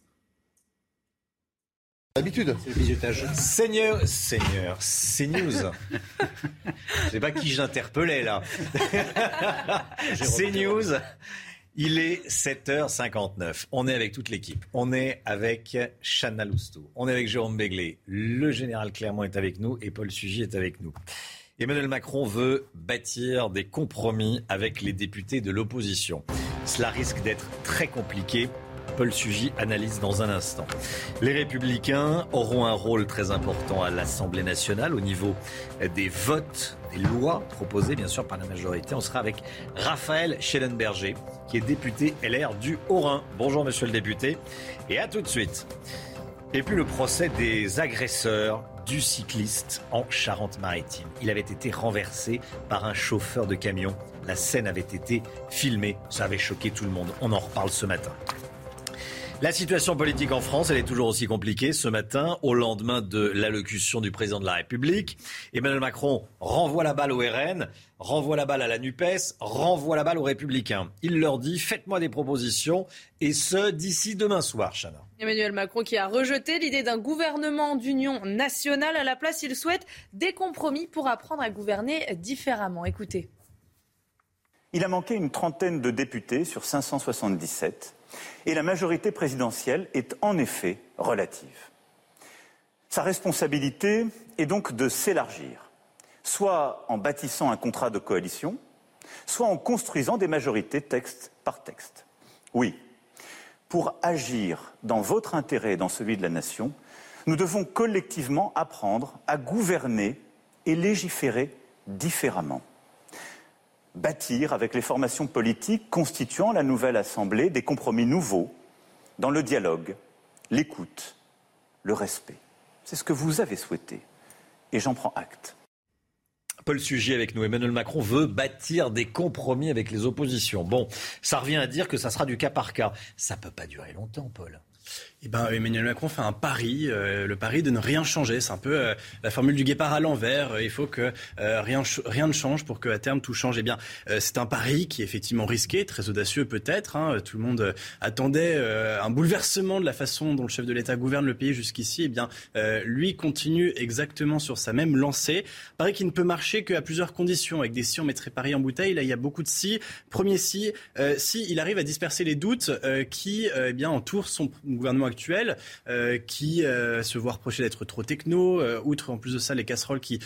D'habitude. C'est Seigneur, Seigneur, c'est news. Je sais pas qui j'interpellais là. c'est news. Il est 7h59. On est avec toute l'équipe. On est avec Chana Lousteau. On est avec Jérôme Béglé. Le général Clermont est avec nous et Paul Sugy est avec nous. Emmanuel Macron veut bâtir des compromis avec les députés de l'opposition. Cela risque d'être très compliqué Paul Sugy analyse dans un instant. Les républicains auront un rôle très important à l'Assemblée nationale au niveau des votes, des lois proposées bien sûr par la majorité. On sera avec Raphaël Schellenberger, qui est député LR du Haut-Rhin. Bonjour monsieur le député et à tout de suite. Et puis le procès des agresseurs du cycliste en Charente-Maritime. Il avait été renversé par un chauffeur de camion. La scène avait été filmée. Ça avait choqué tout le monde. On en reparle ce matin. La situation politique en France, elle est toujours aussi compliquée. Ce matin, au lendemain de l'allocution du président de la République, Emmanuel Macron renvoie la balle au RN, renvoie la balle à la NUPES, renvoie la balle aux Républicains. Il leur dit faites-moi des propositions, et ce, d'ici demain soir, Chana. Emmanuel Macron qui a rejeté l'idée d'un gouvernement d'union nationale. À la place, il souhaite des compromis pour apprendre à gouverner différemment. Écoutez. Il a manqué une trentaine de députés sur 577 et la majorité présidentielle est en effet relative. Sa responsabilité est donc de s'élargir, soit en bâtissant un contrat de coalition, soit en construisant des majorités texte par texte. Oui, pour agir dans votre intérêt et dans celui de la nation, nous devons collectivement apprendre à gouverner et légiférer différemment. Bâtir avec les formations politiques constituant la nouvelle Assemblée des compromis nouveaux dans le dialogue, l'écoute, le respect. C'est ce que vous avez souhaité. Et j'en prends acte. Paul Sujet avec nous. Emmanuel Macron veut bâtir des compromis avec les oppositions. Bon, ça revient à dire que ça sera du cas par cas. Ça peut pas durer longtemps, Paul. Eh ben, Emmanuel Macron fait un pari, euh, le pari de ne rien changer. C'est un peu euh, la formule du guépard à l'envers. Euh, il faut que rien, rien ne change pour qu'à terme tout change. Eh bien, c'est un pari qui est effectivement risqué, très audacieux peut-être. Hein. Tout le monde attendait un bouleversement de la façon dont le chef de l'État gouverne le pays jusqu'ici. Eh bien, lui continue exactement sur sa même lancée. Pari qui ne peut marcher qu'à plusieurs conditions. Avec des si, on mettrait Paris en bouteille. Là, il y a beaucoup de si. Premier si, si il arrive à disperser les doutes qui, eh bien, entourent son gouvernement actuel, euh, qui euh, se voit reprocher d'être trop techno, euh, outre en plus de ça les casseroles qui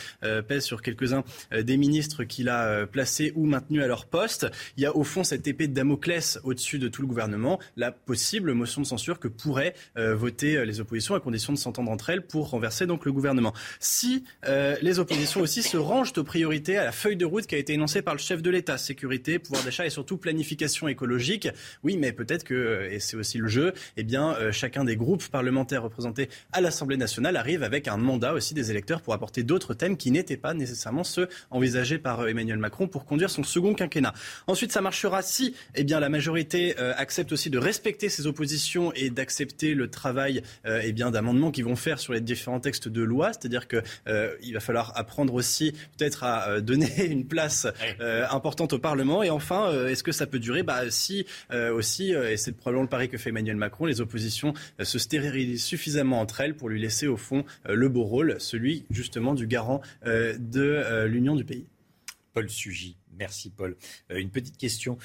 pèsent sur quelques-uns des ministres qu'il a placés ou maintenus à leur poste. Il y a au fond cette épée de Damoclès au-dessus de tout le gouvernement, la possible motion de censure que pourraient voter les oppositions à condition de s'entendre entre elles pour renverser donc le gouvernement. Si les oppositions aussi se rangent aux priorités à la feuille de route qui a été énoncée par le chef de l'État, sécurité, pouvoir d'achat et surtout planification écologique, oui, mais peut-être que, et c'est aussi le jeu, eh bien, chacun des groupes parlementaires représentés à l'Assemblée nationale arrive avec un mandat aussi des électeurs pour apporter d'autres thèmes qui n'étaient pas nécessairement ceux envisagés par euh, Emmanuel Macron pour conduire son second quinquennat. Ensuite, ça marchera si eh bien, la majorité euh, accepte aussi de respecter ses oppositions et d'accepter le travail euh, eh bien, d'amendements qu'ils vont faire sur les différents textes de loi. C'est-à-dire qu'il va falloir apprendre aussi peut-être à donner [laughs] une place importante au Parlement. Et enfin, est-ce que ça peut durer? Bah, Si aussi, et c'est probablement le pari que fait Emmanuel Macron, les oppositions se stérilisent suffisamment entre elles pour lui laisser au fond euh, le beau rôle, celui justement du garant euh, de l'union du pays. Paul Sugy. Merci Paul. une petite question.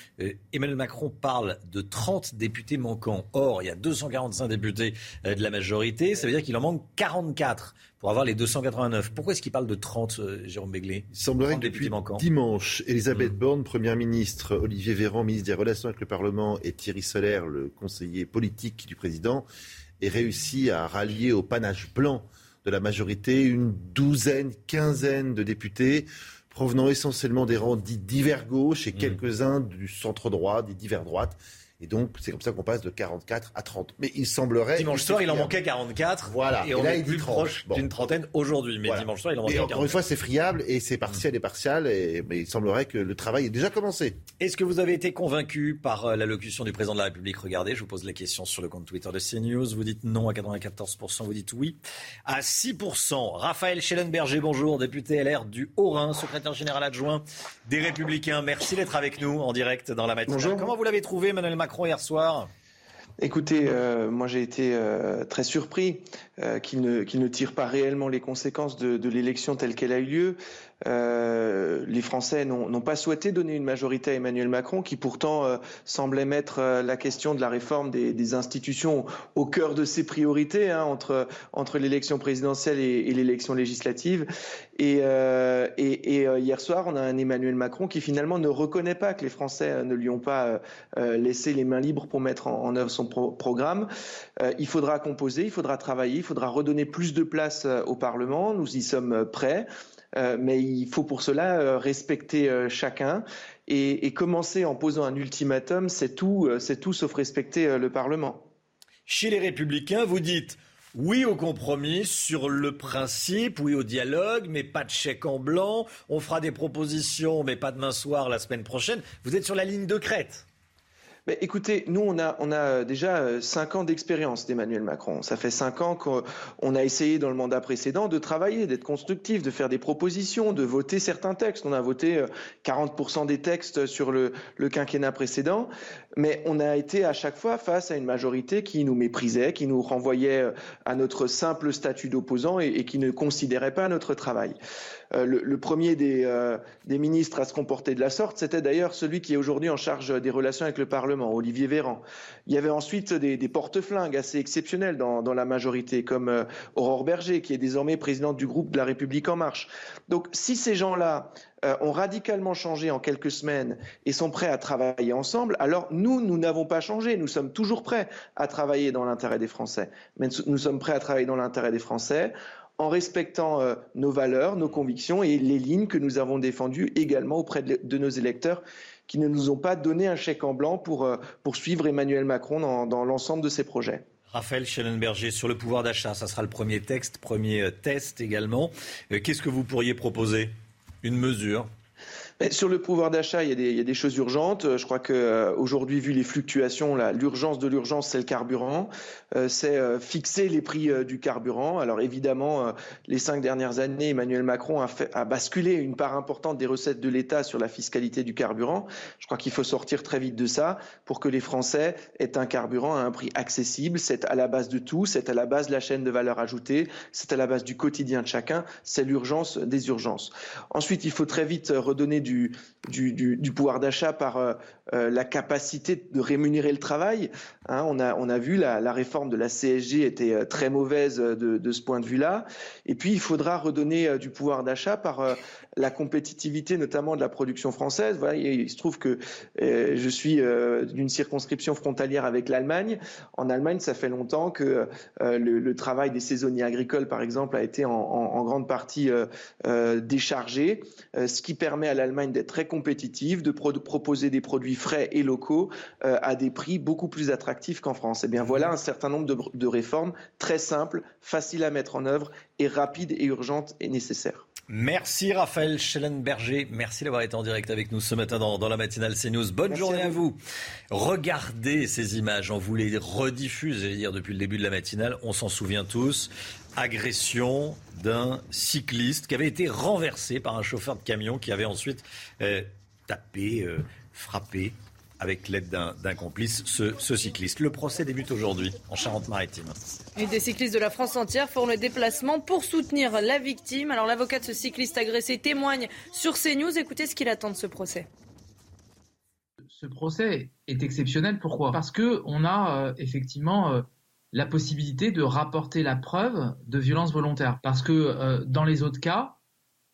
Emmanuel Macron parle de 30 députés manquants. Or, il y a 245 députés de la majorité. Ça veut dire qu'il en manque 44 pour avoir les 289. Pourquoi est-ce qu'il parle de 30, Jérôme Béglé? Il semblerait que depuis dimanche, Elisabeth mmh. Borne, Première ministre, Olivier Véran, ministre des Relations avec le Parlement, et Thierry Solaire, le conseiller politique du président, et réussi à rallier au panache blanc de la majorité une douzaine, quinzaine de députés provenant essentiellement des rangs dits divers gauche et mmh. quelques-uns du centre droit, des divers droites. Et donc, c'est comme ça qu'on passe de 44 à 30. Mais il semblerait. Dimanche soir, il en manquait 44. Voilà. Et, on est plus proche d'une trentaine aujourd'hui. Mais dimanche soir, il en manquait 44. Encore une fois, c'est friable et c'est partiel et partial. Et, mais il semblerait que le travail ait déjà commencé. Est-ce que vous avez été convaincu par euh, l'allocution du président de la République? Regardez, je vous pose la question sur le compte Twitter de CNews. Vous dites non à 94%, vous dites oui à 6%. Raphaël Schellenberger, bonjour, député LR du Haut-Rhin, secrétaire général adjoint des Républicains. Merci d'être avec nous en direct dans la matinale. Bonjour. Comment vous l'avez trouvé, Emmanuel Macron, hier soir Écoutez, euh, moi j'ai été euh, très surpris euh, qu'il ne, tire pas réellement les conséquences de l'élection telle qu'elle a eu lieu. Euh, les Français n'ont pas souhaité donner une majorité à Emmanuel Macron, qui pourtant euh, semblait mettre euh, la question de la réforme des, institutions au cœur de ses priorités hein, entre, l'élection présidentielle et, l'élection législative. Et, hier soir, on a un Emmanuel Macron qui finalement ne reconnaît pas que les Français ne lui ont pas laissé les mains libres pour mettre en, œuvre son pro programme. il faudra composer, il faudra travailler, il faudra redonner plus de place au Parlement. Nous y sommes prêts. Euh, mais il faut pour cela euh, respecter euh, chacun. Et, commencer en posant un ultimatum, c'est tout, c'est tout sauf respecter le Parlement. Chez les Républicains, vous dites oui au compromis sur le principe, oui au dialogue, mais pas de chèque en blanc. On fera des propositions, mais pas demain soir, la semaine prochaine. Vous êtes sur la ligne de crête. Mais écoutez, nous, on a, euh, déjà euh, cinq ans d'expérience d'Emmanuel Macron. Ça fait cinq ans qu'on a essayé dans le mandat précédent de travailler, d'être constructif, de faire des propositions, de voter certains textes. On a voté 40% euh, des textes sur le quinquennat précédent, mais on a été à chaque fois face à une majorité qui nous méprisait, qui nous renvoyait à notre simple statut d'opposant et, qui ne considérait pas notre travail. Euh, le, premier euh, des, ministres à se comporter de la sorte, c'était d'ailleurs celui qui est aujourd'hui en charge des relations avec le Parlement, Olivier Véran. Il y avait ensuite des, porte-flingues assez exceptionnels dans, la majorité, comme euh, Aurore Berger, qui est désormais présidente du groupe de la République en marche. Donc si ces gens-là ont radicalement changé en quelques semaines et sont prêts à travailler ensemble, alors nous, nous n'avons pas changé. Nous sommes toujours prêts à travailler dans l'intérêt des Français. Mais nous sommes prêts à travailler dans l'intérêt des Français en respectant euh, nos valeurs, nos convictions et les lignes que nous avons défendues également auprès de, nos électeurs qui ne nous ont pas donné un chèque en blanc pour, euh, suivre Emmanuel Macron dans, dans l'ensemble de ses projets. Raphaël Schellenberger, sur le pouvoir d'achat, ça sera le premier texte, premier euh, test également. Qu'est-ce que vous pourriez proposer? Une mesure sur le pouvoir d'achat, il, y a des choses urgentes. Euh, je crois qu'aujourd'hui, euh, vu les fluctuations, l'urgence de l'urgence, c'est le carburant. Euh, c'est fixer les prix du carburant. Alors évidemment, les cinq dernières années, Emmanuel Macron a basculé une part importante des recettes de l'État sur la fiscalité du carburant. Je crois qu'il faut sortir très vite de ça pour que les Français aient un carburant à un prix accessible. C'est à la base de tout, c'est à la base de la chaîne de valeur ajoutée, c'est à la base du quotidien de chacun, c'est l'urgence des urgences. Ensuite, il faut très vite redonner du, pouvoir d'achat par euh, euh, la capacité de rémunérer le travail. Hein, on, a, on a vu la, la, réforme de la CSG était euh, très mauvaise de, ce point de vue-là. Et puis, il faudra redonner du pouvoir d'achat par la compétitivité notamment de la production française. Il se trouve que je suis d'une circonscription frontalière avec l'Allemagne. En Allemagne, ça fait longtemps que le, travail des saisonniers agricoles, par exemple, a été en grande partie déchargé, ce qui permet à l'Allemagne d'être très compétitive, de proposer des produits frais et locaux à des prix beaucoup plus attractifs qu'en France. Et eh bien voilà un certain nombre de, de réformes très simples, faciles à mettre en œuvre et rapides et urgentes et nécessaires. Merci Raphaël Schellenberger. Merci d'avoir été en direct avec nous ce matin dans, la matinale CNews. Bonne journée à vous. Regardez ces images. On vous les rediffuse, j'allais dire, depuis le début de la matinale. On s'en souvient tous. Agression d'un cycliste qui avait été renversé par un chauffeur de camion qui avait ensuite euh, tapé, euh, frappé avec l'aide d'un complice, ce, cycliste. Le procès débute aujourd'hui en Charente-Maritime. Et des cyclistes de la France entière font le déplacement pour soutenir la victime. Alors l'avocat de ce cycliste agressé témoigne sur CNews. Écoutez ce qu'il attend de ce procès. Ce procès est exceptionnel. Pourquoi? Parce que on a euh, effectivement euh, la possibilité de rapporter la preuve de violence volontaire. Parce que euh, dans les autres cas,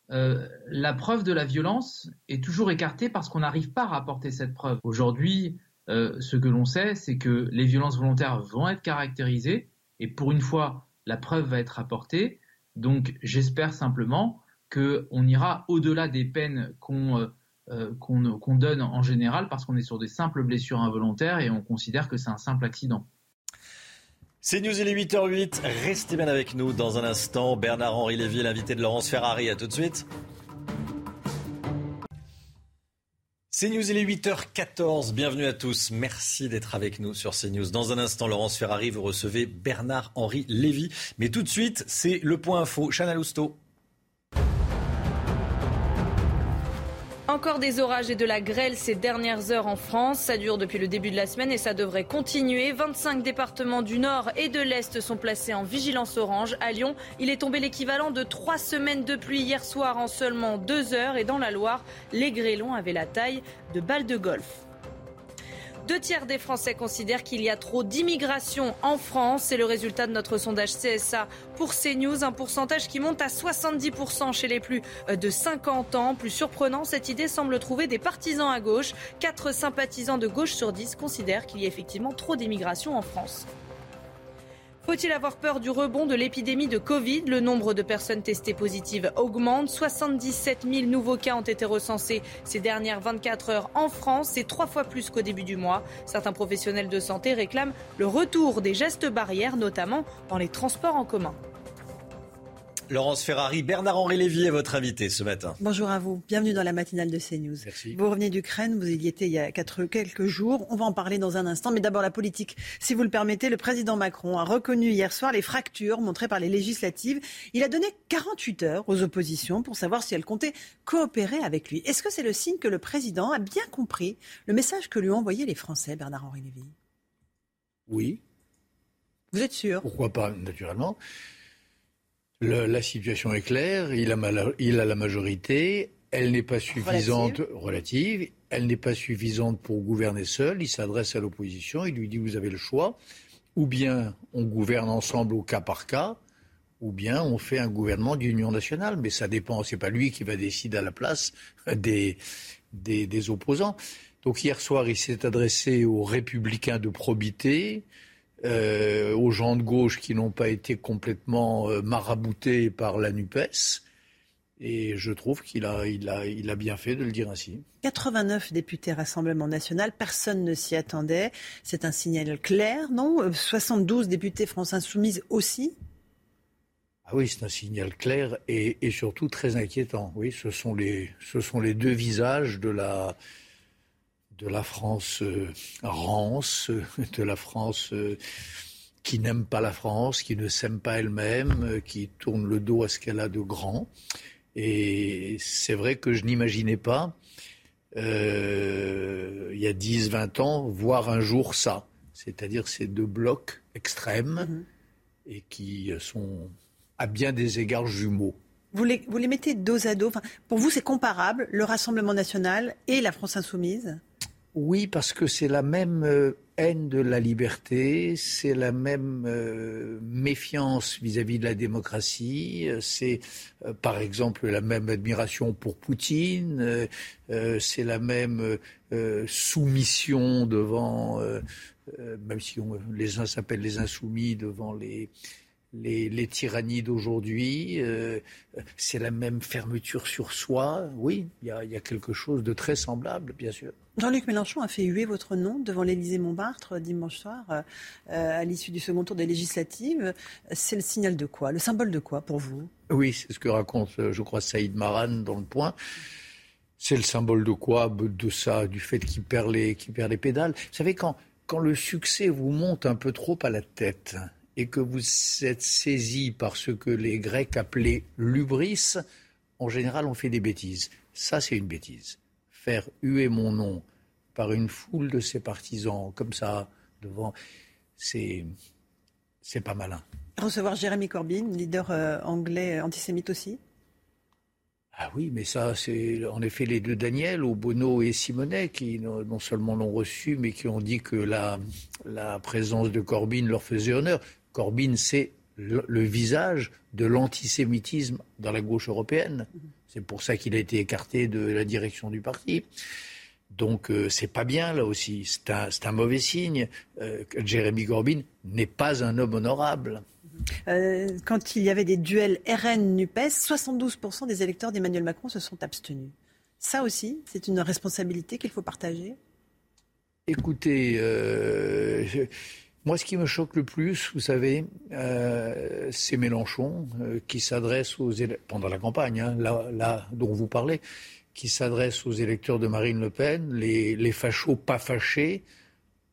euh, la preuve de la violence est toujours écartée parce qu'on n'arrive pas à rapporter cette preuve. Aujourd'hui, euh, ce que l'on sait, c'est que les violences volontaires vont être caractérisées et pour une fois, la preuve va être apportée. Donc j'espère simplement qu'on ira au-delà des peines qu'on donne en général parce qu'on est sur des simples blessures involontaires et on considère que c'est un simple accident. C'est News, il est 8h08. Restez bien avec nous dans un instant. Bernard-Henri Lévy, l'invité de Laurence Ferrari. À tout de suite. C'est News, il est 8h14. Bienvenue à tous. Merci d'être avec nous sur CNews. Dans un instant, Laurence Ferrari, vous recevez Bernard-Henri Lévy. Mais tout de suite, c'est le point info. Chana Lousteau. Encore des orages et de la grêle ces dernières heures en France. Ça dure depuis le début de la semaine et ça devrait continuer. 25 départements du nord et de l'est sont placés en vigilance orange. À Lyon, il est tombé l'équivalent de trois semaines de pluie hier soir en seulement deux heures. Et dans la Loire, les grêlons avaient la taille de balles de golf. Deux tiers des Français considèrent qu'il y a trop d'immigration en France. C'est le résultat de notre sondage CSA pour CNews. Un pourcentage qui monte à 70% chez les plus de 50 ans. Plus surprenant, cette idée semble trouver des partisans à gauche. Quatre sympathisants de gauche sur 10 considèrent qu'il y a effectivement trop d'immigration en France. Faut-il avoir peur du rebond de l'épidémie de Covid? Le nombre de personnes testées positives augmente. 77 000 nouveaux cas ont été recensés ces dernières 24 heures en France. C'est trois fois plus qu'au début du mois. Certains professionnels de santé réclament le retour des gestes barrières, notamment dans les transports en commun. Laurence Ferrari, Bernard-Henri Lévy est votre invité ce matin. Bonjour à vous, bienvenue dans la matinale de CNews. Merci. Vous revenez d'Ukraine, vous y étiez il y a quelques jours, on va en parler dans un instant, mais d'abord la politique. Si vous le permettez, le président Macron a reconnu hier soir les fractures montrées par les législatives. Il a donné 48 heures aux oppositions pour savoir si elles comptaient coopérer avec lui. Est-ce que c'est le signe que le président a bien compris le message que lui ont envoyé les Français, Bernard-Henri Lévy? Oui. Vous êtes sûr? Pourquoi pas, naturellement la situation est claire, il a, il a la majorité, elle n'est pas suffisante, relative. elle n'est pas suffisante pour gouverner seul, il s'adresse à l'opposition, il lui dit vous avez le choix, ou bien on gouverne ensemble au cas par cas, ou bien on fait un gouvernement d'union nationale, mais ça dépend, c'est pas lui qui va décider à la place des, des, des opposants. Donc hier soir, il s'est adressé aux républicains de probité, euh, aux gens de gauche qui n'ont pas été complètement euh, maraboutés par la NUPES. Et je trouve qu'il a, il a, il a bien fait de le dire ainsi. 89 députés Rassemblement national, personne ne s'y attendait. C'est un signal clair, non? 72 députés France Insoumise aussi? Ah oui, c'est un signal clair et, et, surtout très inquiétant. Oui, ce sont les, ce sont les deux visages de la, de la France euh, rance, de la France euh, qui n'aime pas la France, qui ne s'aime pas elle-même, euh, qui tourne le dos à ce qu'elle a de grand. Et c'est vrai que je n'imaginais pas, euh, il y a 10, 20 ans, voir un jour ça. C'est-à-dire ces deux blocs extrêmes mm-hmm. et qui sont à bien des égards jumeaux. Vous les, vous les mettez dos à dos. Enfin, pour vous, c'est comparable, le Rassemblement national et la France insoumise oui, parce que c'est la même euh, haine de la liberté, c'est la même euh, méfiance vis-à-vis de la démocratie, euh, c'est par exemple la même admiration pour Poutine, c'est la même soumission devant, même si les uns s'appellent les insoumis, devant les, les, tyrannies d'aujourd'hui, euh, c'est la même fermeture sur soi. Oui, il y, a, quelque chose de très semblable, bien sûr. Jean-Luc Mélenchon a fait huer votre nom devant l'Élysée Montmartre dimanche soir, euh, à l'issue du second tour des législatives. C'est le signal de quoi? Le symbole de quoi pour vous? Oui, c'est ce que raconte, euh, je crois, Saïd Maran dans le point. C'est le symbole de quoi? De ça, du fait qu'il perd les, perd les pédales. Vous savez, quand, quand le succès vous monte un peu trop à la tête, et que vous êtes saisi par ce que les Grecs appelaient l'ubris, en général, on fait des bêtises. Ça, c'est une bêtise. Faire huer mon nom par une foule de ses partisans, comme ça, devant, c'est, c'est pas malin. Recevoir Jérémy Corbyn, leader euh, anglais antisémite aussi ah oui, mais ça, c'est en effet les deux Daniel, Obono et Simonet, qui non seulement l'ont reçu, mais qui ont dit que la, la présence de Corbyn leur faisait honneur. Corbyn, c'est le, visage de l'antisémitisme dans la gauche européenne. C'est pour ça qu'il a été écarté de la direction du parti. Donc euh, c'est pas bien là aussi. C'est un, mauvais signe. Euh, Jérémy Corbyn n'est pas un homme honorable. Euh, quand il y avait des duels RN-NUPES, 72% des électeurs d'Emmanuel Macron se sont abstenus. Ça aussi, c'est une responsabilité qu'il faut partager? Écoutez, moi, ce qui me choque le plus, vous savez, euh, c'est Mélenchon euh, qui s'adresse aux électeurs, pendant la campagne, hein, là, dont vous parlez, qui s'adresse aux électeurs de Marine Le Pen, les, fachos pas fâchés,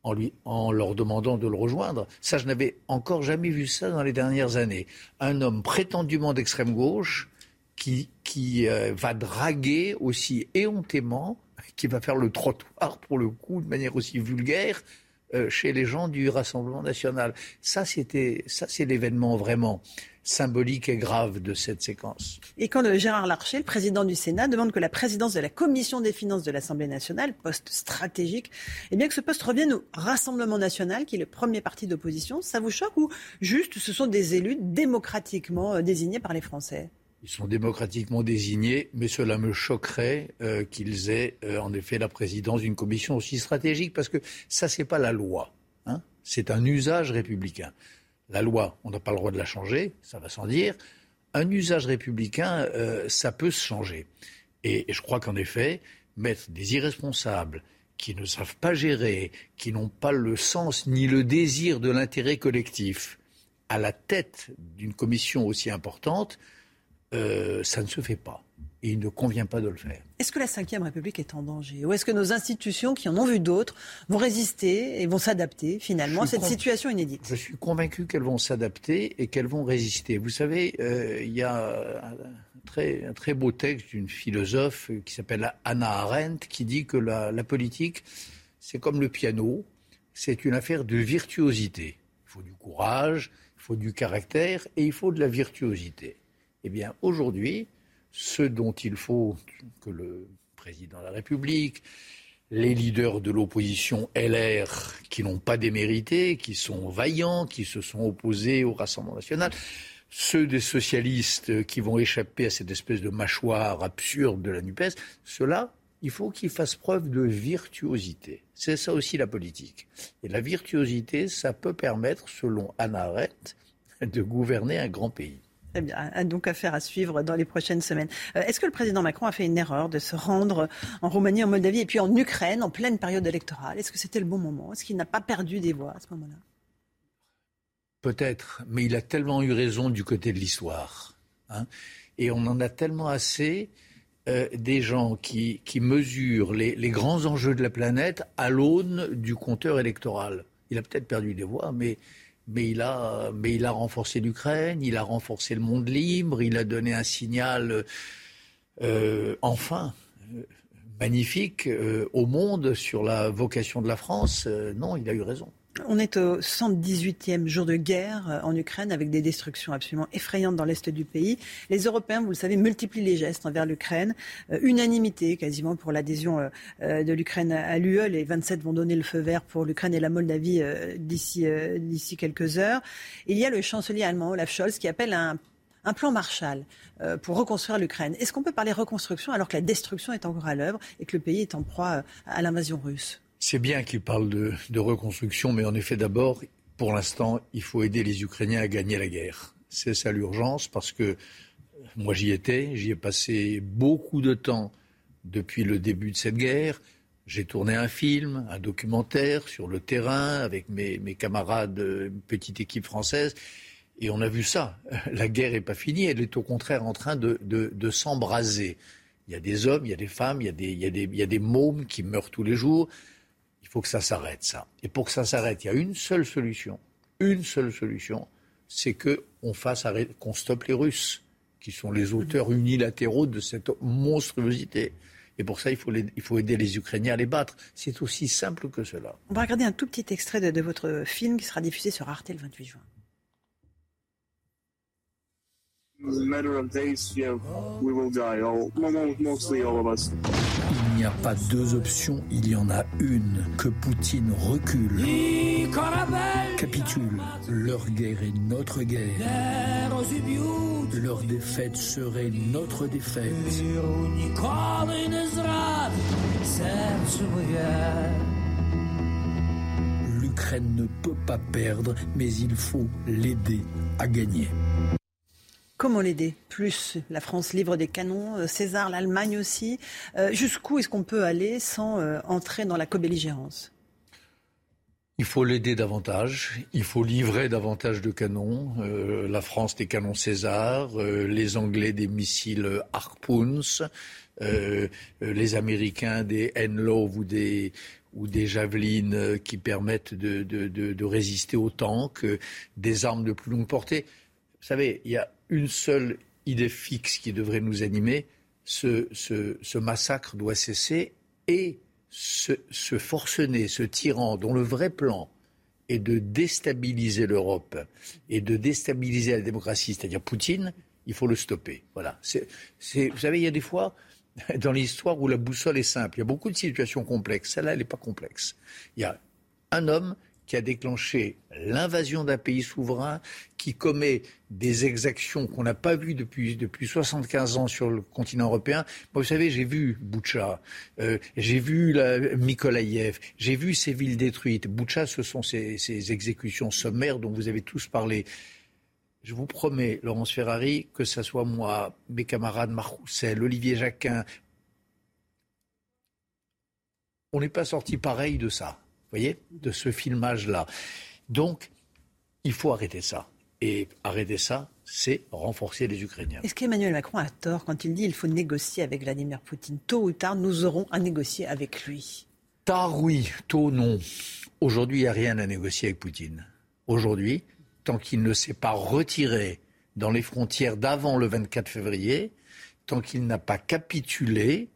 en, lui, en leur demandant de le rejoindre. Ça, je n'avais encore jamais vu ça dans les dernières années. Un homme prétendument d'extrême gauche qui, qui euh, va draguer aussi éhontément, qui va faire le trottoir pour le coup de manière aussi vulgaire, chez les gens du Rassemblement national. Ça, c'était, ça, c'est l'événement vraiment symbolique et grave de cette séquence. Et quand le Gérard Larcher, le président du Sénat, demande que la présidence de la Commission des finances de l'Assemblée nationale, poste stratégique, eh bien que ce poste revienne au Rassemblement national, qui est le premier parti d'opposition, ça vous choque ou juste ce sont des élus démocratiquement euh, désignés par les Français? Ils sont démocratiquement désignés, mais cela me choquerait euh, qu'ils aient euh, en effet la présidence d'une commission aussi stratégique, parce que ça, n'est pas la loi. Hein. c'est un usage républicain. La loi, on n'a pas le droit de la changer, ça va sans dire. Un usage républicain, euh, ça peut se changer. Et je crois qu'en effet, mettre des irresponsables qui ne savent pas gérer, qui n'ont pas le sens ni le désir de l'intérêt collectif à la tête d'une commission aussi importante, euh, ça ne se fait pas. Et il ne convient pas de le faire. Est-ce que la Ve République est en danger? Ou est-ce que nos institutions, qui en ont vu d'autres, vont résister et vont s'adapter finalement à cette situation inédite? Je suis convaincu qu'elles vont s'adapter et qu'elles vont résister. Vous savez, euh, il y a un très, un très beau texte d'une philosophe qui s'appelle Anna Arendt qui dit que la, la politique, c'est comme le piano, c'est une affaire de virtuosité. Il faut du courage, il faut du caractère et il faut de la virtuosité. Eh bien, aujourd'hui, ce dont il faut que le président de la République, les leaders de l'opposition LR qui n'ont pas démérité, qui sont vaillants, qui se sont opposés au Rassemblement national, ceux des socialistes qui vont échapper à cette espèce de mâchoire absurde de la NUPES, ceux-là il faut qu'il fasse preuve de virtuosité. C'est ça aussi la politique. Et la virtuosité, ça peut permettre, selon Anna de gouverner un grand pays. Très bien, donc affaire à suivre dans les prochaines semaines. Euh, est-ce que le président Macron a fait une erreur de se rendre en Roumanie, en Moldavie et puis en Ukraine en pleine période électorale? Est-ce que c'était le bon moment? Est-ce qu'il n'a pas perdu des voix à ce moment-là? Peut-être, mais il a tellement eu raison du côté de l'histoire. Hein. et on en a tellement assez euh, des gens qui, qui mesurent les, grands enjeux de la planète à l'aune du compteur électoral. Il a peut-être perdu des voix, mais, mais, il, a, mais il a renforcé l'Ukraine, il a renforcé le monde libre, il a donné un signal, euh, enfin, euh, magnifique euh, au monde sur la vocation de la France. Non, il a eu raison. On est au 118e jour de guerre euh, en Ukraine avec des destructions absolument effrayantes dans l'est du pays. Les Européens, vous le savez, multiplient les gestes envers l'Ukraine. Euh, unanimité quasiment pour l'adhésion euh, de l'Ukraine à l'UE. Les 27 vont donner le feu vert pour l'Ukraine et la Moldavie d'ici quelques heures. Il y a le chancelier allemand Olaf Scholz qui appelle un un plan Marshall pour reconstruire l'Ukraine. Est-ce qu'on peut parler reconstruction alors que la destruction est encore à l'œuvre et que le pays est en proie à l'invasion russe? C'est bien qu'il parle de, reconstruction, mais en effet, d'abord, pour l'instant, il faut aider les Ukrainiens à gagner la guerre. C'est ça l'urgence, parce que moi j'y étais, j'y ai passé beaucoup de temps depuis le début de cette guerre. J'ai tourné un film, un documentaire sur le terrain avec mes, camarades, une petite équipe française. Et on a vu ça. [laughs] La guerre n'est pas finie, elle est au contraire en train de, s'embraser. Il y a des hommes, il y a des femmes, il y a des mômes qui meurent tous les jours. Il faut que ça s'arrête, ça. Et pour que ça s'arrête, il y a une seule solution. Une seule solution, c'est qu'on fasse qu'on stoppe les Russes, qui sont les auteurs unilatéraux de cette monstruosité. Et pour ça, il faut, il faut aider les Ukrainiens à les battre. C'est aussi simple que cela. On va regarder un tout petit extrait de, de votre film qui sera diffusé sur Arte le 28 juin. Il n'y a pas deux options, il y en a une. Que Poutine recule, capitule. Leur guerre est notre guerre. Leur défaite serait notre défaite. L'Ukraine ne peut pas perdre, mais il faut l'aider à gagner. Comment l'aider Plus la France livre des canons, euh, César, l'Allemagne aussi. Euh, jusqu'où est-ce qu'on peut aller sans euh, entrer dans la co-belligérance? Il faut l'aider davantage, il faut livrer davantage de canons. la France des canons César, les Anglais des missiles Harpoons, les Américains des Enlove ou des, javelines qui permettent de, de résister aux tanks, des armes de plus longue portée. Vous savez, il y a une seule idée fixe qui devrait nous animer. Ce, massacre doit cesser et ce, ce, forcené, ce tyran dont le vrai plan est de déstabiliser l'Europe et de déstabiliser la démocratie, c'est-à-dire Poutine, il faut le stopper. Voilà. Vous savez, il y a des fois [laughs] dans l'histoire où la boussole est simple. Il y a beaucoup de situations complexes. Celle-là, elle n'est pas complexe. Il y a un homme qui a déclenché l'invasion d'un pays souverain, qui commet des exactions qu'on n'a pas vues depuis, depuis 75 ans sur le continent européen. Moi, vous savez, j'ai vu Boucha, euh, j'ai vu la, j'ai vu ces villes détruites. Boucha, ce sont ces, ces exécutions sommaires dont vous avez tous parlé. Je vous promets, Laurence Ferrari, que ce soit moi, mes camarades Marc Roussel, Olivier Jacquin, on n'est pas sorti pareil de ça voyez, de ce filmage-là. Donc, il faut arrêter ça. Et arrêter ça, c'est renforcer les Ukrainiens. Est-ce qu'Emmanuel Macron a tort quand il dit qu'il faut négocier avec Vladimir Poutine Tôt ou tard, nous aurons à négocier avec lui? Tard, oui. Tôt, non. Aujourd'hui, il n'y a rien à négocier avec Poutine. Aujourd'hui, tant qu'il ne s'est pas retiré dans les frontières d'avant le 24 février, tant qu'il n'a pas capitulé,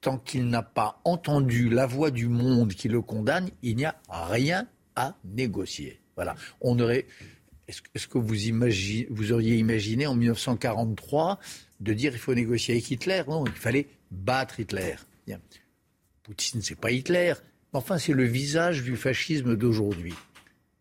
tant qu'il n'a pas entendu la voix du monde qui le condamne, il n'y a rien à négocier. Voilà. On aurait. Est-ce que vous, vous auriez imaginé en 1943 de dire il faut négocier avec Hitler? Non, il fallait battre Hitler. Bien. Poutine, c'est pas Hitler. Enfin, c'est le visage du fascisme d'aujourd'hui.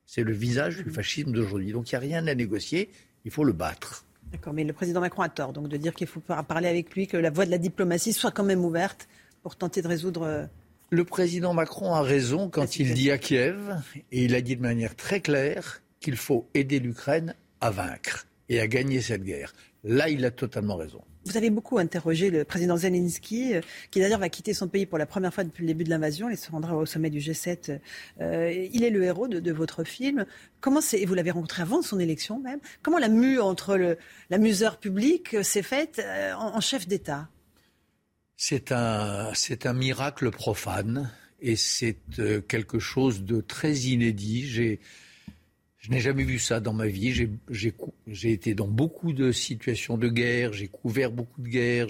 C'est le visage du fascisme d'aujourd'hui. Donc il n'y a rien à négocier, il faut le battre. D'accord, mais le président Macron a tort donc de dire qu'il faut parler avec lui, que la voie de la diplomatie soit quand même ouverte pour tenter de résoudre euh, Le président Macron a raison quand il dit à Kiev, et il a dit de manière très claire, qu'il faut aider l'Ukraine à vaincre et à gagner cette guerre. Là, il a totalement raison. Vous avez beaucoup interrogé le président Zelensky, euh, qui d'ailleurs va quitter son pays pour la première fois depuis le début de l'invasion. Il se rendra au sommet du G7. Euh, il est le héros de, votre film. Comment vous l'avez rencontré avant son élection même, comment la mue entre le, la museur publique euh, s'est faite en, chef d'État? C'est un, miracle profane et c'est quelque chose de très inédit. Je n'ai jamais vu ça dans ma vie. J'ai, été dans beaucoup de situations de guerre, j'ai couvert beaucoup de guerres,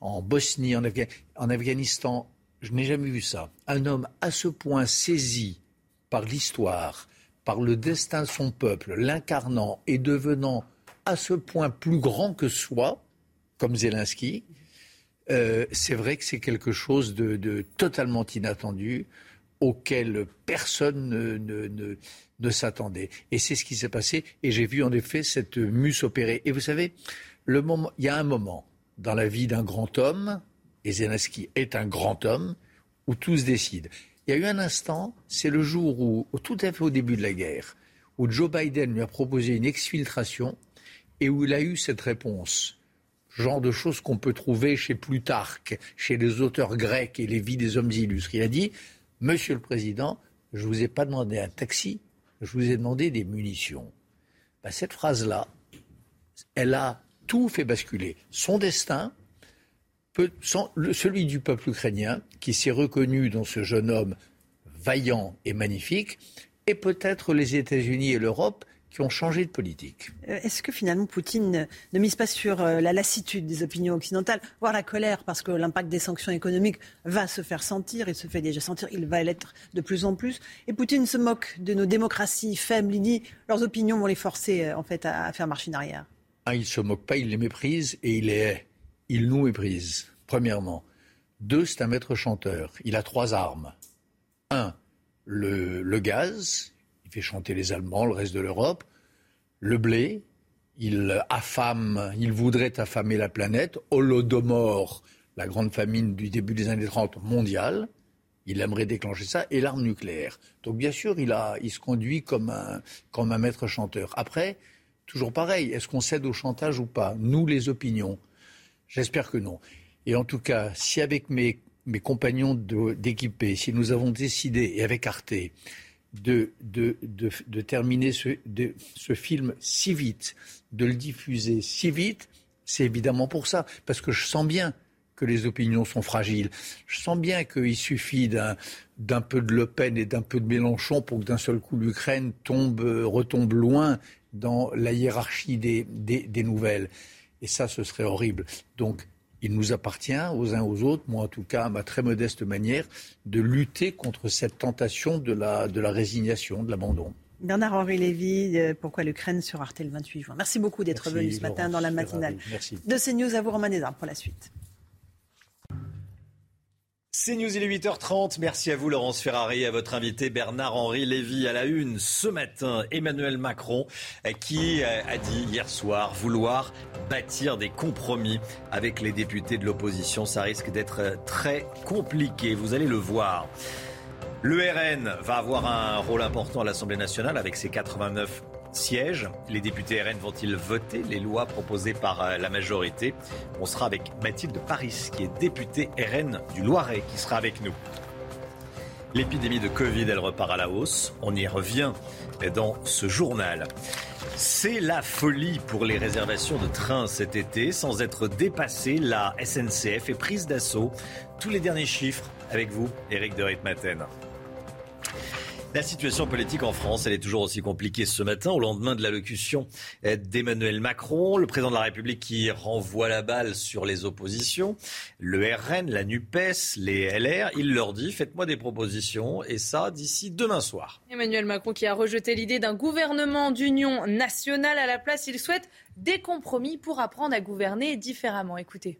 en Bosnie, en, Afghanistan. Je n'ai jamais vu ça. Un homme à ce point saisi par l'histoire, par le destin de son peuple, l'incarnant et devenant à ce point plus grand que soi, comme Zelensky, euh, c'est vrai que c'est quelque chose de, totalement inattendu auquel personne ne, ne- ne- ne s'attendait. Et c'est ce qui s'est passé. Et j'ai vu en effet cette mue s'opérer. Et vous savez, le moment, il y a un moment dans la vie d'un grand homme, et Zelensky est un grand homme, où tout se décide. Il y a eu un instant, c'est le jour où, tout à fait au début de la guerre, où Joe Biden lui a proposé une exfiltration et où il a eu cette réponse genre de choses qu'on peut trouver chez Plutarque, chez les auteurs grecs et les vies des hommes illustres. Il a dit, Monsieur le Président, je ne vous ai pas demandé un taxi, je vous ai demandé des munitions. Ben, cette phrase-là, elle a tout fait basculer. Son destin, celui du peuple ukrainien, qui s'est reconnu dans ce jeune homme vaillant et magnifique, et peut-être les États-Unis et l'Europe qui ont changé de politique. Euh, Est-ce que finalement Poutine ne- mise pas sur euh, la lassitude des opinions occidentales, voire la colère, parce que l'impact des sanctions économiques va se faire sentir, il se fait déjà sentir, il va l'être de plus en plus. Et Poutine se moque de nos démocraties faibles, il dit leurs opinions vont les forcer euh, en fait à, faire marche en arrière. Un, il ne se moque pas, il les méprise et il les hait. Il nous méprise, premièrement. Deux, c'est un maître chanteur. Il a trois armes. Un, le, le gaz. Il fait chanter les Allemands, le reste de l'Europe. Le blé. Il affame, il voudrait affamer la planète. Holodomor, la grande famine du début des années 30 mondiale. Il aimerait déclencher ça. Et l'arme nucléaire. Donc bien sûr, il, se conduit comme un, maître chanteur. Après, toujours pareil, est-ce qu'on cède au chantage ou pas? Nous, les opinions. J'espère que non. Et en tout cas, si avec mes, compagnons d'équipée, si nous avons décidé, et avec Arte, de, de, de, terminer ce, film si vite, de le diffuser si vite, c'est évidemment pour ça. Parce que je sens bien que les opinions sont fragiles. Je sens bien qu'il suffit d'un peu de Le Pen et d'un peu de Mélenchon pour que d'un seul coup l'Ukraine tombe, retombe loin dans la hiérarchie des, des, des nouvelles. Et ça, ce serait horrible. Donc, il nous appartient aux uns aux autres, moi en tout cas à ma très modeste manière, de lutter contre cette tentation de la, de la résignation, de l'abandon. Bernard-Henri Lévy, euh, pourquoi l'Ukraine sur Arte le 28 juin Merci beaucoup d'être venu ce matin Laurence, dans la matinale. De CNews à vous, Romain Desarmes, pour la suite. C'est News, il est 8h30. Merci à vous, Laurence Ferrari, à votre invité Bernard-Henri Lévy à la une. Ce matin, Emmanuel Macron, euh, qui euh, a dit hier soir vouloir bâtir des compromis avec les députés de l'opposition. Ça risque d'être euh, très compliqué. Vous allez le voir. Le RN va avoir un rôle important à l'Assemblée nationale avec ses 89 sièges. Les députés RN vont-ils voter les lois proposées par euh, la majorité? On sera avec Mathilde Paris, qui est députée RN du Loiret, qui sera avec nous. L'épidémie de Covid, elle repart à la hausse. On y revient dans ce journal. C'est la folie pour les réservations de trains cet été. Sans être dépassée, la SNCF est prise d'assaut. Tous les derniers chiffres avec vous, Éric de Ritmaten. La situation politique en France, elle est toujours aussi compliquée ce matin, au lendemain de l'allocution d'Emmanuel Macron, le président de la République qui renvoie la balle sur les oppositions, le RN, la NUPES, les LR. Il leur dit faites-moi des propositions, et ça d'ici demain soir. Emmanuel Macron qui a rejeté l'idée d'un gouvernement d'union nationale à la place, il souhaite des compromis pour apprendre à gouverner différemment. Écoutez.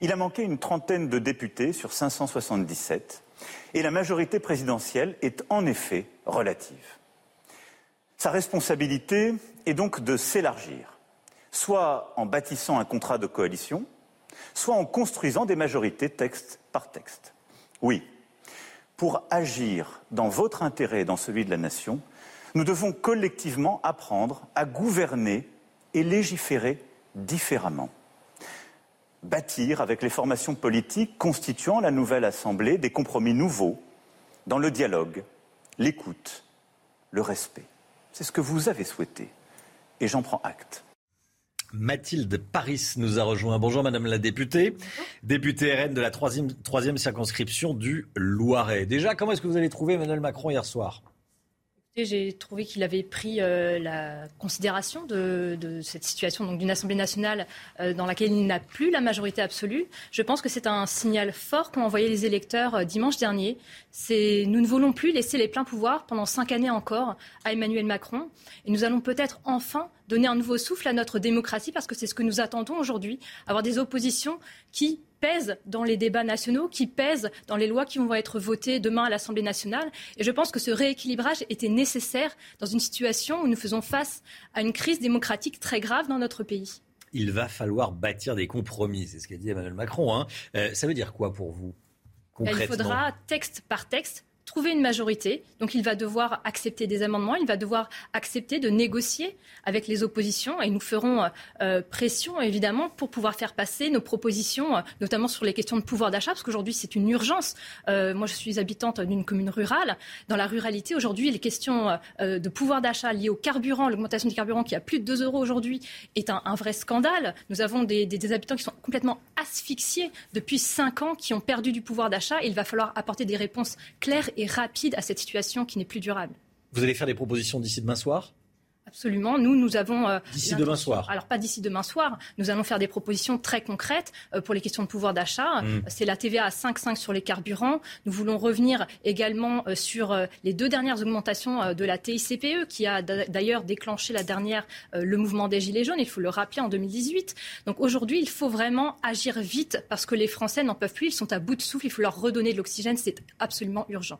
Il a manqué une trentaine de députés sur 577 et la majorité présidentielle est en effet relative. Sa responsabilité est donc de s'élargir, soit en bâtissant un contrat de coalition, soit en construisant des majorités texte par texte. Oui, pour agir dans votre intérêt et dans celui de la nation, nous devons collectivement apprendre à gouverner et légiférer différemment. Bâtir avec les formations politiques constituant la nouvelle Assemblée des compromis nouveaux dans le dialogue, l'écoute, le respect. C'est ce que vous avez souhaité et j'en prends acte. Mathilde Paris nous a rejoint. Bonjour Madame la députée, députée RN de la troisième, troisième circonscription du Loiret. Déjà, comment est-ce que vous avez trouvé Emmanuel Macron hier soir? J'ai trouvé qu'il avait pris euh, la considération de, cette situation, donc d'une Assemblée nationale euh, dans laquelle il n'a plus la majorité absolue. Je pense que c'est un signal fort qu'ont envoyé les électeurs euh, dimanche dernier. C'est nous ne voulons plus laisser les pleins pouvoirs pendant cinq années encore à Emmanuel Macron, et nous allons peut-être enfin donner un nouveau souffle à notre démocratie, parce que c'est ce que nous attendons aujourd'hui, avoir des oppositions qui pèse dans les débats nationaux, qui pèse dans les lois qui vont être votées demain à l'Assemblée nationale. Et je pense que ce rééquilibrage était nécessaire dans une situation où nous faisons face à une crise démocratique très grave dans notre pays. Il va falloir bâtir des compromis, c'est ce qu'a dit Emmanuel Macron. Hein. Euh, ça veut dire quoi pour vous concrètement Il faudra, texte par texte, trouver une majorité. Donc il va devoir accepter des amendements, il va devoir accepter de négocier avec les oppositions et nous ferons euh, euh, pression évidemment pour pouvoir faire passer nos propositions, euh, notamment sur les questions de pouvoir d'achat, parce qu'aujourd'hui c'est une urgence. moi je suis habitante d'une commune rurale. Dans la ruralité aujourd'hui, les questions de pouvoir d'achat liées au carburant, l'augmentation du carburant qui a plus de 2 euros aujourd'hui est un, vrai scandale. Nous avons des, des, habitants qui sont complètement asphyxiés depuis 5 ans, qui ont perdu du pouvoir d'achat. Il va falloir apporter des réponses claires et rapide à cette situation qui n'est plus durable. Vous allez faire des propositions d'ici demain soir? Absolument. Nous, nous avons. Euh, d'ici demain soir. Alors, pas d'ici demain soir. Nous allons faire des propositions très concrètes euh, pour les questions de pouvoir d'achat. Mm. C'est la TVA à 5,5 sur les carburants. Nous voulons revenir également euh, sur les deux dernières augmentations de la TICPE, qui a d'ailleurs déclenché la dernière, le mouvement des Gilets jaunes. Il faut le rappeler en 2018. Donc, aujourd'hui, il faut vraiment agir vite parce que les Français n'en peuvent plus. Ils sont à bout de souffle. Il faut leur redonner de l'oxygène. C'est absolument urgent.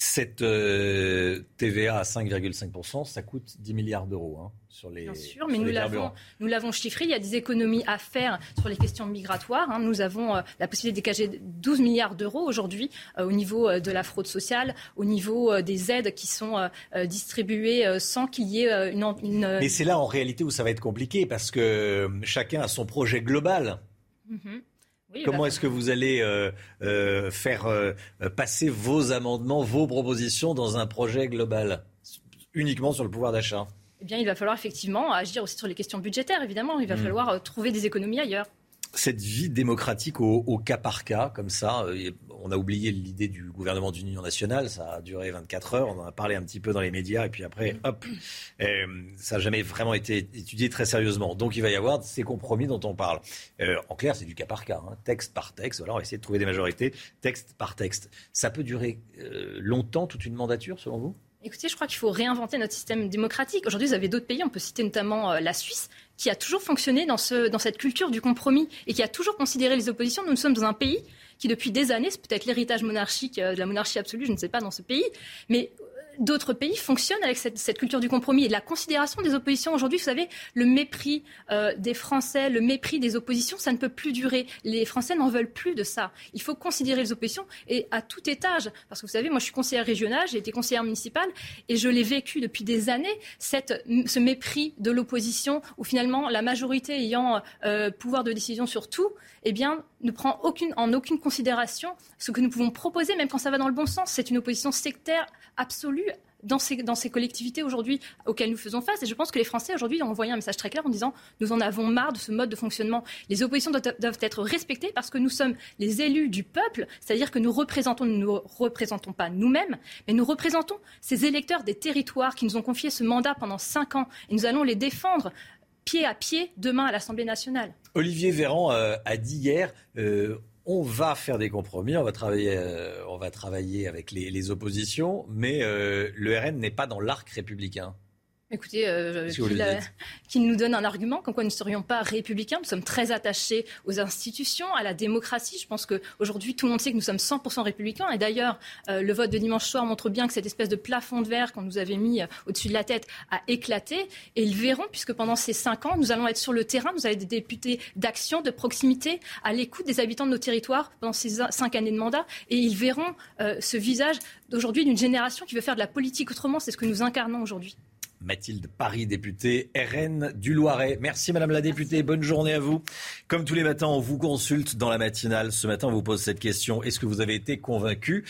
Cette euh, TVA à 5,5%, ça coûte 10 milliards d'euros hein, sur les. Bien sûr, mais nous l'avons, nous l'avons chiffré. Il y a des économies à faire sur les questions migratoires. Hein. Nous avons euh, la possibilité de dégager 12 milliards d'euros aujourd'hui euh, au niveau de la fraude sociale, au niveau des aides qui sont distribuées sans qu'il y ait une, une. Mais c'est là en réalité où ça va être compliqué parce que chacun a son projet global. Comment est-ce que vous allez euh, euh, faire euh, passer vos amendements, vos propositions dans un projet global? Uniquement sur le pouvoir d'achat? Eh bien, il va falloir effectivement agir aussi sur les questions budgétaires, évidemment. Il va mmh. falloir trouver des économies ailleurs cette vie démocratique au, cas par cas, comme ça, euh, on a oublié l'idée du gouvernement d'union nationale, ça a duré 24 heures, on en a parlé un petit peu dans les médias, et puis après, hop, euh, ça n'a jamais vraiment été étudié très sérieusement. Donc il va y avoir ces compromis dont on parle. Euh, en clair, c'est du cas par cas, hein. texte par texte, voilà, on va essayer de trouver des majorités, texte par texte. Ça peut durer longtemps, toute une mandature, selon vous? Écoutez, je crois qu'il faut réinventer notre système démocratique. Aujourd'hui, vous avez d'autres pays, on peut citer notamment la Suisse, qui a toujours fonctionné dans, ce, dans cette culture du compromis et qui a toujours considéré les oppositions. Nous, sommes dans un pays qui, depuis des années, c'est peut-être l'héritage monarchique euh, de la monarchie absolue, je ne sais pas, dans ce pays, mais d'autres pays fonctionnent avec cette, culture du compromis et de la considération des oppositions. Aujourd'hui, vous savez, le mépris euh, des Français, le mépris des oppositions, ça ne peut plus durer. Les Français n'en veulent plus de ça. Il faut considérer les oppositions et à tout étage. Parce que vous savez, moi, je suis conseillère régionale, j'ai été conseillère municipale et je l'ai vécu depuis des années, ce mépris de l'opposition où finalement la majorité ayant euh, pouvoir de décision sur tout, eh bien, ne prend aucune, en aucune considération ce que nous pouvons proposer, même quand ça va dans le bon sens. C'est une opposition sectaire absolue dans ces, dans ces collectivités aujourd'hui auxquelles nous faisons face. Et je pense que les Français aujourd'hui ont envoyé un message très clair en disant nous en avons marre de ce mode de fonctionnement. Les oppositions doivent, être respectées parce que nous sommes les élus du peuple, c'est-à-dire que nous représentons, nous ne représentons pas nous-mêmes, mais nous représentons ces électeurs des territoires qui nous ont confié ce mandat pendant cinq ans et nous allons les défendre pied à pied demain à l'Assemblée nationale. Olivier Véran euh, a dit hier euh, on va faire des compromis, on va travailler, euh, on va travailler avec les, oppositions, mais le RN n'est pas dans l'arc républicain. Écoutez, euh, qu'il nous donne un argument comme quoi nous ne serions pas républicains. Nous sommes très attachés aux institutions, à la démocratie. Je pense qu'aujourd'hui, tout le monde sait que nous sommes 100% républicains. Et d'ailleurs, euh, le vote de dimanche soir montre bien que cette espèce de plafond de verre qu'on nous avait mis euh, au-dessus de la tête a éclaté. Et ils verront, puisque pendant ces cinq ans, nous allons être sur le terrain. Nous avons des députés d'action, de proximité, à l'écoute des habitants de nos territoires pendant ces cinq années de mandat. Et ils verront ce visage d'aujourd'hui d'une génération qui veut faire de la politique autrement. C'est ce que nous incarnons aujourd'hui. Mathilde Paris, députée RN du Loiret. Merci Madame la députée, bonne journée à vous. Comme tous les matins, on vous consulte dans la matinale. Ce matin, on vous pose cette question. Est-ce que vous avez été convaincu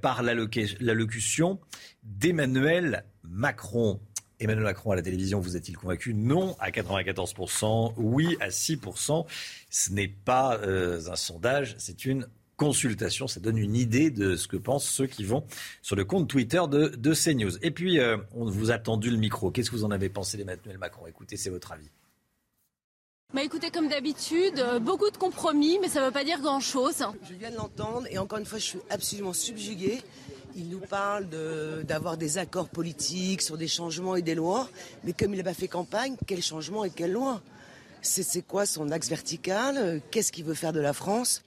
par l'allocution d'Emmanuel Macron? Emmanuel Macron à la télévision, vous est-il convaincu? Non à 94%, oui à 6%. Ce n'est pas euh, un sondage, c'est une consultation. Ça donne une idée de ce que pensent ceux qui vont sur le compte Twitter de, de CNews. Et puis, euh, on vous a tendu le micro. Qu'est-ce que vous en avez pensé d'Emmanuel Macron? Écoutez, c'est votre avis. Bah écoutez, comme d'habitude, euh, beaucoup de compromis, mais ça ne veut pas dire grand-chose. Je viens de l'entendre et encore une fois, je suis absolument subjuguée. Il nous parle d'avoir des accords politiques sur des changements et des lois, mais comme il n'a pas fait campagne, quel changement et quelle loi? C'est quoi son axe vertical? Qu'est-ce qu'il veut faire de la France?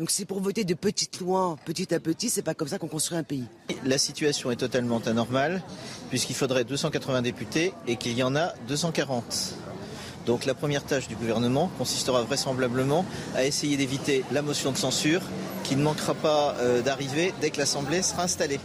Donc c'est pour voter de petites lois, petit à petit, c'est pas comme ça qu'on construit un pays. La situation est totalement anormale, puisqu'il faudrait 280 députés et qu'il y en a 240. Donc la première tâche du gouvernement consistera vraisemblablement à essayer d'éviter la motion de censure qui ne manquera pas euh, d'arriver dès que l'Assemblée sera installée.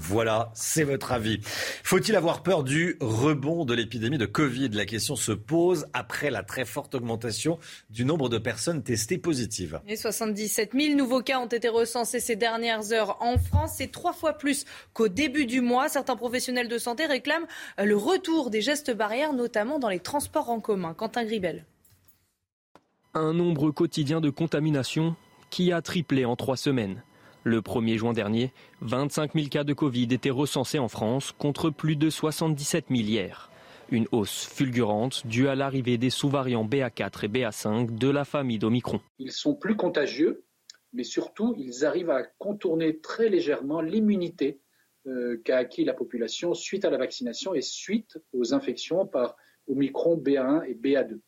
Voilà, c'est votre avis. Faut-il avoir peur du rebond de l'épidémie de Covid? La question se pose après la très forte augmentation du nombre de personnes testées positives. Et 77 000 nouveaux cas ont été recensés ces dernières heures en France. C'est trois fois plus qu'au début du mois. Certains professionnels de santé réclament le retour des gestes barrières, notamment dans les transports en commun. Quentin Gribel. Un nombre quotidien de contaminations qui a triplé en trois semaines. Le 1er juin dernier, 25 000 cas de Covid étaient recensés en France contre plus de 77 000 hier. Une hausse fulgurante due à l'arrivée des sous-variants BA4 et BA5 de la famille d'Omicron. Ils sont plus contagieux, mais surtout, ils arrivent à contourner très légèrement l'immunité euh, qu'a acquis la population suite à la vaccination et suite aux infections par Omicron BA1 et BA2.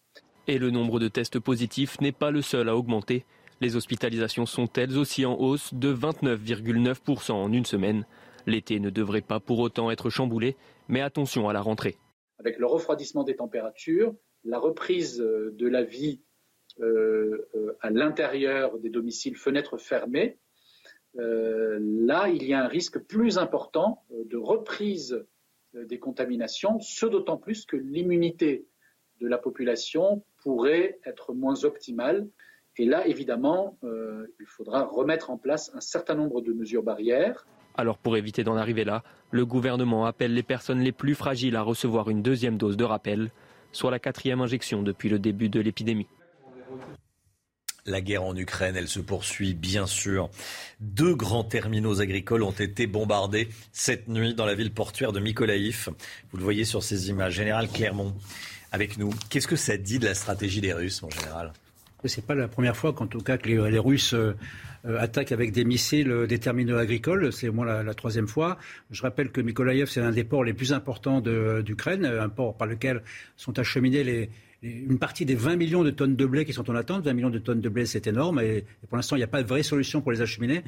Et le nombre de tests positifs n'est pas le seul à augmenter. Les hospitalisations sont elles aussi en hausse de 29,9% en une semaine. L'été ne devrait pas pour autant être chamboulé, mais attention à la rentrée. Avec le refroidissement des températures, la reprise euh, de la vie euh, euh, à l'intérieur des domiciles, fenêtres fermées, là, il y a un risque plus important de reprise des contaminations, ce d'autant plus que l'immunité de la population pourrait être moins optimale. Et là, évidemment, euh, il faudra remettre en place un certain nombre de mesures barrières. Alors pour éviter d'en arriver là, le gouvernement appelle les personnes les plus fragiles à recevoir une deuxième dose de rappel, soit la quatrième injection depuis le début de l'épidémie. La guerre en Ukraine, elle se poursuit bien sûr. Deux grands terminaux agricoles ont été bombardés cette nuit dans la ville portuaire de Mykolaïv. Vous le voyez sur ces images. Général Clermont, avec nous. Qu'est-ce que ça dit de la stratégie des Russes, mon général? C'est pas la première fois qu'en tout cas que les, Russes euh, attaquent avec des missiles euh, des terminaux agricoles. C'est au moins la, troisième fois. Je rappelle que Mykolaïev, c'est l'un des ports les plus importants d'Ukraine, un port par lequel sont acheminés une partie des 20 millions de tonnes de blé qui sont en attente. 20 millions de tonnes de blé, c'est énorme. Et, pour l'instant, il n'y a pas de vraie solution pour les acheminer.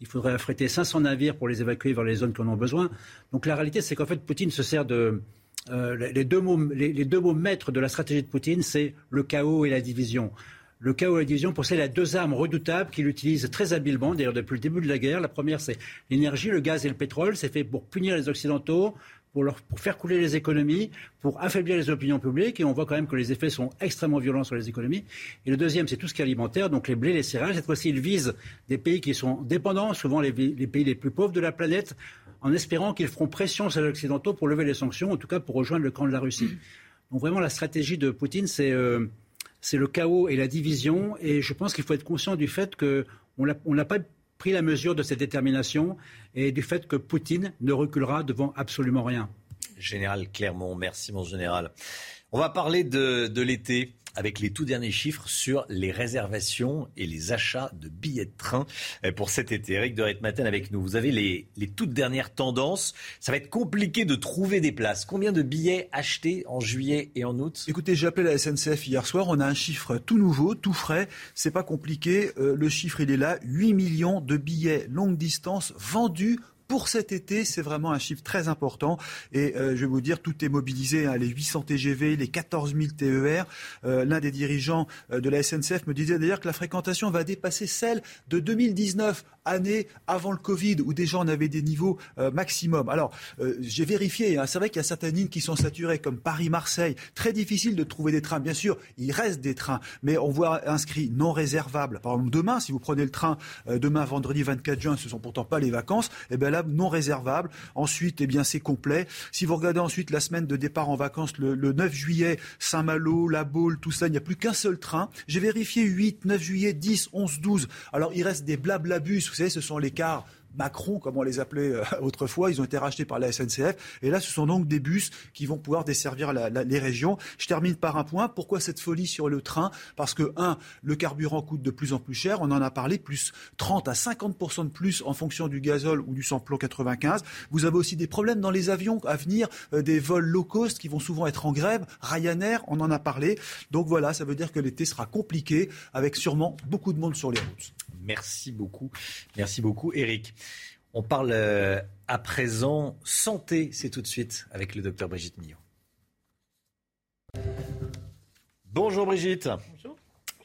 Il faudrait affréter 500 navires pour les évacuer vers les zones qui en ont besoin. Donc la réalité, c'est qu'en fait, Poutine se sert de... Euh, les, deux mots, les deux mots maîtres de la stratégie de Poutine, c'est le chaos et la division. Le chaos et la division possèdent à deux armes redoutables qu'il utilise très habilement, d'ailleurs depuis le début de la guerre. La première, c'est l'énergie, le gaz et le pétrole. C'est fait pour punir les Occidentaux, pour, pour, faire couler les économies, pour affaiblir les opinions publiques. Et on voit quand même que les effets sont extrêmement violents sur les économies. Et le deuxième, c'est tout ce qui est alimentaire, donc les blés, les céréales. Cette fois-ci, ils visent des pays qui sont dépendants, souvent les, les pays les plus pauvres de la planète, en espérant qu'ils feront pression sur les Occidentaux pour lever les sanctions, en tout cas pour rejoindre le camp de la Russie. Donc vraiment, la stratégie de Poutine, c'est... Euh, c'est le chaos et la division. Et je pense qu'il faut être conscient du fait qu'on n'a pas pris la mesure de cette détermination et du fait que Poutine ne reculera devant absolument rien. Général Clermont, merci mon général. On va parler de, l'été avec les tout derniers chiffres sur les réservations et les achats de billets de train euh, pour cet été. Eric de Matin avec nous. Vous avez les, les toutes dernières tendances. Ça va être compliqué de trouver des places. Combien de billets achetés en juillet et en août? Écoutez, j'ai appelé la SNCF hier soir. On a un chiffre tout nouveau, tout frais. C'est pas compliqué. Euh, le chiffre, il est là. 8 millions de billets longue distance vendus pour cet été, c'est vraiment un chiffre très important. Et euh, je vais vous dire, tout est mobilisé. Hein, les 800 TGV, les 14 000 TER. Euh, l'un des dirigeants euh, de la SNCF me disait d'ailleurs que la fréquentation va dépasser celle de 2019, année avant le Covid, où déjà on avait des niveaux maximum. Alors, j'ai vérifié. Hein, c'est vrai qu'il y a certaines lignes qui sont saturées, comme Paris-Marseille. Très difficile de trouver des trains. Bien sûr, il reste des trains, mais on voit inscrit non réservables. Par exemple, demain, si vous prenez le train demain, vendredi 24 juin, ce sont pourtant pas les vacances. Eh bien non réservable. Ensuite, eh bien, c'est complet. Si vous regardez ensuite la semaine de départ en vacances, le, 9 juillet, Saint-Malo, La Baule, tout ça, il n'y a plus qu'un seul train. J'ai vérifié 8, 9 juillet, 10, 11, 12. Alors, il reste des blablabus. Vous savez, ce sont les cars Macron, comme on les appelait euh, autrefois. Ils ont été rachetés par la SNCF. Et là, ce sont donc des bus qui vont pouvoir desservir les régions. Je termine par un point. Pourquoi cette folie sur le train? Parce que, un, le carburant coûte de plus en plus cher. On en a parlé, plus 30 à 50 de plus en fonction du gazole ou du samplon 95. Vous avez aussi des problèmes dans les avions à venir, euh, des vols low cost qui vont souvent être en grève. Ryanair, on en a parlé. Donc voilà, ça veut dire que l'été sera compliqué avec sûrement beaucoup de monde sur les routes. Merci beaucoup. Merci beaucoup, Eric. On parle euh, à présent santé, c'est tout de suite avec le docteur Brigitte Millot. Bonjour Brigitte. Bonjour.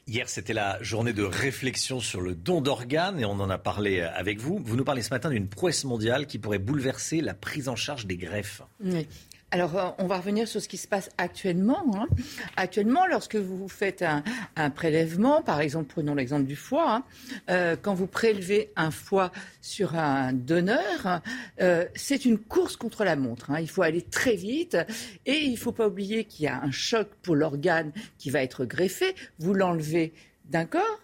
Hier, c'était la journée de réflexion sur le don d'organes et on en a parlé avec vous. Vous nous parlez ce matin d'une prouesse mondiale qui pourrait bouleverser la prise en charge des greffes. Oui. Alors, euh, on va revenir sur ce qui se passe actuellement. Hein. Actuellement, lorsque vous faites un, prélèvement, par exemple, prenons l'exemple du foie, hein, euh, quand vous prélevez un foie sur un donneur, euh, c'est une course contre la montre. Hein. Il faut aller très vite et il ne faut pas oublier qu'il y a un choc pour l'organe qui va être greffé. Vous l'enlevez d'un corps,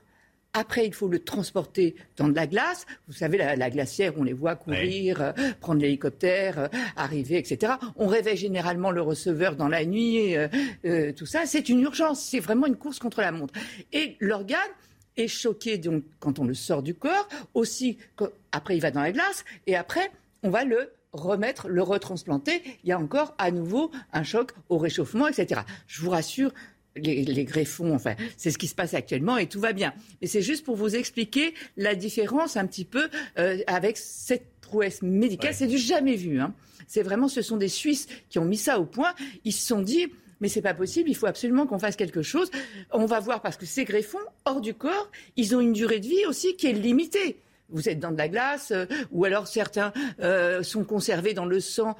après, il faut le transporter dans de la glace. Vous savez, la, glacière, on les voit courir, euh, prendre l'hélicoptère, euh, arriver, etc. On réveille généralement le receveur dans la nuit, euh, tout ça. C'est une urgence. C'est vraiment une course contre la montre. Et l'organe est choqué donc quand on le sort du corps. Aussi, après, il va dans la glace. Et après, on va le remettre, le retransplanter. Il y a encore à nouveau un choc au réchauffement, etc. Je vous rassure, les, greffons, enfin, c'est ce qui se passe actuellement et tout va bien. Mais c'est juste pour vous expliquer la différence un petit peu euh, avec cette prouesse médicale. C'est du jamais vu. Hein. C'est vraiment, ce sont des Suisses qui ont mis ça au point. Ils se sont dit, mais c'est pas possible, il faut absolument qu'on fasse quelque chose. On va voir parce que ces greffons, hors du corps, ils ont une durée de vie aussi qui est limitée vous êtes dans de la glace, euh, ou alors certains euh, sont conservés dans le sang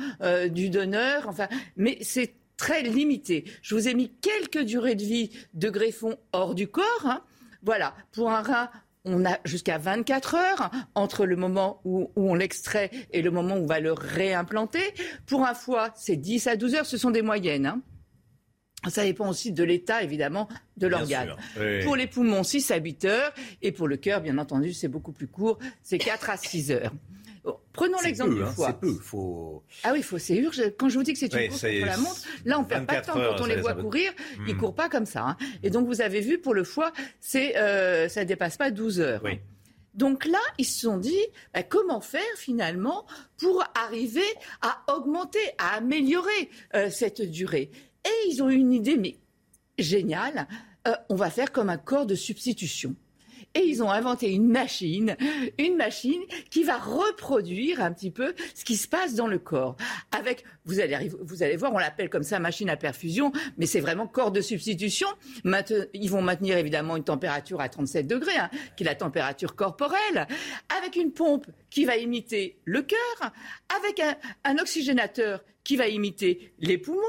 du donneur. Enfin, mais c'est très limité. Je vous ai mis quelques durées de vie de greffons hors du corps. Hein. Voilà, pour un rein, on a jusqu'à 24 heures entre le moment où, on l'extrait et le moment où on va le réimplanter. Pour un foie, c'est 10 à 12 heures, ce sont des moyennes. Hein. Ça dépend aussi de l'état, évidemment, de l'organe. Pour les poumons, 6 à 8 heures. Et pour le cœur, bien entendu, c'est beaucoup plus court. C'est 4 à 6 heures. Prenons l'exemple du hein, foie. c'est peu. Faut... Ah oui, faut, c'est urgent. Quand je vous dis que c'est une course contre la montre, là, on perd pas de temps. Quand on les voit courir, ils ils hmm. courent pas comme ça. Hein. Et donc, vous avez vu, pour le foie, c'est, euh, ça dépasse pas 12 heures. Donc là, ils se sont dit, bah, comment faire finalement pour arriver à augmenter, à améliorer euh, cette durée? Et ils ont eu une idée, mais géniale. Euh, on va faire comme un corps de substitution et ils ont inventé une machine, une machine qui va reproduire un petit peu ce qui se passe dans le corps. Avec, vous allez, voir, on l'appelle comme ça machine à perfusion, mais c'est vraiment corps de substitution. ils vont maintenir évidemment une température à 37 degrés, hein, qui est la température corporelle, avec une pompe qui va imiter le cœur, avec un oxygénateur qui va imiter les poumons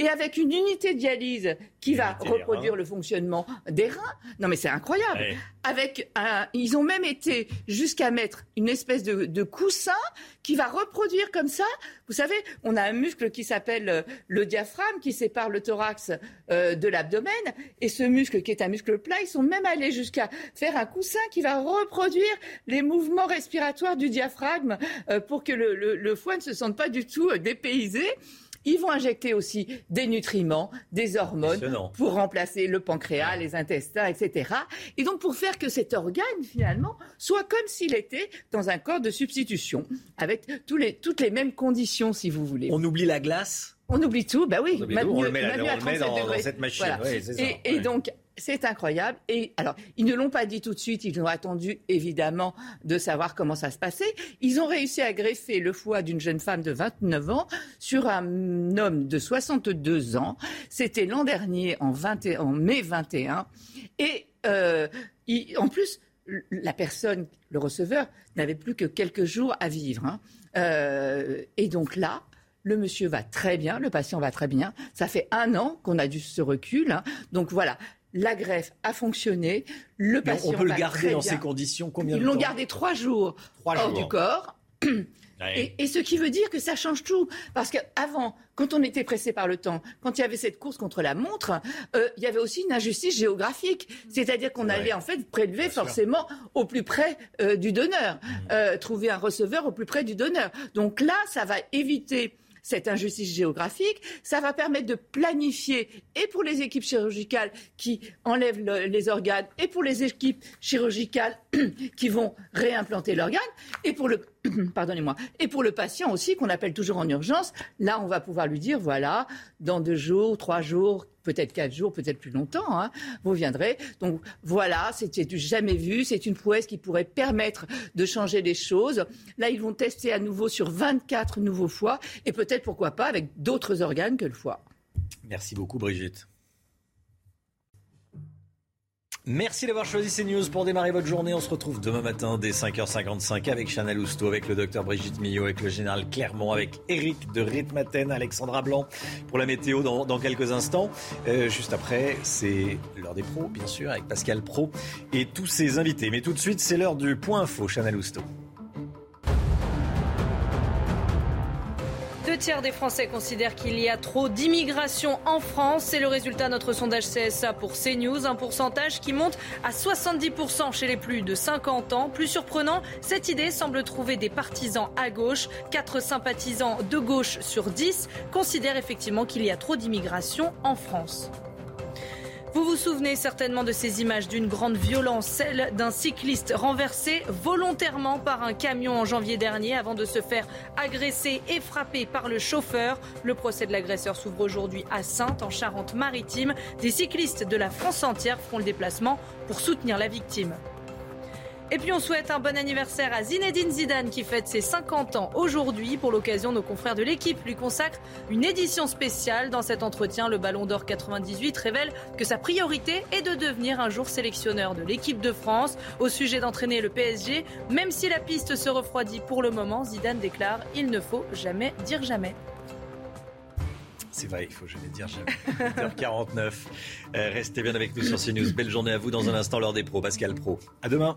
et avec une unité de dialyse qui va reproduire le fonctionnement des reins. Non, mais c'est incroyable. Avec un, ils ont même été jusqu'à mettre une espèce de, coussin qui va reproduire comme ça. Vous savez, on a un muscle qui s'appelle euh, le diaphragme qui sépare le thorax euh, de l'abdomen. Et ce muscle qui est un muscle plat, ils sont même allés jusqu'à faire un coussin qui va reproduire les mouvements respiratoires du diaphragme euh, pour que le, le, foie ne se sente pas du tout dépaysé. Ils vont injecter aussi des nutriments, des hormones pour remplacer le pancréas, les intestins, etc. Et donc pour faire que cet organe, finalement, soit comme s'il était dans un corps de substitution, avec tous les, toutes les mêmes conditions, si vous voulez. On oublie la glace on oublie tout, bah oui. On, on le met, dans, cette machine. et, donc, c'est incroyable. Et alors, ils ne l'ont pas dit tout de suite, ils ont attendu évidemment de savoir comment ça se passait. Ils ont réussi à greffer le foie d'une jeune femme de 29 ans sur un homme de 62 ans. C'était l'an dernier, en, mai 21. Et euh, en plus, la personne, le receveur, n'avait plus que quelques jours à vivre. Hein. Euh, et donc là, le monsieur va très bien, le patient va très bien. Ça fait un an qu'on a dû ce recul. Hein. Donc voilà, la greffe a fonctionné, le patient On peut le garder dans ces conditions combien Ils de temps Ils l'ont gardé trois jours hors du corps. [clears throat] Et, ce qui veut dire que ça change tout. Parce qu'avant, quand on était pressé par le temps, quand il y avait cette course contre la montre, euh, il y avait aussi une injustice géographique. C'est-à-dire qu'on allait en fait prélever forcément au plus près euh, du donneur, mmh. euh, trouver un receveur au plus près du donneur. Donc là, ça va éviter cette injustice géographique. Ça va permettre de planifier et pour les équipes chirurgicales qui enlèvent les organes et pour les équipes chirurgicales [clears throat] qui vont réimplanter l'organe et pour le [clears throat] pardonnez-moi, et pour le patient aussi qu'on appelle toujours en urgence. Là, on va pouvoir lui dire voilà, dans deux jours, trois jours, peut-être quatre jours, peut-être plus longtemps, hein, vous viendrez. Donc voilà, c'est du jamais vu, c'est une prouesse qui pourrait permettre de changer les choses. Là, ils vont tester à nouveau sur 24 nouveaux foies et peut-être, pourquoi pas, avec d'autres organes que le foie. Merci beaucoup, Brigitte. Merci d'avoir choisi CNews pour démarrer votre journée. On se retrouve demain matin dès 5h55 avec Chanel Housteau, avec le docteur Brigitte Millot, avec le général Clermont, avec Eric de Ritmaten, Alexandra Blanc pour la météo dans, quelques instants. Euh, juste après, c'est l'heure des pros, bien sûr, avec Pascal Pro et tous ses invités. Mais tout de suite, c'est l'heure du point info, Chanel Housteau. Tiers des Français considèrent qu'il y a trop d'immigration en France. C'est le résultat de notre sondage CSA pour CNews, un pourcentage qui monte à 70% chez les plus de 50 ans. Plus surprenant, cette idée semble trouver des partisans à gauche. Quatre sympathisants de gauche sur 10 considèrent effectivement qu'il y a trop d'immigration en France. Vous vous souvenez certainement de ces images d'une grande violence, celle d'un cycliste renversé volontairement par un camion en janvier dernier avant de se faire agresser et frapper par le chauffeur. Le procès de l'agresseur s'ouvre aujourd'hui à Sainte, en Charente-Maritime. Des cyclistes de la France entière feront le déplacement pour soutenir la victime. Et puis on souhaite un bon anniversaire à Zinedine Zidane qui fête ses 50 ans aujourd'hui. Pour l'occasion, nos confrères de l'équipe lui consacrent une édition spéciale. Dans cet entretien, le Ballon d'Or 98 révèle que sa priorité est de devenir un jour sélectionneur de l'équipe de France. Au sujet d'entraîner le PSG, même si la piste se refroidit pour le moment, Zidane déclare il ne faut jamais dire jamais. C'est vrai, il faut jamais dire jamais. 8h49. Euh, restez bien avec nous sur CNews. Belle journée à vous dans un instant, l'heure des pros. Pascal Pro. À demain.